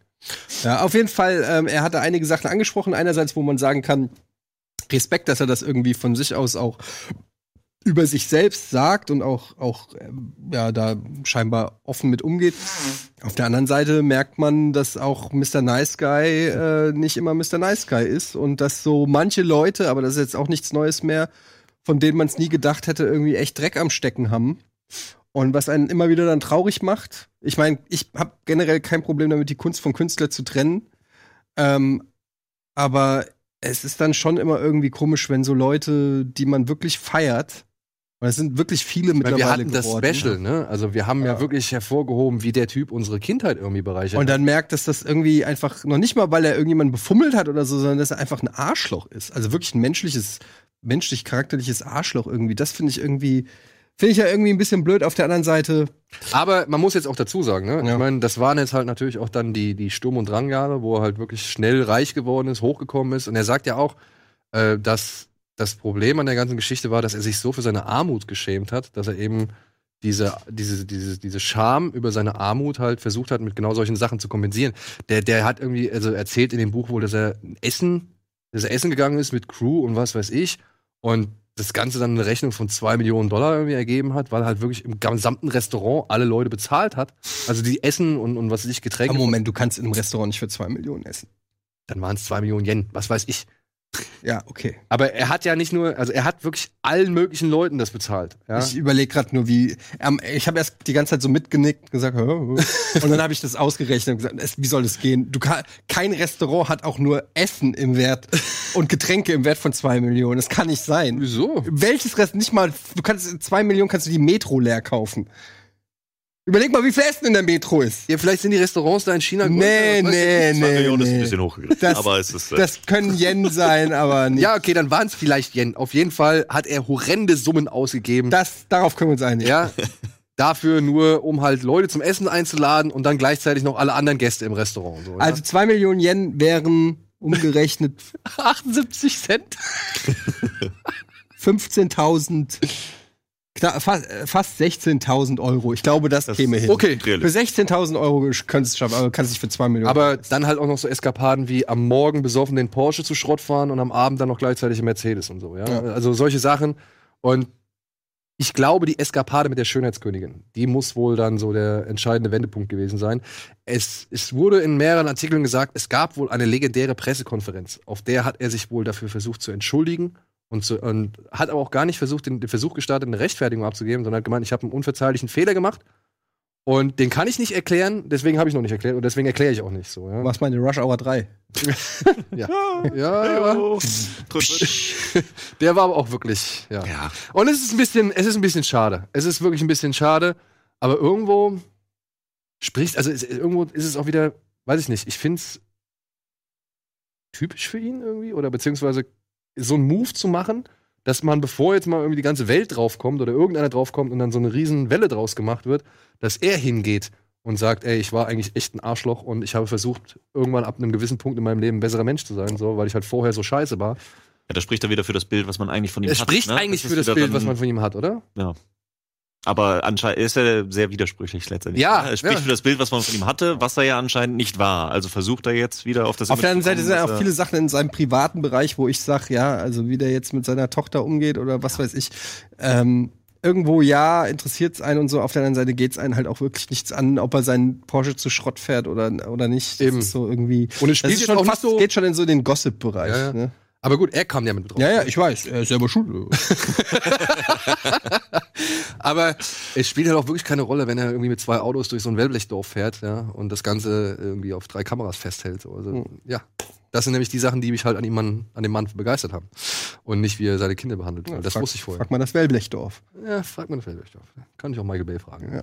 Ja, auf jeden Fall, ähm, er hatte einige Sachen angesprochen. Einerseits, wo man sagen kann, Respekt, dass er das irgendwie von sich aus auch über sich selbst sagt und auch, auch ähm, ja, da scheinbar offen mit umgeht. Auf der anderen Seite merkt man, dass auch Mr. Nice Guy äh, nicht immer Mr. Nice Guy ist und dass so manche Leute, aber das ist jetzt auch nichts Neues mehr, von denen man es nie gedacht hätte, irgendwie echt Dreck am Stecken haben. Und was einen immer wieder dann traurig macht. Ich meine, ich habe generell kein Problem damit, die Kunst vom Künstler zu trennen. Ähm, aber es ist dann schon immer irgendwie komisch, wenn so Leute, die man wirklich feiert, und es sind wirklich viele Weil mittlerweile wir hatten das geworden, Special, ne? Also wir haben ja. wirklich hervorgehoben, wie der Typ unsere Kindheit irgendwie bereichert Und dann merkt, dass das irgendwie einfach noch nicht mal, weil er irgendjemanden befummelt hat oder so, sondern dass er einfach ein Arschloch ist. Also wirklich ein menschliches, menschlich charakterliches Arschloch irgendwie. Das finde ich irgendwie, finde ich ja irgendwie ein bisschen blöd. Auf der anderen Seite, Aber man muss jetzt auch dazu sagen, ne? Ja. Ich meine, das waren jetzt halt natürlich auch dann die, die Sturm- und Drangjahre, wo er halt wirklich schnell reich geworden ist, hochgekommen ist. Und er sagt ja auch, äh, dass das Problem an der ganzen Geschichte war, dass er sich so für seine Armut geschämt hat, dass er eben diese, diese, diese, diese Scham über seine Armut halt versucht hat, mit genau solchen Sachen zu kompensieren. Der, der hat irgendwie, also erzählt in dem Buch wohl, dass er essen, dass er essen gegangen ist mit Crew und was weiß ich. Und das Ganze dann eine Rechnung von zwei Millionen Dollar irgendwie ergeben hat, weil er halt wirklich im gesamten Restaurant alle Leute bezahlt hat. Also die Essen und, und was weiß ich, Getränke. am Moment, du kannst in einem Restaurant nicht für zwei Millionen essen. Dann waren es zwei Millionen Yen, was weiß ich. Ja, okay. Aber er hat ja nicht nur, also er hat wirklich allen möglichen Leuten das bezahlt. Ja? Ich überlege gerade nur, wie. Ähm, ich habe erst die ganze Zeit so mitgenickt und gesagt, und dann habe ich das ausgerechnet und gesagt, es, wie soll das gehen? Du kann, kein Restaurant hat auch nur Essen im Wert und Getränke im Wert von zwei Millionen. Das kann nicht sein. Wieso? Welches Restaurant? Nicht mal. Du kannst zwei Millionen kannst du die Metro leer kaufen. Überleg mal, wie viel Essen in der Metro ist. Ja, vielleicht sind die Restaurants da in China Nee, größer, weiß nee. Zwei nee, Millionen ist ein nee. bisschen hochgegriffen. Das, aber es ist. Äh, das können Yen sein, aber nicht. Ja, okay, dann waren es vielleicht Yen. Auf jeden Fall hat er horrende Summen ausgegeben. Das, darauf können wir uns einigen. ja. Dafür nur, um halt Leute zum Essen einzuladen und dann gleichzeitig noch alle anderen Gäste im Restaurant. So. Also zwei Millionen Yen wären umgerechnet 78 Cent. 15.000, kna- fast, äh, fast 16.000 Euro. Ich glaube, das, Das käme hin. Okay. Für 16.000 Euro könntest du es schaffen, aber kannst nicht für 2 Millionen. Aber dann halt auch noch so Eskapaden wie am Morgen besoffen den Porsche zu Schrott fahren und am Abend dann noch gleichzeitig im Mercedes und so, ja. Ja. Also solche Sachen. Und ich glaube, die Eskapade mit der Schönheitskönigin, die muss wohl dann so der entscheidende Wendepunkt gewesen sein. Es, es wurde in mehreren Artikeln gesagt, es gab wohl eine legendäre Pressekonferenz, auf der hat er sich wohl dafür versucht zu entschuldigen und, zu, und hat aber auch gar nicht versucht, den, den Versuch gestartet, eine Rechtfertigung abzugeben, sondern hat gemeint, ich habe einen unverzeihlichen Fehler gemacht und den kann ich nicht erklären, deswegen habe ich noch nicht erklärt und deswegen erkläre ich auch nicht so. Ja. Was meine Rush Hour 3? Ja. ja. Der war aber auch wirklich, ja. Ja. Und es ist ein bisschen, es ist ein bisschen schade. Es ist wirklich ein bisschen schade, aber irgendwo spricht, also es, irgendwo ist es auch wieder, weiß ich nicht, ich finde es typisch für ihn irgendwie oder beziehungsweise so einen Move zu machen, dass man, bevor jetzt mal irgendwie die ganze Welt draufkommt oder irgendeiner draufkommt und dann so eine riesen Welle draus gemacht wird, dass er hingeht und sagt, ey, ich war eigentlich echt ein Arschloch und ich habe versucht, irgendwann ab einem gewissen Punkt in meinem Leben ein besserer Mensch zu sein, so, weil ich halt vorher so scheiße war. Ja, das spricht da wieder für das Bild, was man eigentlich von ihm Es hat. spricht ne? eigentlich ist für das Bild, was man von ihm hat, oder? Ja. Aber anscheinend ist er sehr widersprüchlich letztendlich. Ja, ne? Es spricht ja. für das Bild, was man von ihm hatte, was er ja anscheinend nicht war. Also versucht er jetzt wieder auf das Auf der anderen Seite sind auch viele er- Sachen in seinem privaten Bereich, wo ich sage, ja, also wie der jetzt mit seiner Tochter umgeht oder was weiß ich. Ähm, irgendwo ja, interessiert es einen und so. Auf der anderen Seite geht es einen halt auch wirklich nichts an, ob er seinen Porsche zu Schrott fährt oder, oder nicht. Das Eben. ist so irgendwie. Und es spielt schon fast, so- geht schon in so den Gossip-Bereich. Ja, ja. Ne? Aber gut, er kam ja mit drauf. ja, ja, ich weiß. Er ist selber schuld. Aber es spielt halt auch wirklich keine Rolle, wenn er irgendwie mit zwei Autos durch so ein Wellblechdorf fährt, ja, und das Ganze irgendwie auf drei Kameras festhält. Also, Hm. ja. Das sind nämlich die Sachen, die mich halt an, ihm Mann, an dem Mann begeistert haben. Und nicht, wie er seine Kinder behandelt. Ja, das frag- wusste ich vorher. Frag mal das Wellblechdorf. Ja, frag mal das Feldwächter. Kann ich auch Michael Bay fragen.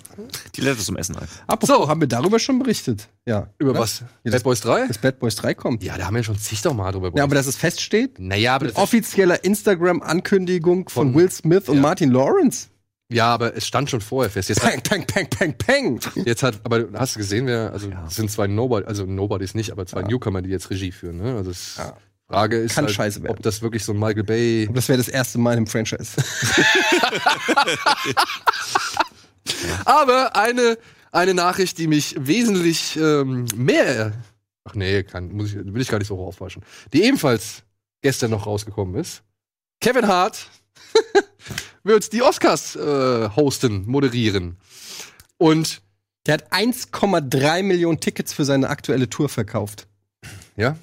Die lädt es zum Essen ein. Apropos, haben wir darüber schon berichtet? Ja. Über Oder? was? Ja, Bad Boys 3? Dass Bad Boys 3 kommt. Ja, da haben wir schon zigtausend Mal drüber Ja, aber dass es feststeht? Naja, aber Mit das, offizieller Instagram-Ankündigung von, Von- Will Smith und ja. Martin Lawrence. Ja, aber es stand schon vorher fest. Jetzt Peng, peng, peng, peng, peng. jetzt hat aber hast du gesehen, wer, also es sind zwei Nobody, also Nobodies nicht, aber zwei Newcomer, die jetzt Regie führen. Ne? Also es, Ja. Frage ist, Kann halt, scheiße werden. ob das wirklich so ein Michael Bay. Und das wäre das erste Mal im Franchise. Aber eine, eine Nachricht, die mich wesentlich ähm, mehr. Ach nee, kann, muss ich, will ich gar nicht so aufwaschen. Die ebenfalls gestern noch rausgekommen ist. Kevin Hart wird die Oscars äh, hosten, moderieren. Und Der hat 1,3 Millionen Tickets für seine aktuelle Tour verkauft. ja,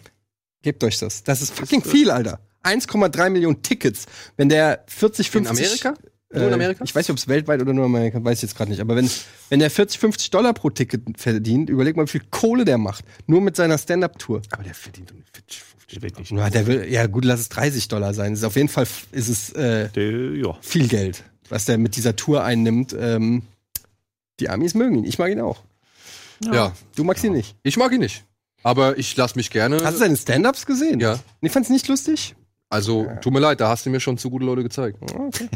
Gebt euch das. Das ist fucking viel, Alter. 1,3 Millionen Tickets. Wenn der 40, in 50. Amerika? Nur in Äh, Amerika? Ich weiß nicht, ob es weltweit oder nur in Amerika, weiß ich jetzt gerade nicht. Aber wenn, wenn der 40, 50 Dollar pro Ticket verdient, überleg mal, wie viel Kohle der macht. Nur mit seiner Stand-Up-Tour. Aber der verdient doch nicht 40, 50 Wirklich. Ja, der will, ja gut, lass es 30 Dollar sein. Ist auf jeden Fall ist es äh, Der, ja. viel Geld, was der mit dieser Tour einnimmt. Ähm, die Amis mögen ihn. Ich mag ihn auch. Ja, Du magst ihn nicht. ich mag ihn nicht. Aber ich lasse mich gerne. Hast du seine Stand-Ups gesehen? Ja. Ich fand's nicht lustig. Also, tut mir leid, da hast du mir schon zu gute Leute gezeigt. Okay.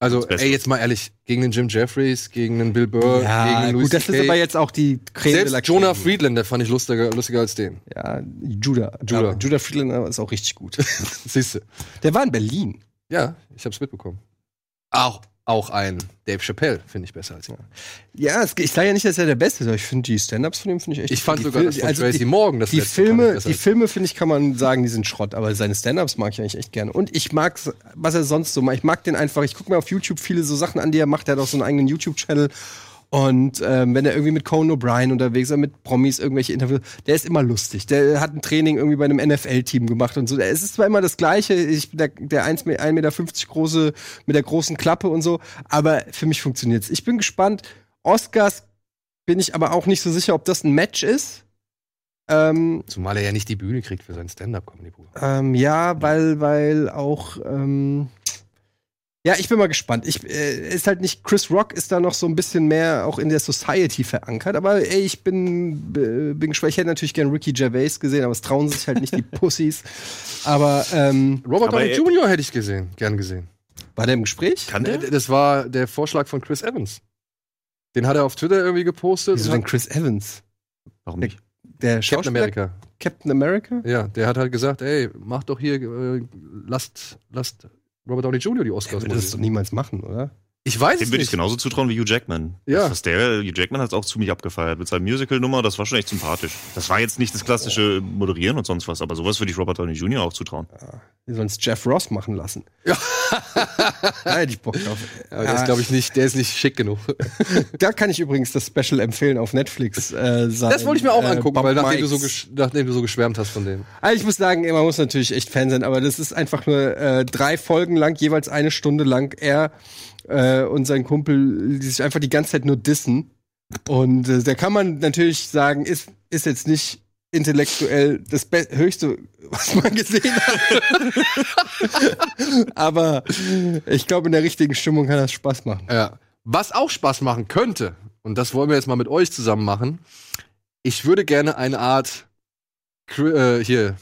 Also, ey, jetzt mal ehrlich, gegen den Jim Jeffries, gegen den Bill Burr, gegen den Louis gut, das ist aber jetzt auch die Creme de la Selbst Jonah Creme. Friedlander fand ich lustiger, lustiger als den. Ja, Judah. Judah. Aber Judah Friedlander ist auch richtig gut. Siehste. Der war in Berlin. Ja, ich hab's mitbekommen. Auch, auch ein Dave Chappelle finde ich besser als ihn. Ja, es, ich sage ja nicht, dass er der Beste ist, aber ich finde die Stand-Ups von ihm finde ich echt Ich fand sogar Fil- das von also Tracy die, Morgan das die Filme, die Filme finde ich kann man sagen, die sind Schrott, aber seine Stand-Ups mag ich eigentlich echt gerne. Und ich mag was er sonst so macht. Ich mag den einfach. Ich gucke mir auf YouTube viele so Sachen an, die er macht. Er hat auch so einen eigenen YouTube-Channel. Und ähm, wenn er irgendwie mit Conan O'Brien unterwegs ist, mit Promis irgendwelche Interviews, der ist immer lustig. Der hat ein Training irgendwie bei einem NFL-Team gemacht und so. Es ist zwar immer das Gleiche, ich bin der, der 1,50 Meter große mit der großen Klappe und so, aber für mich funktioniert's. Ich bin gespannt. Oscars bin ich aber auch nicht so sicher, ob das ein Match ist. Ähm, Zumal er ja nicht die Bühne kriegt für sein Stand-Up-Comedy-Programm. ähm, ja, weil, weil auch. Ähm, ja, ich bin mal gespannt. Ich äh, ist halt nicht Chris Rock ist da noch so ein bisschen mehr auch in der Society verankert. Aber ey, ich bin äh, bin gespannt. Ich hätte natürlich gern Ricky Gervais gesehen, aber es trauen sich halt nicht die Pussys. Aber ähm, Robert Aber Downey Jr. hätte ich gesehen, gern gesehen. war der im Gespräch? Kann der? Das war der Vorschlag von Chris Evans. Den hat er auf Twitter irgendwie gepostet. Wieso denn Chris Evans? Warum nicht? Der Captain Schauspieler America. Captain America? Ja, der hat halt gesagt, ey, mach doch hier, äh, lasst, lasst Robert Downey Jr. die Der Oscars würde das doch niemals machen, oder? Ich weiß Dem würde ich genauso zutrauen wie Hugh Jackman. Ja. Das, was der, Hugh Jackman hat es auch ziemlich abgefeiert mit seinem Musical-Nummer. Das war schon echt sympathisch. Das war jetzt nicht das klassische Moderieren und sonst was, aber sowas würde ich Robert Downey Jr. auch zutrauen. Wir sollen es Jeff Ross machen lassen. Ja. Da hätte ich Bock drauf. Aber der ist, glaube ich, nicht, der ist nicht schick genug. Da kann ich übrigens das Special empfehlen auf Netflix. Äh, sein, Das wollte ich mir auch äh, angucken, weil nachdem du, so nachdem du so geschwärmt hast von dem. Also ich muss sagen, man muss natürlich echt Fan sein, aber das ist einfach nur äh, drei Folgen lang, jeweils eine Stunde lang. Er äh, und sein Kumpel, die sich einfach die ganze Zeit nur dissen. Und äh, da kann man natürlich sagen, ist, ist jetzt nicht intellektuell das Be höchste, was man gesehen hat. aber ich glaube, in der richtigen Stimmung kann das Spaß machen. Ja. Was auch Spaß machen könnte, und das wollen wir jetzt mal mit euch zusammen machen, ich würde gerne eine Art, äh, hier,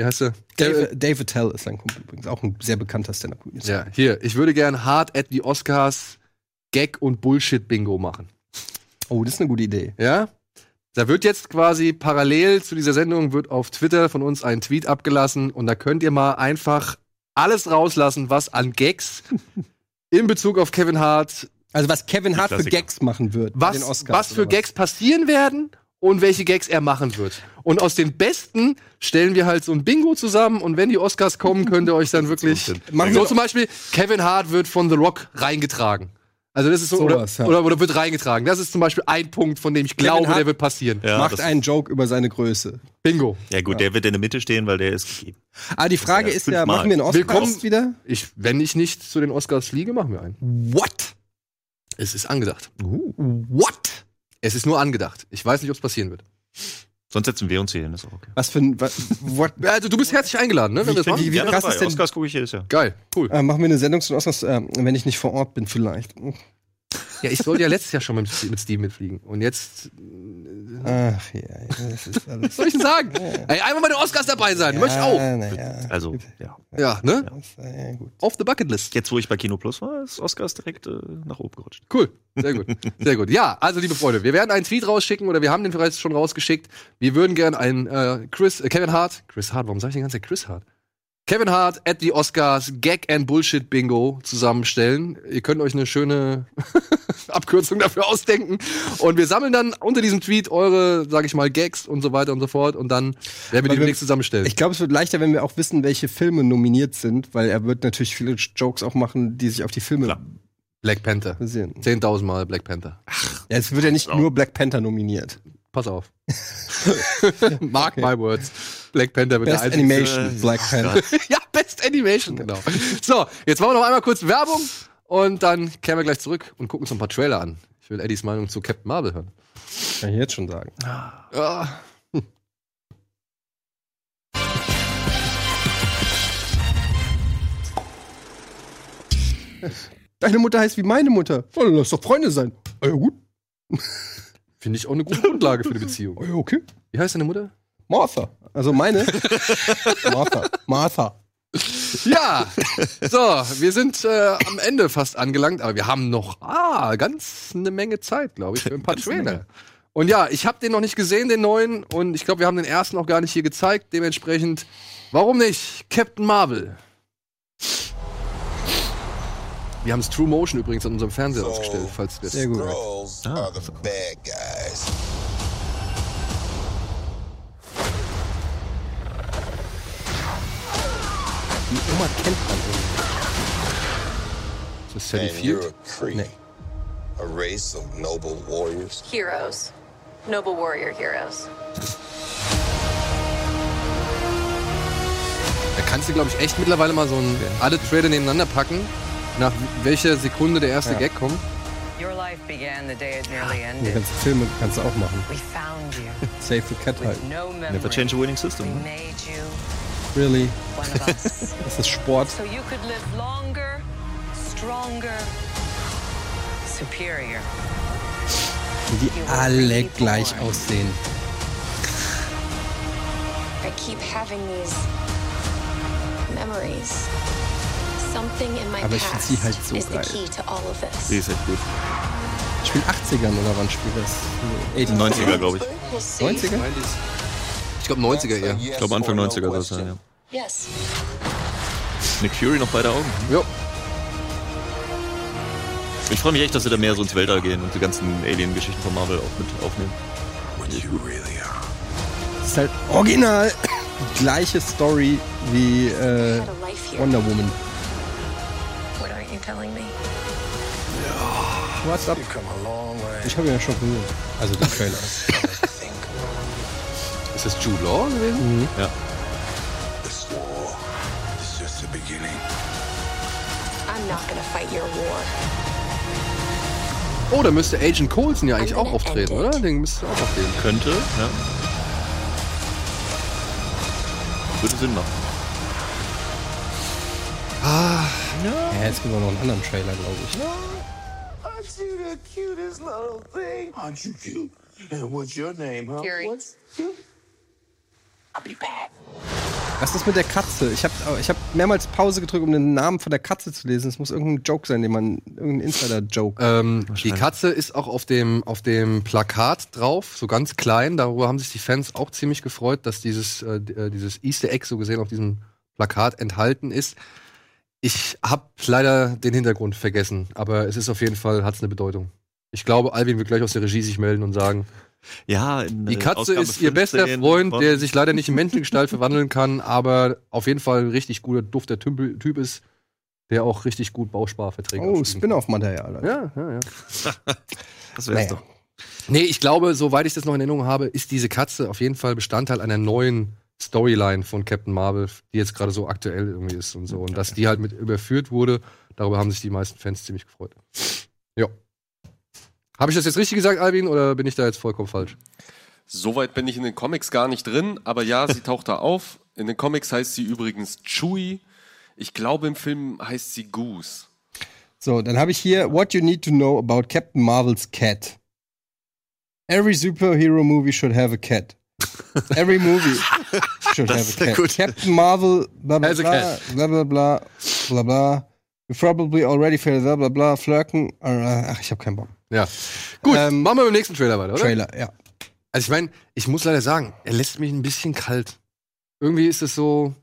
wie heißt der? Dave, Dave Attell ist sein Kumpel übrigens, auch ein sehr bekannter Stand-Up-Comedian. Ja, hier, ich würde gerne hart at die Oscars Gag und Bullshit Bingo machen. Oh, das ist eine gute Idee. Ja? Da wird jetzt quasi parallel zu dieser Sendung wird auf Twitter von uns ein Tweet abgelassen und da könnt ihr mal einfach alles rauslassen, was an Gags in Bezug auf Kevin Hart, Also was Kevin Hart für. Gags machen wird. bei den was, Oscars was für oder Gags passieren werden und welche Gags er machen wird. Und aus den besten stellen wir halt so ein Bingo zusammen und wenn die Oscars kommen, könnt ihr euch dann wirklich. Machen so wir- zum Beispiel, Kevin Hart wird von The Rock reingetragen. Also das ist so, Sowas, oder, ja. oder, oder wird reingetragen. Das ist zum Beispiel ein Punkt, von dem ich glaube, Hart- der wird passieren. Ja, Macht einen Joke über seine Größe. Bingo. Ja gut, der wird in der Mitte stehen, weil der ist gegeben. Ah, die Frage Ja, ist ja, machen wir einen Oscar Willkommen- wieder? Ich, wenn ich nicht zu den Oscars fliege, machen wir einen. What? Es ist angedacht. What? Es ist nur angedacht. Ich weiß nicht, ob es passieren wird. Sonst setzen wir uns hier hin, ist auch okay. Was für ein. Was, what, Ja, Also du bist herzlich eingeladen, ne? Wenn wir das machen. wie, wie Gerne krass dabei. ist denn. Oscars gucke ich jedes Jahr. Geil, cool. Äh, machen wir eine Sendung zu Oscars, äh, wenn ich nicht vor Ort bin, vielleicht. Ja, ich sollte ja letztes Jahr schon mit, mit Steve mitfliegen. Und jetzt, Ach ja, ja, das ist alles. was soll ich denn sagen? Ey, einmal bei den Oscars dabei sein, möchte ich auch. Naja. Also, ja. Ja, ne? Ja, gut. Auf the Bucketlist. Jetzt, wo ich bei Kino Plus war, ist Oscars direkt äh, nach oben gerutscht. Cool. Sehr gut. Sehr gut. Ja, also liebe Freunde, wir werden einen Tweet rausschicken oder wir haben den bereits schon rausgeschickt. Wir würden gern einen äh, Chris, äh, Kevin Hart, Chris Hart, warum sag ich die ganze Zeit Chris Hart? Kevin Hart at the Oscars Gag and Bullshit Bingo zusammenstellen. Ihr könnt euch eine schöne Abkürzung dafür ausdenken. Und wir sammeln dann unter diesem Tweet eure, sag ich mal, Gags und so weiter und so fort. Und dann werden wir die demnächst zusammenstellen. Ich glaube, es wird leichter, wenn wir auch wissen, welche Filme nominiert sind, weil er wird natürlich viele Jokes auch machen, die sich auf die Filme Klar. Black Panther. basieren. 10.000 Mal Black Panther. Ja, es wird ja nicht nur Black Panther nominiert. Pass auf. Mark my words. Black Panther wird Best der Animation, Black Panther. ja, Best Animation, genau. So, jetzt machen wir noch einmal kurz Werbung und dann kehren wir gleich zurück und gucken uns noch ein paar Trailer an. Ich will Eddies Meinung zu Captain Marvel hören. Kann ich jetzt schon sagen. Ja. Deine Mutter heißt wie meine Mutter. Oh, dann lass doch Freunde sein. Ah, ja, gut. Finde ich auch eine gute Grundlage für eine Beziehung. Ah, ja, okay. Wie heißt deine Mutter? Martha. Also meine. Martha. Martha. Ja, so, wir sind äh, am Ende fast angelangt, aber wir haben noch ah, ganz eine Menge Zeit, glaube ich, für ein paar Trailer. Und ja, ich habe den noch nicht gesehen, den neuen, und ich glaube, wir haben den ersten noch gar nicht hier gezeigt. Dementsprechend, warum nicht? Captain Marvel. Wir haben es True Motion übrigens an unserem Fernseher ausgestellt, falls wir es Sehr gut. Are Die Oma kennt man irgendwie. Ist das Sally And Field? you're a race of noble warriors. Heroes. Noble warrior heroes. Da kannst du, glaube ich, echt mittlerweile mal so ein, alle Trailer nebeneinander packen, nach welcher Sekunde der erste Ja. Gag kommt. Your life began the day it nearly Die ended. ganzen Filme kannst du auch machen. We found you. Save the Cat halt. No. Never change a winning system. We Ne? Really? Das ist Sport. so you could live longer, stronger, superior. Wie die alle gleich aussehen. I keep having these memories. Something in my Aber ich find past sie halt so is the geil. key to all of this. Die ist echt gut. Spielt 80ern oder wann spielt das? 80 90er, glaube ich. We'll see. 90er? Ich glaube 90er eher. Ich glaube Anfang 90er soll es sein, ja. Yes. Nick Fury noch beide Augen. Ja. Ich freue mich echt, dass sie da mehr so ins Weltall gehen und die ganzen Alien-Geschichten von Marvel auch mit aufnehmen. What you really are. Das ist halt original die gleiche Story wie äh. Wonder Woman. What aren't you telling me? What's up? Ich habe ja schon gesehen. Also den Trailer. Ist das Jude Law gewesen? Ja. this war is just the beginning. I'm not gonna fight your war. Oh, da müsste Agent Coulson ja eigentlich auch auftreten, oder? Den müsste auch auftreten. Könnte, ja. Würde Sinn machen. Ja, jetzt gibt es noch einen anderen Trailer, glaube ich. Aren't you the cutest little thing? Aren't you cute? And what's your name, huh? Fury. What's I'll be back. Was ist mit der Katze? Ich habe ich hab mehrmals Pause gedrückt, um den Namen von der Katze zu lesen. Es muss irgendein Joke sein, den man, irgendein Insider-Joke. Ähm, die Katze ist auch auf dem, auf dem Plakat drauf, so ganz klein. Darüber haben sich die Fans auch ziemlich gefreut, dass dieses, äh, äh, dieses Easter Egg so gesehen auf diesem Plakat enthalten ist. Ich habe leider den Hintergrund vergessen, aber es ist auf jeden Fall, hat es eine Bedeutung. Ich glaube, Alvin wird gleich aus der Regie sich melden und sagen, Ja, in, die Katze Ausgabe ist ihr bester 15 Freund, der sich leider nicht in Menschengestalt verwandeln kann, aber auf jeden Fall ein richtig guter, dufter Typ ist, der auch richtig gut Bausparverträge Oh, abschließen kann. Spin-off-Material. Alter. Ja, ja, ja. Das wär's Naja. doch. Nee, ich glaube, soweit ich das noch in Erinnerung habe, ist diese Katze auf jeden Fall Bestandteil einer neuen Storyline von Captain Marvel, die jetzt gerade so aktuell irgendwie ist und so. Und dass die halt mit überführt wurde, darüber haben sich die meisten Fans ziemlich gefreut. Ja. Habe ich das jetzt richtig gesagt, Albin, oder bin ich da jetzt vollkommen falsch? Soweit bin ich in den Comics gar nicht drin, aber ja, sie taucht da auf. In den Comics heißt sie übrigens Chewie. Ich glaube, im Film heißt sie Goose. So, dann habe ich hier What You Need to Know About Captain Marvel's Cat. Every superhero movie should have a cat. Every movie should have a cat. gut. Captain Marvel, blah blah Has a blah, cat. blah blah blah, blah blah. You probably already felt blah blah blah, flirken. Äh, Ach, ich habe keinen Bock. Ja. Gut, machen wir beim nächsten Trailer weiter, oder? Trailer, ja. Also ich meine, ich muss leider sagen, er lässt mich ein bisschen kalt. Irgendwie ist es so.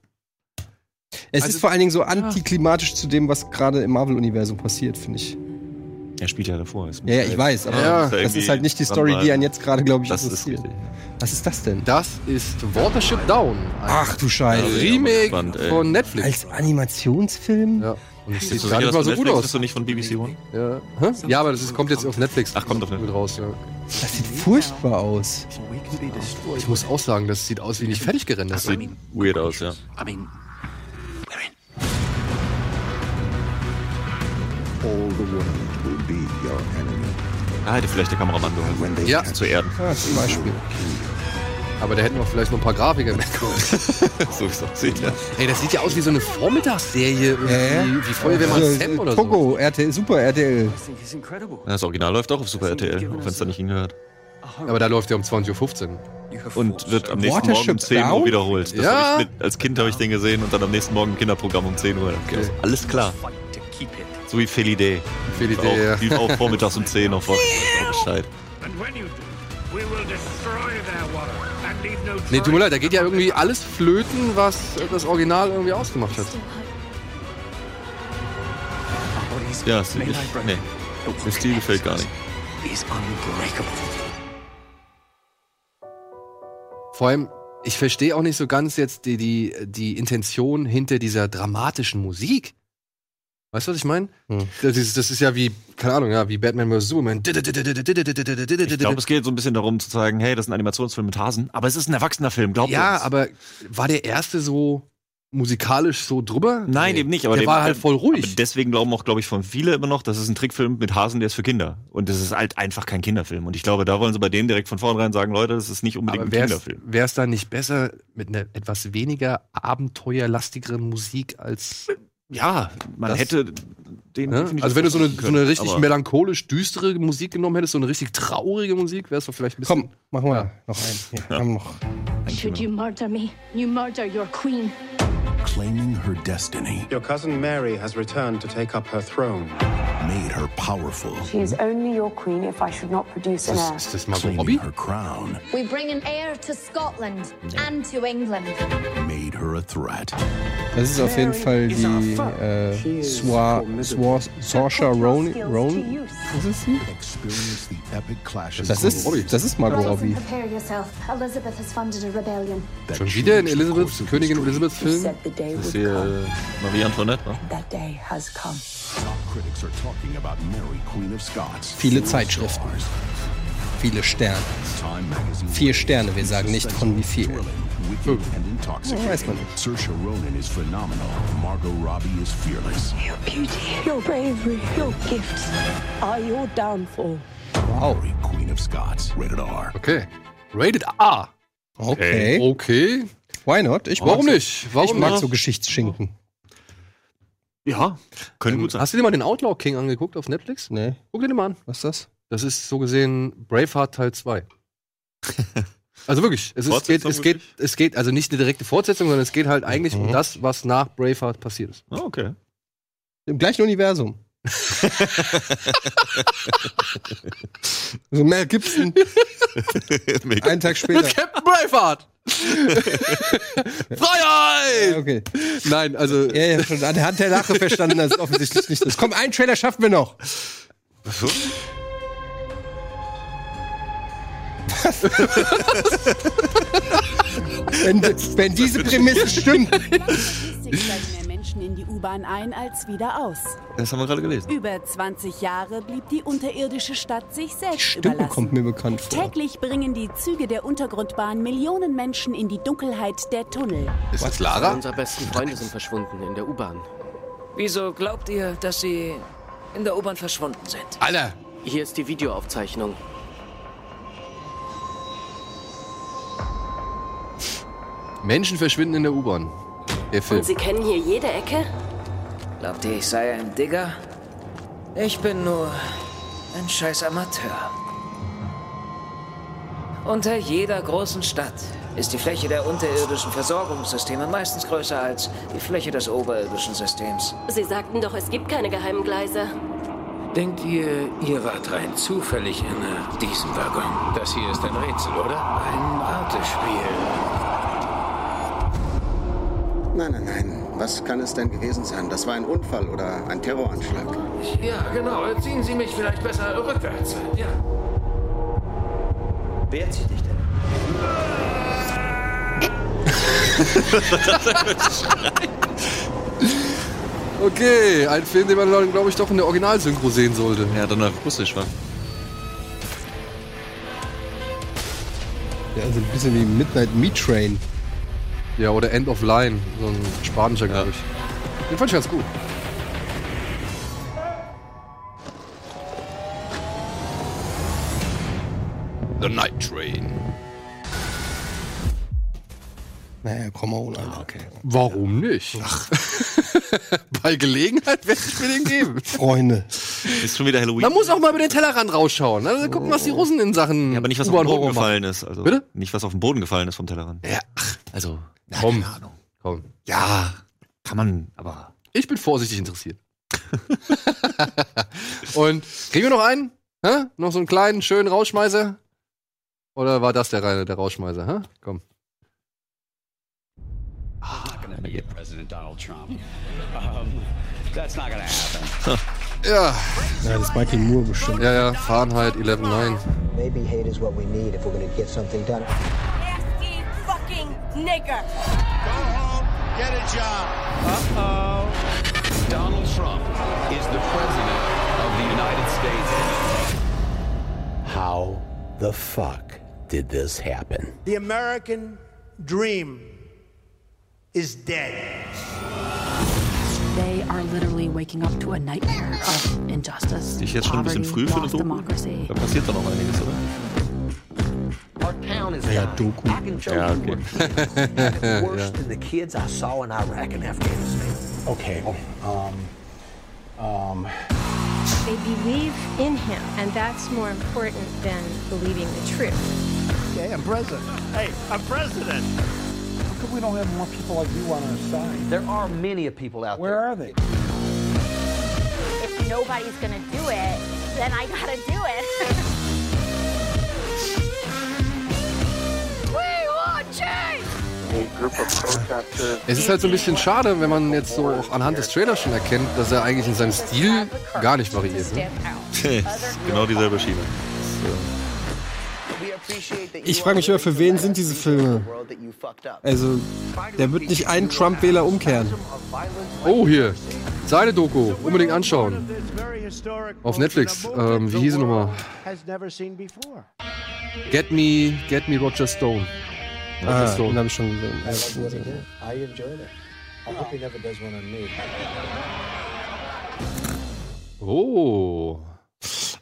Es Also- ist vor allen Dingen so antiklimatisch zu dem, was gerade im Marvel-Universum passiert, finde ich. Er spielt ja davor. Ja, ja, ich weiß, aber Ja, das ist halt nicht die Story, die einen jetzt gerade, glaube ich, Das ist interessiert. richtig. Was ist das denn? Das ist Watership Down. Ach du Scheiße. Remake gespannt, ey. von Netflix. Als Animationsfilm? Ja. Und es sieht Ist gar nicht mal so gut Ist aus. das so nicht von BBC One? Ja, Hä? ja aber das ist, kommt jetzt auf Netflix. Ach, kommt auf Netflix. raus, ja. Das sieht furchtbar aus. Ich muss auch sagen, das sieht aus wie nicht fertig gerendert. Das sieht weird aus, ja. Da hätte vielleicht der Kameramann geholfen. Ja. Zu erden. Ja, zum Beispiel. Aber da hätten wir vielleicht noch ein paar Grafiker mehr so wie es aussieht, ja. Ey, das sieht ja aus wie so eine Vormittagsserie irgendwie, wie Feuerwehrmann Also, Sam oder so. Togo, RTL, Super RTL. Ja, Das Original läuft auch auf Super RTL, auch wenn es da nicht hingehört. Aber da läuft ja um 20.15 Uhr. Und wird am nächsten Watership Morgen um 10 Uhr wiederholt. Das Ja. hab ich mit, als Kind habe ich den gesehen und dann am nächsten Morgen im Kinderprogramm um 10 Uhr. Okay. Also alles klar. So wie Lief auch, ja. lief auch vormittags um 10 auf Fox. Bescheid. and when you do, we will Nee, tut mir leid, da geht ja irgendwie alles flöten, was das Original irgendwie ausgemacht hat. Ja, Stil, nee. Der Stil gefällt gar nicht. Vor allem, ich verstehe auch nicht so ganz jetzt die, die, die Intention hinter dieser dramatischen Musik. Weißt du, was ich meine? Das, ist, das ist ja wie, keine Ahnung, ja, wie Batman vs. Superman. Ich glaube, es geht so ein bisschen darum zu zeigen, hey, das ist ein Animationsfilm mit Hasen, aber es ist ein erwachsener Film, glaubt Ja, uns. aber war der erste so musikalisch so drüber? Nein, Nee. eben nicht. Aber der dem- war halt voll Aber ruhig. deswegen glauben auch, glaube ich, von viele immer noch, das ist ein Trickfilm mit Hasen, der ist für Kinder. Und das ist halt einfach kein Kinderfilm. Und ich glaube, da wollen sie bei denen direkt von vornherein sagen, Leute, das ist nicht unbedingt ein wäre Kinderfilm. es dann nicht besser mit einer etwas weniger abenteuerlastigeren Musik als. Ja, man Das- hätte den. Ne? Also, wenn du so eine, so eine richtig melancholisch düstere Musik genommen hättest, so eine richtig traurige Musik, wäre es doch vielleicht ein bisschen. Komm, machen wir noch einen. Hier, wir haben noch. Should you murder me, you murder your queen. Claiming her destiny Your cousin Mary has returned to take up her throne. Made her powerful. She is only your queen if I should not produce an heir. Ist das Margot her crown We bring an heir to Scotland and to England. made her a threat. Das ist auf jeden Fall die äh, Swa, Swa, Saoirse Ronan. Ronan? Ist es sie? Experience the epic clashes. Das ist, das ist Margot Robbie. Prepare yourself. Elizabeth has funded a rebellion. that Schon wieder in changed the Elizabeth, course of Königin history. Elizabeth Film? Said the day Das ist would hier come. Marie Antoinette, ne? That day has come. Top critics are talking about Mary, Queen of Scots. Viele Zeitschriften. stars. Viele Sterne. Vier Sterne, wir sagen nicht von wie viel. Ja, weiß man nicht. Saoirse Ronan is phenomenal. Margot Robbie is fearless. Your beauty, your bravery, your gifts are your downfall. Mary, Queen of Scots. Rated R. Okay. Rated A. Okay. Okay. Why not? Ich Warum nicht? Warum ich mag nicht? so Geschichtsschinken. Ja, können gut sein. Hast du dir mal den Outlaw King angeguckt auf Netflix? Nee. Guck dir den mal an. Was ist das? Das ist so gesehen Braveheart Teil 2. also wirklich, es, ist, geht, es, geht, es geht also nicht eine direkte Fortsetzung, sondern es geht halt eigentlich um Mhm. das, was nach Braveheart passiert ist. Ah, okay. Im gleichen Universum. so Mel Gibson. Einen Tag später. Mit Captain Braveheart! Freiheit! Ja, okay. Nein, also. Ja, ja, schon an der Hand der Lache verstanden, dass es offensichtlich nicht ist. Komm, einen Trailer schaffen wir noch. So? Wenn, wenn diese Prämisse stimmt. In die U-Bahn ein als wieder aus. Das haben wir gerade gelesen. Über 20 Jahre blieb die unterirdische Stadt sich selbst Stimme überlassen. kommt mir bekannt vor. Täglich bringen die Züge der Untergrundbahn Millionen Menschen in die Dunkelheit der Tunnel. Ist das Lara? Unsere besten Freunde sind verschwunden in der U-Bahn. Wieso glaubt ihr, dass sie in der U-Bahn verschwunden sind? Alter! Hier ist die Videoaufzeichnung. Menschen verschwinden in der U-Bahn. Der Film. Und Sie kennen hier jede Ecke? Glaubt ihr, ich sei ein Digger? Ich bin nur ein scheiß Amateur. Unter jeder großen Stadt ist die Fläche der unterirdischen Versorgungssysteme meistens größer als die Fläche des oberirdischen Systems. Sie sagten doch, es gibt keine geheimen Gleise. Denkt ihr, ihr wart rein zufällig in äh, diesem Waggon? Das hier ist ein Rätsel, oder? Ein Artespiel. Nein, nein, nein. Was kann es denn gewesen sein? Das war ein Unfall oder ein Terroranschlag. Ja, genau. Ziehen Sie mich vielleicht besser rückwärts. Ja. Wer zieht dich denn? Okay, ein Film, den man, glaube ich, doch in der Originalsynchro sehen sollte. Ja, dann auf Russisch war. Ja, also ein bisschen wie Midnight Meat Train. Ja, oder End of Line, so ein spanischer, glaube ich. Den fand ich ganz gut. The Night Train. Naja, komm mal, Alter. okay. Warum nicht? Ach. Bei Gelegenheit werde ich mir den geben. Freunde. Ist schon wieder Halloween. Man muss auch mal über den Tellerrand rausschauen. Also gucken, was die Russen in Sachen Ja, aber nicht, was auf den Boden gefallen ist. Also Bitte? Nicht, was auf den Boden gefallen ist vom Tellerrand. Ja, ach, Also, na, Komm. keine Ahnung. komm. Ja, kann man, aber. Ich bin vorsichtig interessiert. Und kriegen wir noch einen? Hä? Noch so einen kleinen, schönen Rausschmeißer? Oder war das der reine, der Rausschmeißer? Hä? Komm. Gonna get President Donald Trump. Um, that's not gonna happen. Ja. Ja, das ist Michael Moore bestimmt. Ja, ja, Fahrenheit 11.9. Maybe hate is what we need if we're gonna get something done. Nasty fucking nigger. Go home, Get a job. Uh-oh. Donald Trump is the president of the United States. How the fuck did this happen? The American dream is dead. They are literally waking up to a nightmare of injustice, Ist ich jetzt schon ein bisschen poverty, früh für eine lost Doku? democracy. Da passiert doch noch einiges, oder? Our town is Ja. Doku. I can show Ja, you okay. it's worse Ja. than the kids I saw in Iraq and Afghanistan. Okay. Um. Um. They believe in him, and that's more important than believing the truth. Okay, I'm president. Hey, I'm president. Come we don't have more people like you on our side? There are many of people out Where there. are they? If nobody's gonna do it, then I gotta do it. we want change! Es ist halt so ein bisschen schade, wenn man jetzt so auch anhand des Trailers schon erkennt, dass er eigentlich in seinem Stil gar nicht variiert. Ne? genau dieselbe Schiene. Ich frage mich immer, für wen sind diese Filme? Also, der wird nicht einen Trump-Wähler umkehren. Oh, hier. Seine Doku. Unbedingt anschauen. Auf Netflix. Ähm, wie hieß sie nochmal? Has never seen before. Get Me, Get Me Roger Stone. Roger Ah, Stone. den habe ich schon gesehen. I like what he did. I enjoyed it. I hope he never does one on me. Oh.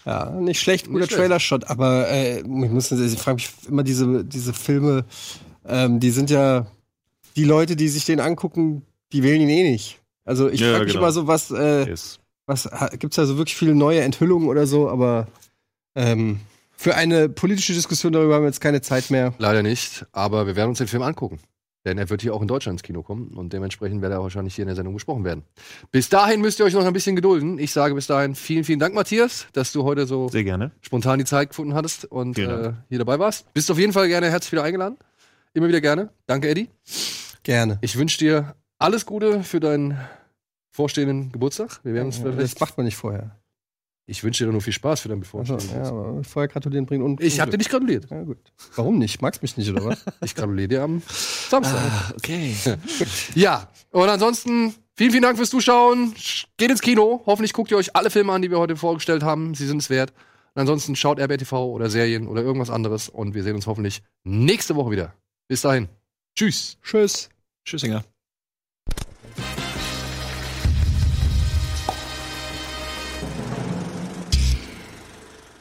Ja, nicht schlecht, guter. Trailer-Shot, aber äh, ich muss ich frage mich immer diese, diese Filme, ähm, die sind ja die Leute, die sich den angucken, die wählen ihn eh nicht. Also ich Ja, frage mich genau. immer so, was, äh, Yes. was gibt's da so wirklich viele neue Enthüllungen oder so, aber ähm, für eine politische Diskussion darüber haben wir jetzt keine Zeit mehr. Leider nicht, aber wir werden uns den Film angucken. Denn er wird hier auch in Deutschland ins Kino kommen und dementsprechend wird er wahrscheinlich hier in der Sendung besprochen werden. Bis dahin müsst ihr euch noch ein bisschen gedulden. Ich sage bis dahin vielen, vielen Dank, Matthias, dass du heute so Sehr gerne. spontan die Zeit gefunden hattest und äh, hier dabei warst. Bist auf jeden Fall gerne herzlich wieder eingeladen. Immer wieder gerne. Danke, Eddie. Gerne. Ich wünsche dir alles Gute für deinen vorstehenden Geburtstag. Wir werden uns Das vielleicht. macht man nicht vorher. Ich wünsche dir nur viel Spaß für deinen Also, bevorstehenden ja, vorher gratulieren bringen und Ich habe dir nicht gratuliert. Ja, gut. Warum nicht? Magst mich nicht, oder was? Ich gratuliere dir am Samstag. Ah, okay. Ja, und ansonsten vielen, vielen Dank fürs Zuschauen. Geht ins Kino. Hoffentlich guckt ihr euch alle Filme an, die wir heute vorgestellt haben. Sie sind es wert. Und ansonsten schaut RBTV oder Serien oder irgendwas anderes. Und wir sehen uns hoffentlich nächste Woche wieder. Bis dahin. Tschüss. Tschüss. Tschüssinger.